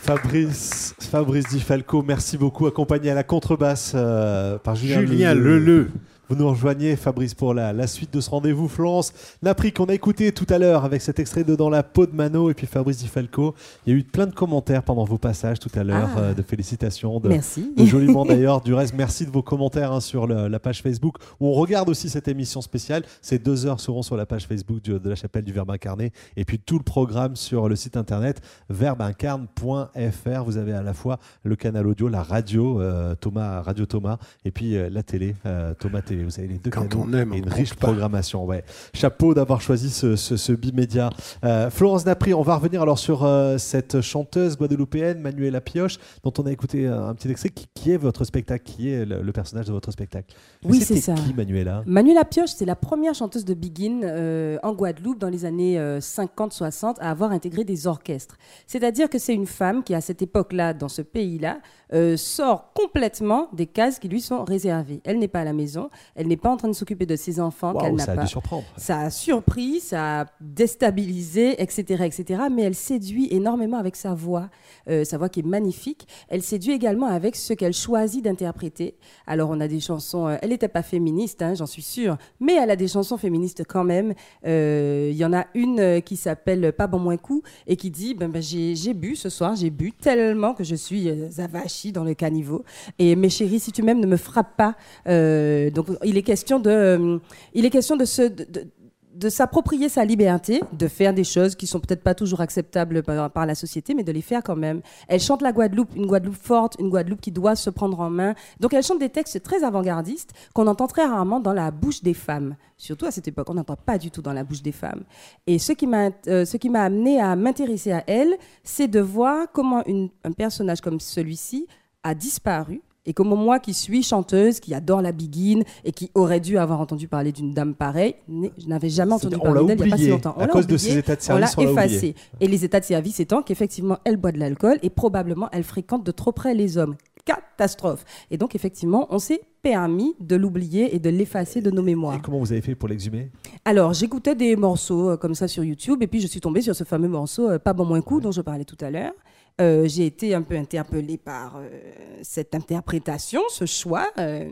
Speaker 2: Fabrice, Fabrice Di Falco, merci beaucoup, accompagné à la contrebasse euh, par Julien,
Speaker 1: Julien Leleu.
Speaker 2: Vous nous rejoignez, Fabrice, pour la, suite de ce rendez-vous. Florence Napri, qu'on a écouté tout à l'heure avec cet extrait de Dans la peau de Mano, et puis Fabrice Di Falco. Il y a eu plein de commentaires pendant vos passages tout à l'heure,
Speaker 32: Ah.
Speaker 2: euh, de félicitations, de,
Speaker 32: Merci.
Speaker 2: de mots d'ailleurs. Du reste, merci de vos commentaires hein, sur le- la page Facebook, où on regarde aussi cette émission spéciale. Ces deux heures seront sur la page Facebook de la chapelle du Verbe incarné, et puis tout le programme sur le site internet verbeincarne.fr. Vous avez à la fois le canal audio, la radio, euh, Thomas, Radio Thomas, et puis euh, la télé, Thomas TV. Vous avez les deux
Speaker 1: Quand
Speaker 2: canaux
Speaker 1: on aime,
Speaker 2: et une riche
Speaker 1: pas.
Speaker 2: programmation. Ouais. Chapeau d'avoir choisi ce, ce, ce bimédia. Euh, Florence Napri, on va revenir alors sur euh, cette chanteuse guadeloupéenne, Manuela Pioche, dont on a écouté euh, un petit extrait. Qui, qui est votre spectacle Qui est le, le personnage de votre spectacle
Speaker 19: Oui, c'est ça.
Speaker 2: qui, Manuela?
Speaker 19: Manuela Pioche, c'est la première chanteuse de Begin euh, en Guadeloupe dans les années 50-60 à avoir intégré des orchestres. C'est-à-dire que c'est une femme qui, à cette époque-là, dans ce pays-là, euh, sort complètement des cases qui lui sont réservées. Elle n'est pas à la maison, elle n'est pas en train de s'occuper de ses enfants qu'elle n'a
Speaker 2: ça a
Speaker 19: pas.
Speaker 2: surprendre.
Speaker 19: Ça a surpris, ça a déstabilisé, etc., etc. Mais elle séduit énormément avec sa voix, euh, sa voix qui est magnifique. Elle séduit également avec ce qu'elle choisit d'interpréter. Alors on a des chansons, euh, elle n'était pas féministe, hein, j'en suis sûre, mais elle a des chansons féministes quand même. Euh, Il y en a une qui s'appelle Pas bon moins coup et qui dit ben, ben, j'ai bu ce soir, j'ai bu tellement que je suis zavachie dans le caniveau. Et mes chéris, si tu m'aimes, ne me frappe pas. Donc il est question de, euh, il est question de se de- s'approprier sa liberté, de faire des choses qui sont peut-être pas toujours acceptables par, la société, mais de les faire quand même. Elle chante la Guadeloupe, une Guadeloupe forte, une Guadeloupe qui doit se prendre en main. Donc elle chante des textes très avant-gardistes qu'on entend très rarement dans la bouche des femmes. Surtout à cette époque, on n'entend pas du tout dans la bouche des femmes. Et ce qui m'a euh, ce amené à m'intéresser à elle, c'est de voir comment un personnage comme celui-ci a disparu et comment moi qui suis chanteuse, qui adore la biguine et qui aurait dû avoir entendu parler d'une dame pareille, je n'avais jamais entendu
Speaker 2: on
Speaker 19: parler d'elle il n'y a pas si longtemps.
Speaker 2: À
Speaker 19: l'a
Speaker 2: cause de ses états de
Speaker 19: on l'a
Speaker 2: service, on l'a
Speaker 19: effacée. Et les états de service étant qu'effectivement, elle boit de l'alcool et probablement elle fréquente de trop près les hommes. Catastrophe. Et donc, effectivement, on s'est permis de l'oublier et de l'effacer de nos mémoires.
Speaker 2: Et comment vous avez fait pour l'exhumer?
Speaker 19: Alors, j'écoutais des morceaux euh, comme ça sur YouTube et puis je suis tombée sur ce fameux morceau euh, Pas bon moins coup dont je parlais tout à l'heure. Euh, J'ai été un peu interpellée par euh, cette interprétation, ce choix. euh,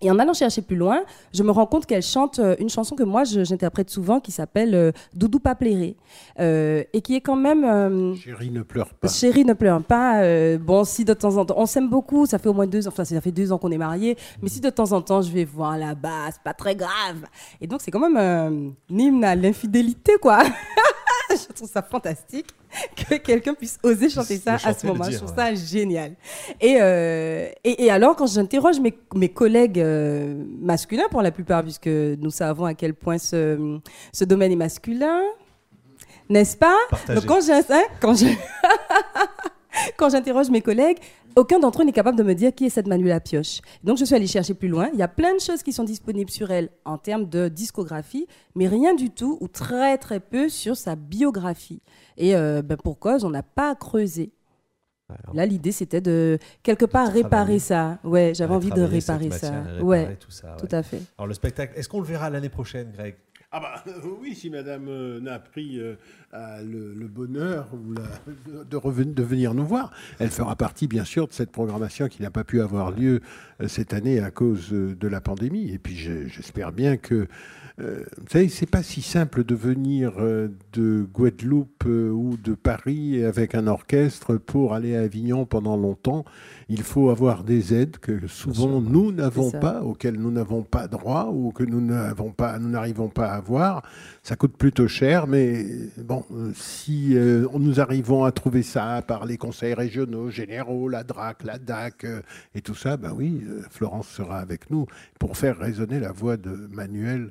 Speaker 19: Et en allant chercher plus loin, je me rends compte qu'elle chante une chanson que moi j'interprète souvent qui s'appelle Doudou pas plairé et qui est quand même
Speaker 1: Chérie, ne pleure pas.
Speaker 19: Chérie ne pleure pas. bon, si de temps en temps, on s'aime beaucoup, ça fait au moins deux ans, enfin ça fait deux ans qu'on est mariés, mais si de temps en temps je vais voir là-bas, c'est pas très grave. Et donc c'est quand même un hymne à l'infidélité, quoi. je trouve ça fantastique que quelqu'un puisse oser chanter ça à ce moment. Je trouve
Speaker 2: ouais.
Speaker 19: ça génial. Et, euh, et, et alors, quand j'interroge mes, mes collègues euh, masculins, pour la plupart, puisque nous savons à quel point ce, ce domaine est masculin, n'est-ce pas?
Speaker 2: Partagé.
Speaker 19: Donc, quand j'ai- hein, quand je- quand j'interroge mes collègues, aucun d'entre eux n'est capable de me dire qui est cette Manuela Pioche. Donc je suis allée chercher plus loin. Il y a plein de choses qui sont disponibles sur elle en termes de discographie, mais rien du tout ou très très peu sur sa biographie. Et euh, ben, pour cause, on n'a pas creusé. Là, l'idée, c'était de quelque part réparer ça. Ouais, j'avais envie de réparer ça.
Speaker 2: matière
Speaker 19: Ouais,
Speaker 2: tout ça, ouais.
Speaker 19: tout à fait.
Speaker 2: Alors le spectacle, est-ce qu'on le verra l'année prochaine, Greg?
Speaker 1: Ah bah oui, si Madame euh, n'a pris euh, le, bonheur de, venir nous voir, elle fera partie bien sûr de cette programmation qui n'a pas pu avoir lieu euh, cette année à cause de la pandémie. Et puis je- j'espère bien que, euh, vous savez, c'est pas si simple de venir euh, de Guadeloupe euh, ou de Paris avec un orchestre pour aller à Avignon pendant longtemps. Il faut avoir des aides que souvent nous n'avons pas, auxquelles nous n'avons pas droit ou que nous n'avons pas, nous n'arrivons pas à avoir. Ça coûte plutôt cher, mais bon, si euh, nous arrivons à trouver ça par les conseils régionaux, généraux, la DRAC, la DAC euh, et tout ça, ben oui, Florence sera avec nous pour faire résonner la voix de Manuel.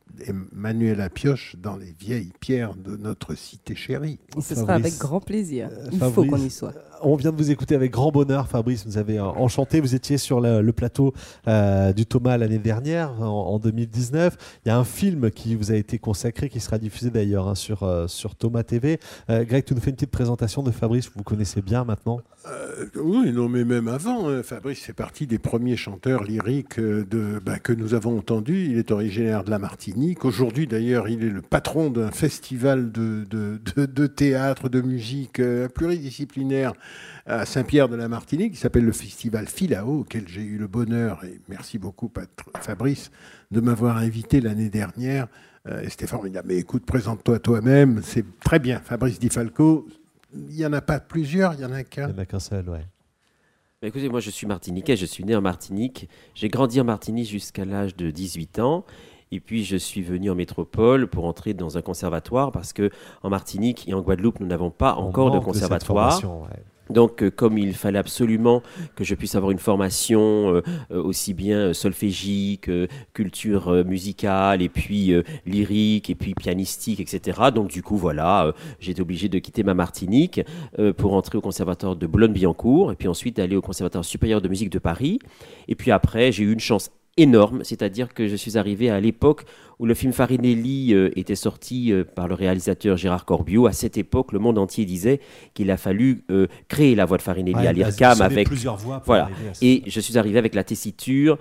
Speaker 1: euh, Et Manuel Pioche dans les vieilles pierres de notre cité chérie.
Speaker 19: Et ce sera avec grand plaisir. Il faut
Speaker 2: Fabrice,
Speaker 19: qu'on y soit.
Speaker 2: On vient de vous écouter avec grand bonheur, Fabrice. Vous avez euh, enchanté. Vous étiez sur le, le plateau euh, du Thomas l'année dernière, en, en 2019. Il y a un film qui vous a été consacré, qui sera diffusé d'ailleurs hein, sur, euh, sur Thomas TV. Euh, Greg, tu nous fais une petite présentation de Fabrice, que vous connaissez bien maintenant.
Speaker 1: Euh, oui, non, mais même avant, hein, Fabrice fait partie des premiers chanteurs lyriques euh, de, bah, que nous avons entendus. Il est originaire de la Martinique. Aujourd'hui, d'ailleurs, il est le patron d'un festival de, de, de- de théâtre, de musique euh, pluridisciplinaire à Saint-Pierre de la Martinique, qui s'appelle le festival Filao, auquel j'ai eu le bonheur, et merci beaucoup, Fabrice, de m'avoir invité l'année dernière. Euh, et C'était formidable. Mais écoute, présente-toi toi-même. C'est très bien. Fabrice Di Falco, il n'y en a pas plusieurs, il n'y en a qu'un.
Speaker 2: Il n'y en a qu'un seul, ouais.
Speaker 33: Bah, écoutez, moi je suis martiniquais, je suis né en Martinique. J'ai grandi en Martinique jusqu'à l'âge de 18 ans. Et puis je suis venu en métropole pour entrer dans un conservatoire parce que en Martinique et en Guadeloupe, nous n'avons pas
Speaker 2: On
Speaker 33: encore de conservatoire. Donc, euh, comme il fallait absolument que je puisse avoir une formation euh, euh, aussi bien solfégique, culture musicale, et puis lyrique, et puis pianistique, etc. Donc, du coup, voilà, été obligé de quitter ma Martinique pour entrer au conservatoire de Boulogne-Billancourt, et puis ensuite d'aller au conservatoire supérieur de musique de Paris. Et puis après, j'ai eu une chance énorme, c'est-à-dire que je suis arrivé à l'époque où le film Farinelli euh, était sorti euh, par le réalisateur Gérard Corbiot. À cette époque, le monde entier disait qu'il a fallu euh, créer la voix de Farinelli
Speaker 2: Ouais,
Speaker 33: à l'IRCAM
Speaker 2: sonné
Speaker 33: avec
Speaker 2: plusieurs voix
Speaker 33: voilà. Et je suis arrivé avec la tessiture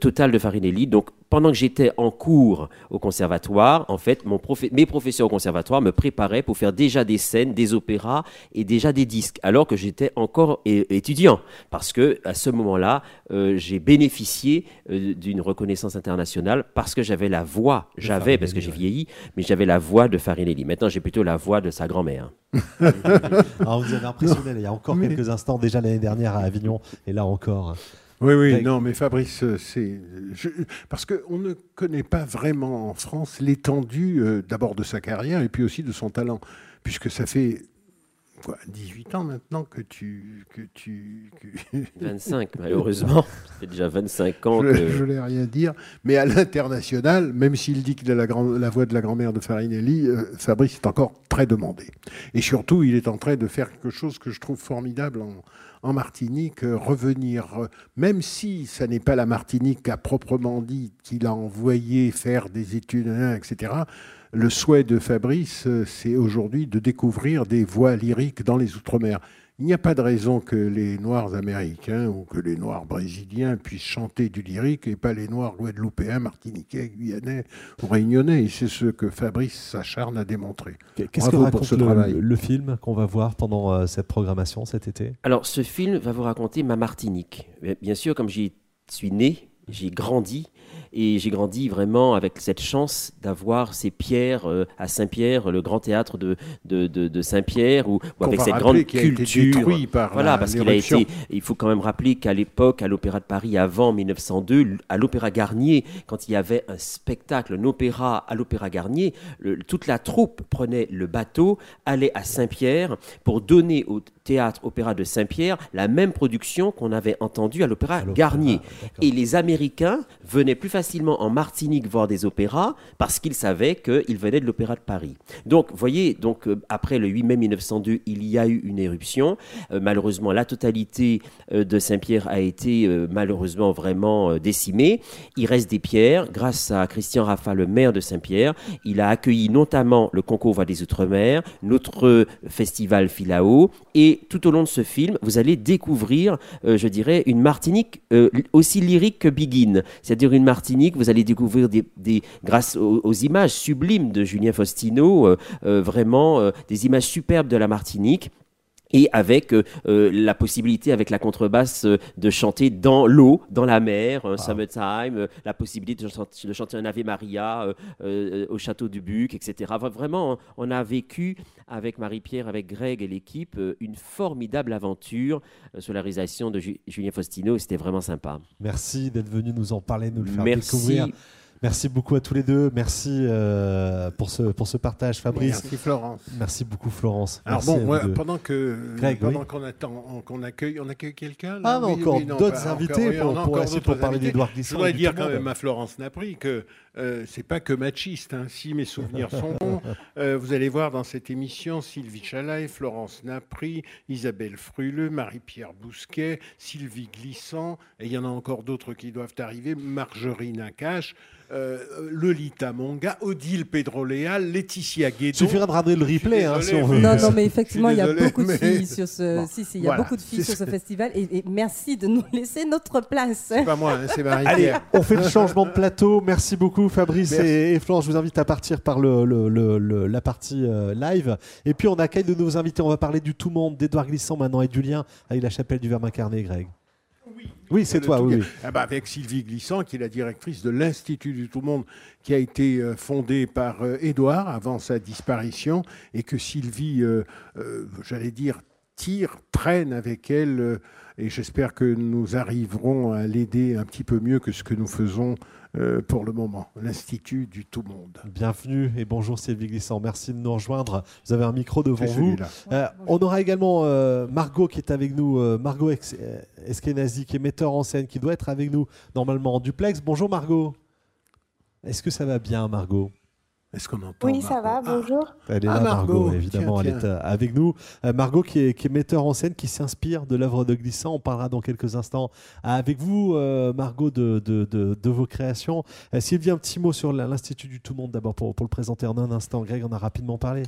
Speaker 33: totale de Farinelli. Donc pendant que j'étais en cours au conservatoire, en fait, mon mes professeurs au conservatoire me préparaient pour faire déjà des scènes, des opéras et déjà des disques, alors que j'étais encore étudiant. Parce que à ce moment-là, j'ai bénéficié d'une reconnaissance internationale parce que j'avais la voix, j'avais parce que j'ai vieilli, mais j'avais la voix de Farinelli. Maintenant, j'ai plutôt la voix de sa grand-mère.
Speaker 2: Alors, vous avez impressionné il y a encore
Speaker 1: Mais-
Speaker 2: quelques instants, déjà l'année dernière à Avignon, et là encore.
Speaker 1: Oui, oui, non, mais Fabrice, euh, c'est. je- Parce qu'on ne connaît pas vraiment en France l'étendue euh, d'abord de sa carrière et puis aussi de son talent. Puisque ça fait quoi, 18 ans maintenant que tu. Que tu que-
Speaker 33: 25, malheureusement. Ça fait déjà 25 ans
Speaker 1: je,
Speaker 33: que...
Speaker 1: je voulais rien dire. Mais à l'international, même s'il dit qu'il a la, grand- la voix de la grand-mère de Farinelli, euh, Fabrice est encore très demandé. Et surtout, il est en train de faire quelque chose que je trouve formidable en, en Martinique, euh, revenir, euh, même si ça n'est pas la Martinique à proprement dit qu'il a envoyé faire des études, etc. Le souhait de Fabrice, euh, c'est aujourd'hui de découvrir des voix lyriques dans les Outre-mer. Il n'y a pas de raison que les Noirs américains ou que les Noirs brésiliens puissent chanter du lyrique et pas les Noirs guadeloupéens, martiniquais, guyanais ou réunionnais. Et c'est ce que Fabrice s'acharne à démontrer.
Speaker 2: Qu'est-ce que raconte
Speaker 1: pour ce
Speaker 2: le,
Speaker 1: travail.
Speaker 2: le film qu'on va voir pendant euh, cette programmation cet été?
Speaker 33: Alors, ce film va vous raconter ma Martinique. Bien- sûr, comme j'ai suis né, j'ai grandi et j'ai grandi vraiment avec cette chance d'avoir ces pierres euh, à Saint-Pierre, le grand théâtre de, de, de- de Saint-Pierre,
Speaker 1: Qu'on
Speaker 33: avec cette grande
Speaker 1: qui a été
Speaker 33: culture.
Speaker 1: détruit par
Speaker 33: voilà,
Speaker 1: la-
Speaker 33: parce qu'il a
Speaker 1: l'éruption.
Speaker 33: été. Il faut quand même rappeler qu'à l'époque, à l'Opéra de Paris, avant 1902, à l'Opéra Garnier, quand il y avait un spectacle, un opéra à l'Opéra Garnier, le- toute la troupe prenait le bateau, allait à Saint-Pierre pour donner au théâtre Opéra de Saint-Pierre la même production qu'on avait entendue à l'Opéra Garnier. Et les Américains venaient plus facilement en Martinique voir des opéras parce qu'ils savaient qu'ils venaient de l'Opéra de Paris. Donc, vous voyez, donc, euh, après le 8 mai 1902, il y a eu une éruption. Euh, malheureusement, la totalité euh, de Saint-Pierre a été euh, malheureusement vraiment décimée. Il reste des pierres. Grâce à Christian Raffa, le maire de Saint-Pierre, il a accueilli notamment le concours Voix des Outre-mer, notre festival Filao. Et tout au long de ce film, vous allez découvrir, euh, je dirais, une Martinique euh, aussi lyrique que Begin. C'est-à-dire une Martinique, vous allez découvrir des, grâce aux, images sublimes de Julien Faustino, euh, vraiment des images superbes de la Martinique. Et avec euh, euh, la possibilité, avec la contrebasse, euh, de chanter dans l'eau, dans la mer, un summertime, euh, la possibilité de, chan- de chanter un Ave Maria euh, euh, au château du Buc, etc. Enfin, Vraiment, on a vécu avec Marie-Pierre, avec Greg et l'équipe, euh, une formidable aventure euh, sur la réalisation de Ju- Julien Faustino. C'était vraiment sympa.
Speaker 2: Merci d'être venu nous en parler, nous le faire
Speaker 33: Merci.
Speaker 2: découvrir. Merci beaucoup à tous les deux. Merci euh, pour, ce, pour ce partage, Fabrice.
Speaker 1: Merci, Florence.
Speaker 2: Merci beaucoup, Florence.
Speaker 1: Alors
Speaker 2: Merci
Speaker 1: bon, moi, pendant que
Speaker 2: Greg,
Speaker 1: pendant
Speaker 2: oui.
Speaker 1: qu'on attend, on- qu'on accueille, on accueille quelqu'un.
Speaker 2: Ah, non,
Speaker 1: Oui,
Speaker 2: encore
Speaker 1: oui,
Speaker 2: d'autres invités pour- pour
Speaker 1: encore
Speaker 2: pour parler d'Édouard Glissant
Speaker 1: Je voudrais dire quand même à Florence Napri que euh, c'est pas que machiste. hein. Si mes souvenirs sont bons, euh, vous allez voir dans cette émission Sylvie Chalaï, Florence Napri, Isabelle Fruleux, Marie-Pierre Bousquet, Sylvie Glissant, et il y en a encore d'autres qui doivent arriver, Marjorie Nakache. Euh, Lolita Monga, Odile Pedroléal, Laetitia Guédon.
Speaker 2: Il suffira de regarder le replay hein, si on veut.
Speaker 19: Non, non, mais effectivement, il y a beaucoup de filles sur ce.
Speaker 1: Bon,
Speaker 19: si, si, il y a
Speaker 1: voilà,
Speaker 19: beaucoup de filles
Speaker 1: c'est
Speaker 19: sur ce
Speaker 1: ça.
Speaker 19: festival. Et, et merci de nous laisser notre place.
Speaker 1: C'est pas moi, hein, c'est
Speaker 2: Allez,
Speaker 1: Marie-Pierre.
Speaker 2: on fait le changement de plateau. Merci beaucoup Fabrice
Speaker 1: Merci.
Speaker 2: et, et Florence. Je vous invite à partir par le, le- le- le- la partie euh, live. Et puis on accueille de nouveaux invités. On va parler du tout monde, d'Edouard Glissant maintenant et du lien avec la chapelle du Verbe incarné, Greg. Oui, c'est
Speaker 1: Le
Speaker 2: toi, oui.
Speaker 1: Ah bah, avec Sylvie Glissant, qui est la directrice de l'Institut du Tout Monde, qui a été euh, fondé par euh, Édouard avant sa disparition, et que Sylvie, euh, euh, j'allais dire, tire, traîne avec elle, euh, et j'espère que nous arriverons à l'aider un petit peu mieux que ce que nous faisons euh, pour le moment, l'Institut du Tout Monde.
Speaker 2: Bienvenue et bonjour Sylvie Glissant. Merci de nous rejoindre. Vous avez un micro devant vous. Euh, on aura également euh, Margot qui est avec nous, Margot Eskenazi, qui est metteur en scène, qui doit être avec nous normalement en duplex. Bonjour Margot. Est-ce que ça va bien Margot?
Speaker 1: Est-ce qu'on entend
Speaker 34: Oui, ça va, bonjour.
Speaker 2: Elle est
Speaker 1: Ah,
Speaker 2: là, Margot,
Speaker 1: Margot,
Speaker 2: évidemment,
Speaker 1: tiens,
Speaker 2: elle est euh, avec nous. Euh, Margot, qui est, qui est metteur en scène, qui s'inspire de l'œuvre de Glissant. On parlera dans quelques instants avec vous, euh, Margot, de, de- de- de vos créations. Sylvie, un petit mot sur l'Institut du Tout Monde, d'abord, pour, pour le présenter en un instant. Greg en a rapidement parlé.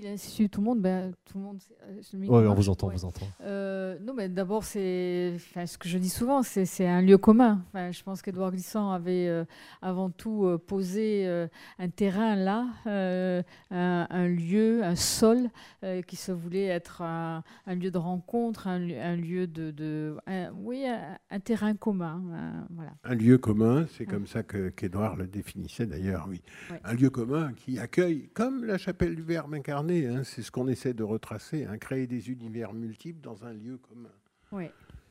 Speaker 21: Oui, l'Institut Tout le monde, ben, tout le monde. euh,
Speaker 2: Ouais, on
Speaker 21: marche
Speaker 2: vous entend, on
Speaker 21: Ouais.
Speaker 2: vous entend.
Speaker 21: Euh, non, mais d'abord, c'est, enfin, ce que je dis souvent, c'est, c'est un lieu commun. Enfin, je pense qu'Edouard Glissant avait euh, avant tout euh, posé euh, un terrain là, euh, un, un lieu, un sol euh, qui se voulait être un, un lieu de rencontre, un, lieu- un lieu de, de- un- oui, un, un terrain commun. un- voilà.
Speaker 1: Un lieu commun, c'est comme ça que qu'Édouard le définissait d'ailleurs, oui.
Speaker 21: Ouais.
Speaker 1: Un lieu commun qui accueille, comme la chapelle du Verbe incarné, hein, c'est ce qu'on essaie de retracer, hein, créer des univers multiples dans un lieu commun.
Speaker 21: Oui.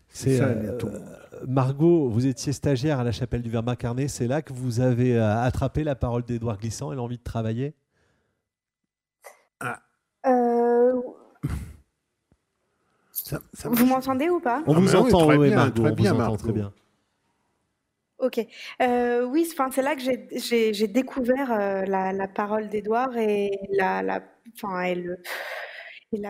Speaker 1: C'est
Speaker 2: euh. Margot, vous étiez stagiaire à la chapelle du Verbe incarné. C'est là que vous avez euh, attrapé la parole d'Edouard Glissant et l'envie de travailler?
Speaker 34: Euh,
Speaker 1: Ça- ça
Speaker 34: vous m'entendez ou pas?
Speaker 2: On
Speaker 1: Ah,
Speaker 2: vous
Speaker 1: mais oui,
Speaker 2: entend,
Speaker 1: très
Speaker 2: oui,
Speaker 1: bien,
Speaker 2: Margot.
Speaker 1: très
Speaker 2: on
Speaker 1: bien,
Speaker 2: vous entend
Speaker 1: Margot.
Speaker 2: très bien.
Speaker 34: Ok. Euh, oui, c'est là que j'ai- découvert euh, la, parole d'Édouard et la,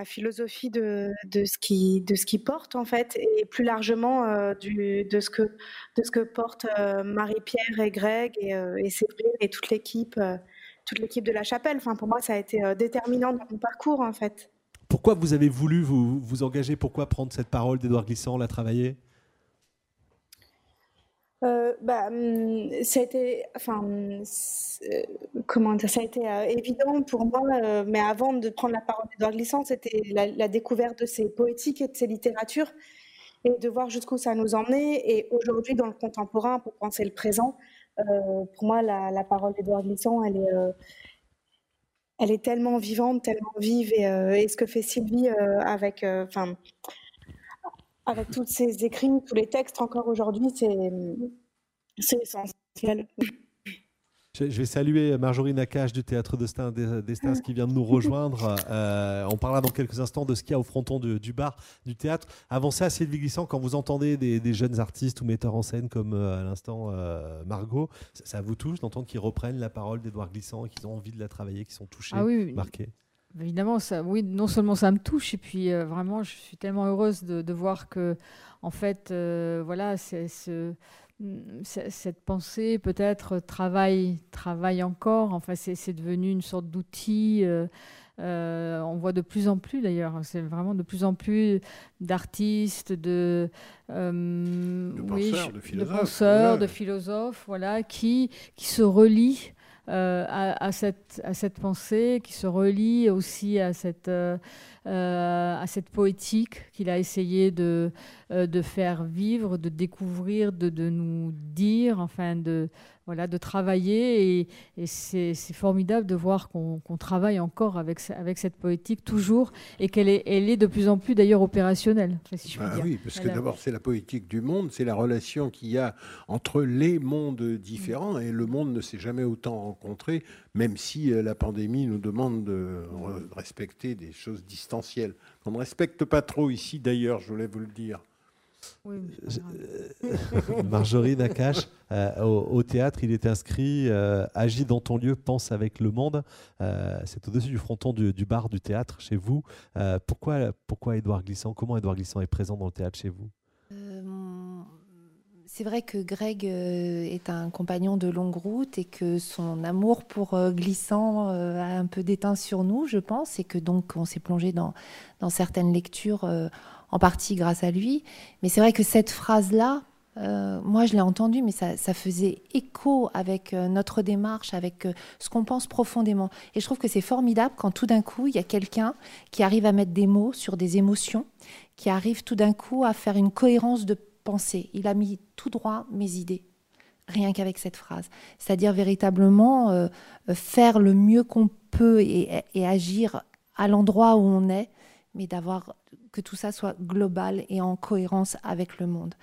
Speaker 34: philosophie de, ce qui porte en fait et plus largement euh, de ce que de portent Marie-Pierre et Greg et, et Séverine et toute l'équipe toute l'équipe de la chapelle. Enfin, pour moi, ça a été déterminant dans mon parcours en fait.
Speaker 2: Pourquoi vous avez voulu vous, vous engager? Pourquoi prendre cette parole d'Edouard Glissant, la travailler
Speaker 34: Euh, bah, hum, ça a été, enfin, hum, euh, comment dire, ça a été euh, évident pour moi, euh, mais avant de prendre la parole d'Edouard Glissant, c'était la, découverte de ses poétiques et de ses littératures. et de voir jusqu'où ça nous emmenait. Et aujourd'hui, dans le contemporain, pour penser le présent, pour moi, la, parole d'Edouard Glissant, elle est, elle est tellement vivante, tellement vive. Et, et ce que fait Sylvie avec, enfin, avec tous ses écrits, tous les textes encore aujourd'hui, c'est essentiel.
Speaker 2: Je vais saluer Marjorie Nakache du Théâtre d'Estaing d'Estaing qui vient de nous rejoindre. Euh, on parlera dans quelques instants de ce qu'il y a au fronton de- du bar du théâtre. Avant ça, Sylvie Glissant, quand vous entendez des, des jeunes artistes ou metteurs en scène comme euh, à l'instant euh, Margot, ça, ça vous touche d'entendre qu'ils reprennent la parole d'Édouard Glissant et qu'ils ont envie de la travailler, qu'ils sont touchés,
Speaker 21: Ah oui, oui.
Speaker 2: marqués?
Speaker 21: Évidemment, ça, oui, non seulement ça me touche, et puis euh, vraiment, je suis tellement heureuse de, de voir que, en fait, euh, voilà, c'est ce- mm, cette pensée peut-être travaille, travaille encore. Enfin, c'est devenu une sorte d'outil. euh, euh, on voit de plus en plus d'ailleurs, c'est vraiment de plus en plus d'artistes, de, euh,
Speaker 1: penseurs, de philosophes,
Speaker 21: penseurs, de philosophes, voilà, qui, qui se relient euh, à, cette, pensée, qui se relie aussi à cette, euh, euh, poétique qu'il a essayé de, faire vivre, de découvrir, de nous dire, enfin de, voilà, de travailler. Et, et c'est formidable de voir qu'on travaille encore avec, avec cette poétique toujours et qu'elle est, elle est de plus en plus d'ailleurs opérationnelle, enfin, si je puis
Speaker 1: Ah
Speaker 21: dire.
Speaker 1: oui, parce que
Speaker 21: Elle
Speaker 1: d'abord, c'est la poétique du monde, c'est la relation qu'il y a entre les mondes différents, et le monde ne s'est jamais autant rencontré, même si euh, la pandémie nous demande de re- respecter des choses distancielles. On ne respecte pas trop ici, d'ailleurs, je voulais vous le dire.
Speaker 2: Marjorie Nakache, euh, au, au théâtre, il est inscrit euh, Agis dans ton lieu, pense avec le monde. Euh, c'est au-dessus du fronton du, du bar du théâtre chez vous. Euh, pourquoi, pourquoi Édouard Glissant Comment Édouard Glissant est présent dans le théâtre chez vous?
Speaker 35: Euh, C'est vrai que Greg euh, est un compagnon de longue route et que son amour pour euh, Glissant euh, a un peu déteint sur nous, je pense, et que donc on s'est plongé dans, dans certaines lectures, euh, en partie grâce à lui. Mais c'est vrai que cette phrase-là, euh, moi je l'ai entendue, mais ça, faisait écho avec euh, notre démarche, avec euh, ce qu'on pense profondément. Et je trouve que c'est formidable quand tout d'un coup, il y a quelqu'un qui arrive à mettre des mots sur des émotions, qui arrive tout d'un coup à faire une cohérence de pensée. Il a mis tout droit mes idées, rien qu'avec cette phrase. C'est-à-dire véritablement faire le mieux qu'on peut et agir à l'endroit où on est, mais d'avoir que tout ça soit global et en cohérence avec le monde.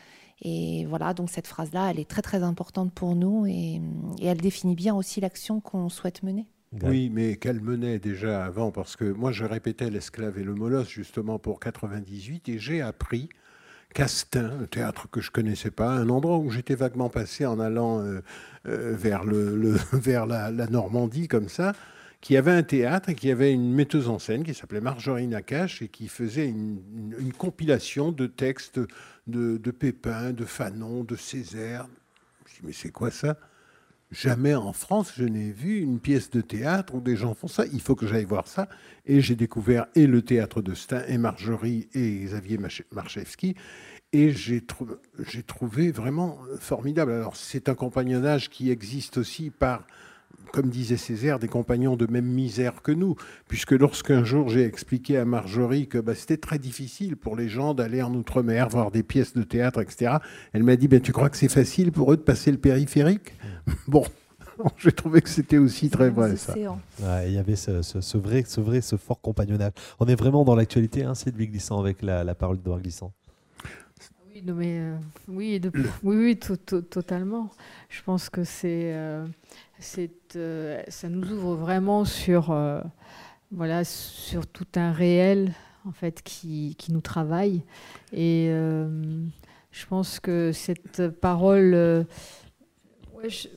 Speaker 35: Et voilà, donc cette phrase-là, elle est très très importante pour nous et, et elle définit bien aussi l'action qu'on souhaite mener.
Speaker 1: Oui, mais qu'elle menait déjà avant, parce que moi je répétais l'esclave et le molosse justement pour 98, et j'ai appris qu'Astin, un théâtre que je connaissais pas, un endroit où j'étais vaguement passé en allant euh, euh, vers, le, le- vers la, la Normandie comme ça, qui avait un théâtre et qui avait une metteuse en scène qui s'appelait Marjorie Nakache et qui faisait une, compilation de textes de, Pépin, de Fanon, de Césaire. Je me dis, mais c'est quoi ça? Jamais en France, je n'ai vu une pièce de théâtre où des gens font ça. Il faut que j'aille voir ça. Et j'ai découvert et le théâtre de Stein, et Marjorie, et Xavier Marchevski. Et j'ai trouvé vraiment formidable. Alors, c'est un compagnonnage qui existe aussi par, comme disait Césaire, des compagnons de même misère que nous. Puisque lorsqu'un jour j'ai expliqué à Marjorie que bah, c'était très difficile pour les gens d'aller en Outre-mer, voir des pièces de théâtre, etc., elle m'a dit ben, Tu crois que c'est facile pour eux de passer le périphérique? Bon, j'ai trouvé que c'était aussi très vrai, ça.
Speaker 2: Ouais, il y avait ce, ce- ce vrai, ce vrai, ce fort compagnonnage. On est vraiment dans l'actualité, hein, Sylvie Glissant, avec la, la parole d'Edouard Glissant.
Speaker 21: Oui, non, mais, euh, oui, de- oui, oui, to- to- totalement. Je pense que c'est, euh, c'est, euh, ça nous ouvre vraiment sur, euh, voilà, sur tout un réel en fait qui, qui nous travaille. Et euh, je pense que cette parole, je,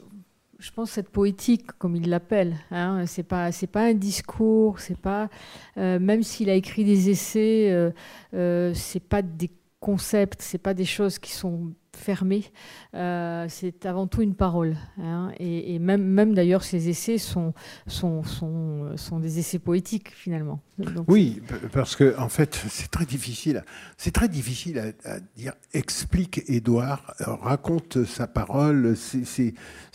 Speaker 21: je pense cette poétique, comme il l'appelle, hein, c'est pas c'est pas un discours, c'est pas même s'il a écrit des essais, c'est pas des concepts, c'est pas des choses qui sont fermé. Euh, c'est avant tout une parole. hein. et, et même, même d'ailleurs, ces essais sont, sont, sont, sont des essais poétiques finalement. Donc,
Speaker 1: Oui, parce que en fait, c'est très difficile. C'est très difficile à, à dire. Explique Édouard, euh, raconte sa parole. C'est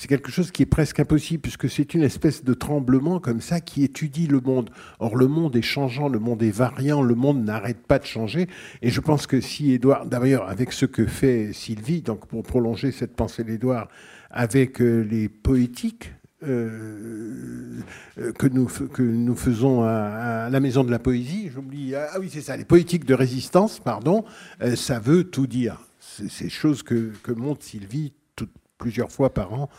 Speaker 1: quelque chose qui est presque impossible puisque c'est une espèce de tremblement comme ça qui étudie le monde. Or, le monde est changeant, le monde est variant, le monde n'arrête pas de changer. Et je pense que si Édouard, d'ailleurs, avec ce que fait Sylvie, donc pour prolonger cette pensée d'Édouard, avec euh, les poétiques. euh, euh, que, nous, que nous faisons à, la Maison de la Poésie, j'oublie, ah oui c'est ça, les poétiques de résistance, pardon, ça veut tout dire. C'est ces choses que, que montre Sylvie plusieurs fois par an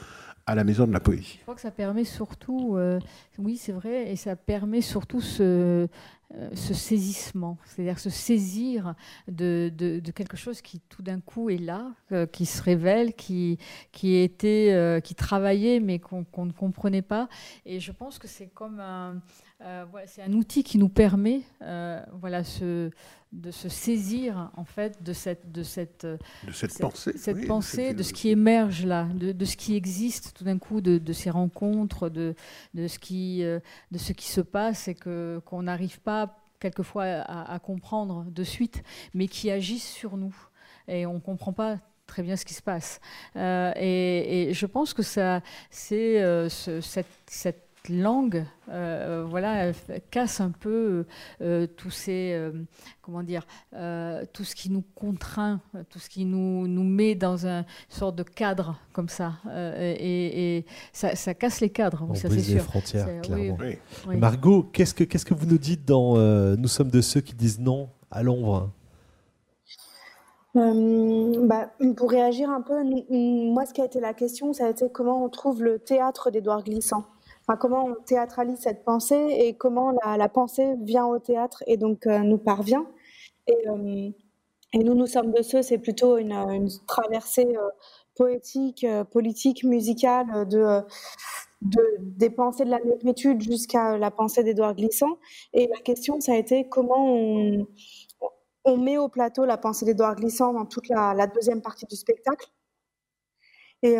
Speaker 1: à la Maison de la Poésie.
Speaker 21: Je crois que ça permet surtout, euh, oui c'est vrai, et ça permet surtout ce, euh, saisissement, c'est-à-dire se saisir de, quelque chose qui tout d'un coup est là, euh, qui se révèle, qui, qui était, qui travaillait mais qu'on ne comprenait pas. Et je pense que c'est comme un, euh, voilà, c'est un outil qui nous permet, euh, voilà, ce- de se saisir en fait de cette, de cette,
Speaker 1: De cette pensée,
Speaker 21: cette
Speaker 1: oui, de
Speaker 21: pensée,
Speaker 1: cette
Speaker 21: de ce qui émerge là, de, de ce qui existe tout d'un coup, de, de ces rencontres, de, de, ce qui, euh, de ce qui se passe et que, qu'on n'arrive pas quelquefois à, à comprendre de suite, mais qui agissent sur nous. Et on ne comprend pas très bien ce qui se passe. Euh, et, et je pense que ça, c'est ce- cette, cette langue, euh, voilà, casse un peu euh, tous ces, euh, comment dire, euh, tout ce qui nous contraint, euh, tout ce qui nous, nous met dans un sorte de cadre comme ça. Euh, et, et ça, ça casse les cadres,
Speaker 2: On
Speaker 21: ça c'est
Speaker 2: brise les
Speaker 21: sûr.
Speaker 2: frontières,
Speaker 21: oui,
Speaker 2: clairement.
Speaker 21: oui.
Speaker 2: Margot, qu'est-ce que, qu'est-ce que vous nous dites dans euh, Nous sommes de ceux qui disent non à l'ombre
Speaker 34: Euh, bah, pour réagir un peu, nous- moi, ce qui a été la question, ça a été comment on trouve le théâtre d'Édouard Glissant. Comment on théâtralise cette pensée et comment la, pensée vient au théâtre et donc euh, nous parvient. Et, euh, et nous, nous sommes de ceux, c'est plutôt une, traversée euh, poétique, politique, musicale de, de, des pensées de la négritude jusqu'à la pensée d'Édouard Glissant. Et la question, ça a été comment on, met au plateau la pensée d'Édouard Glissant dans toute la, deuxième partie du spectacle. Et,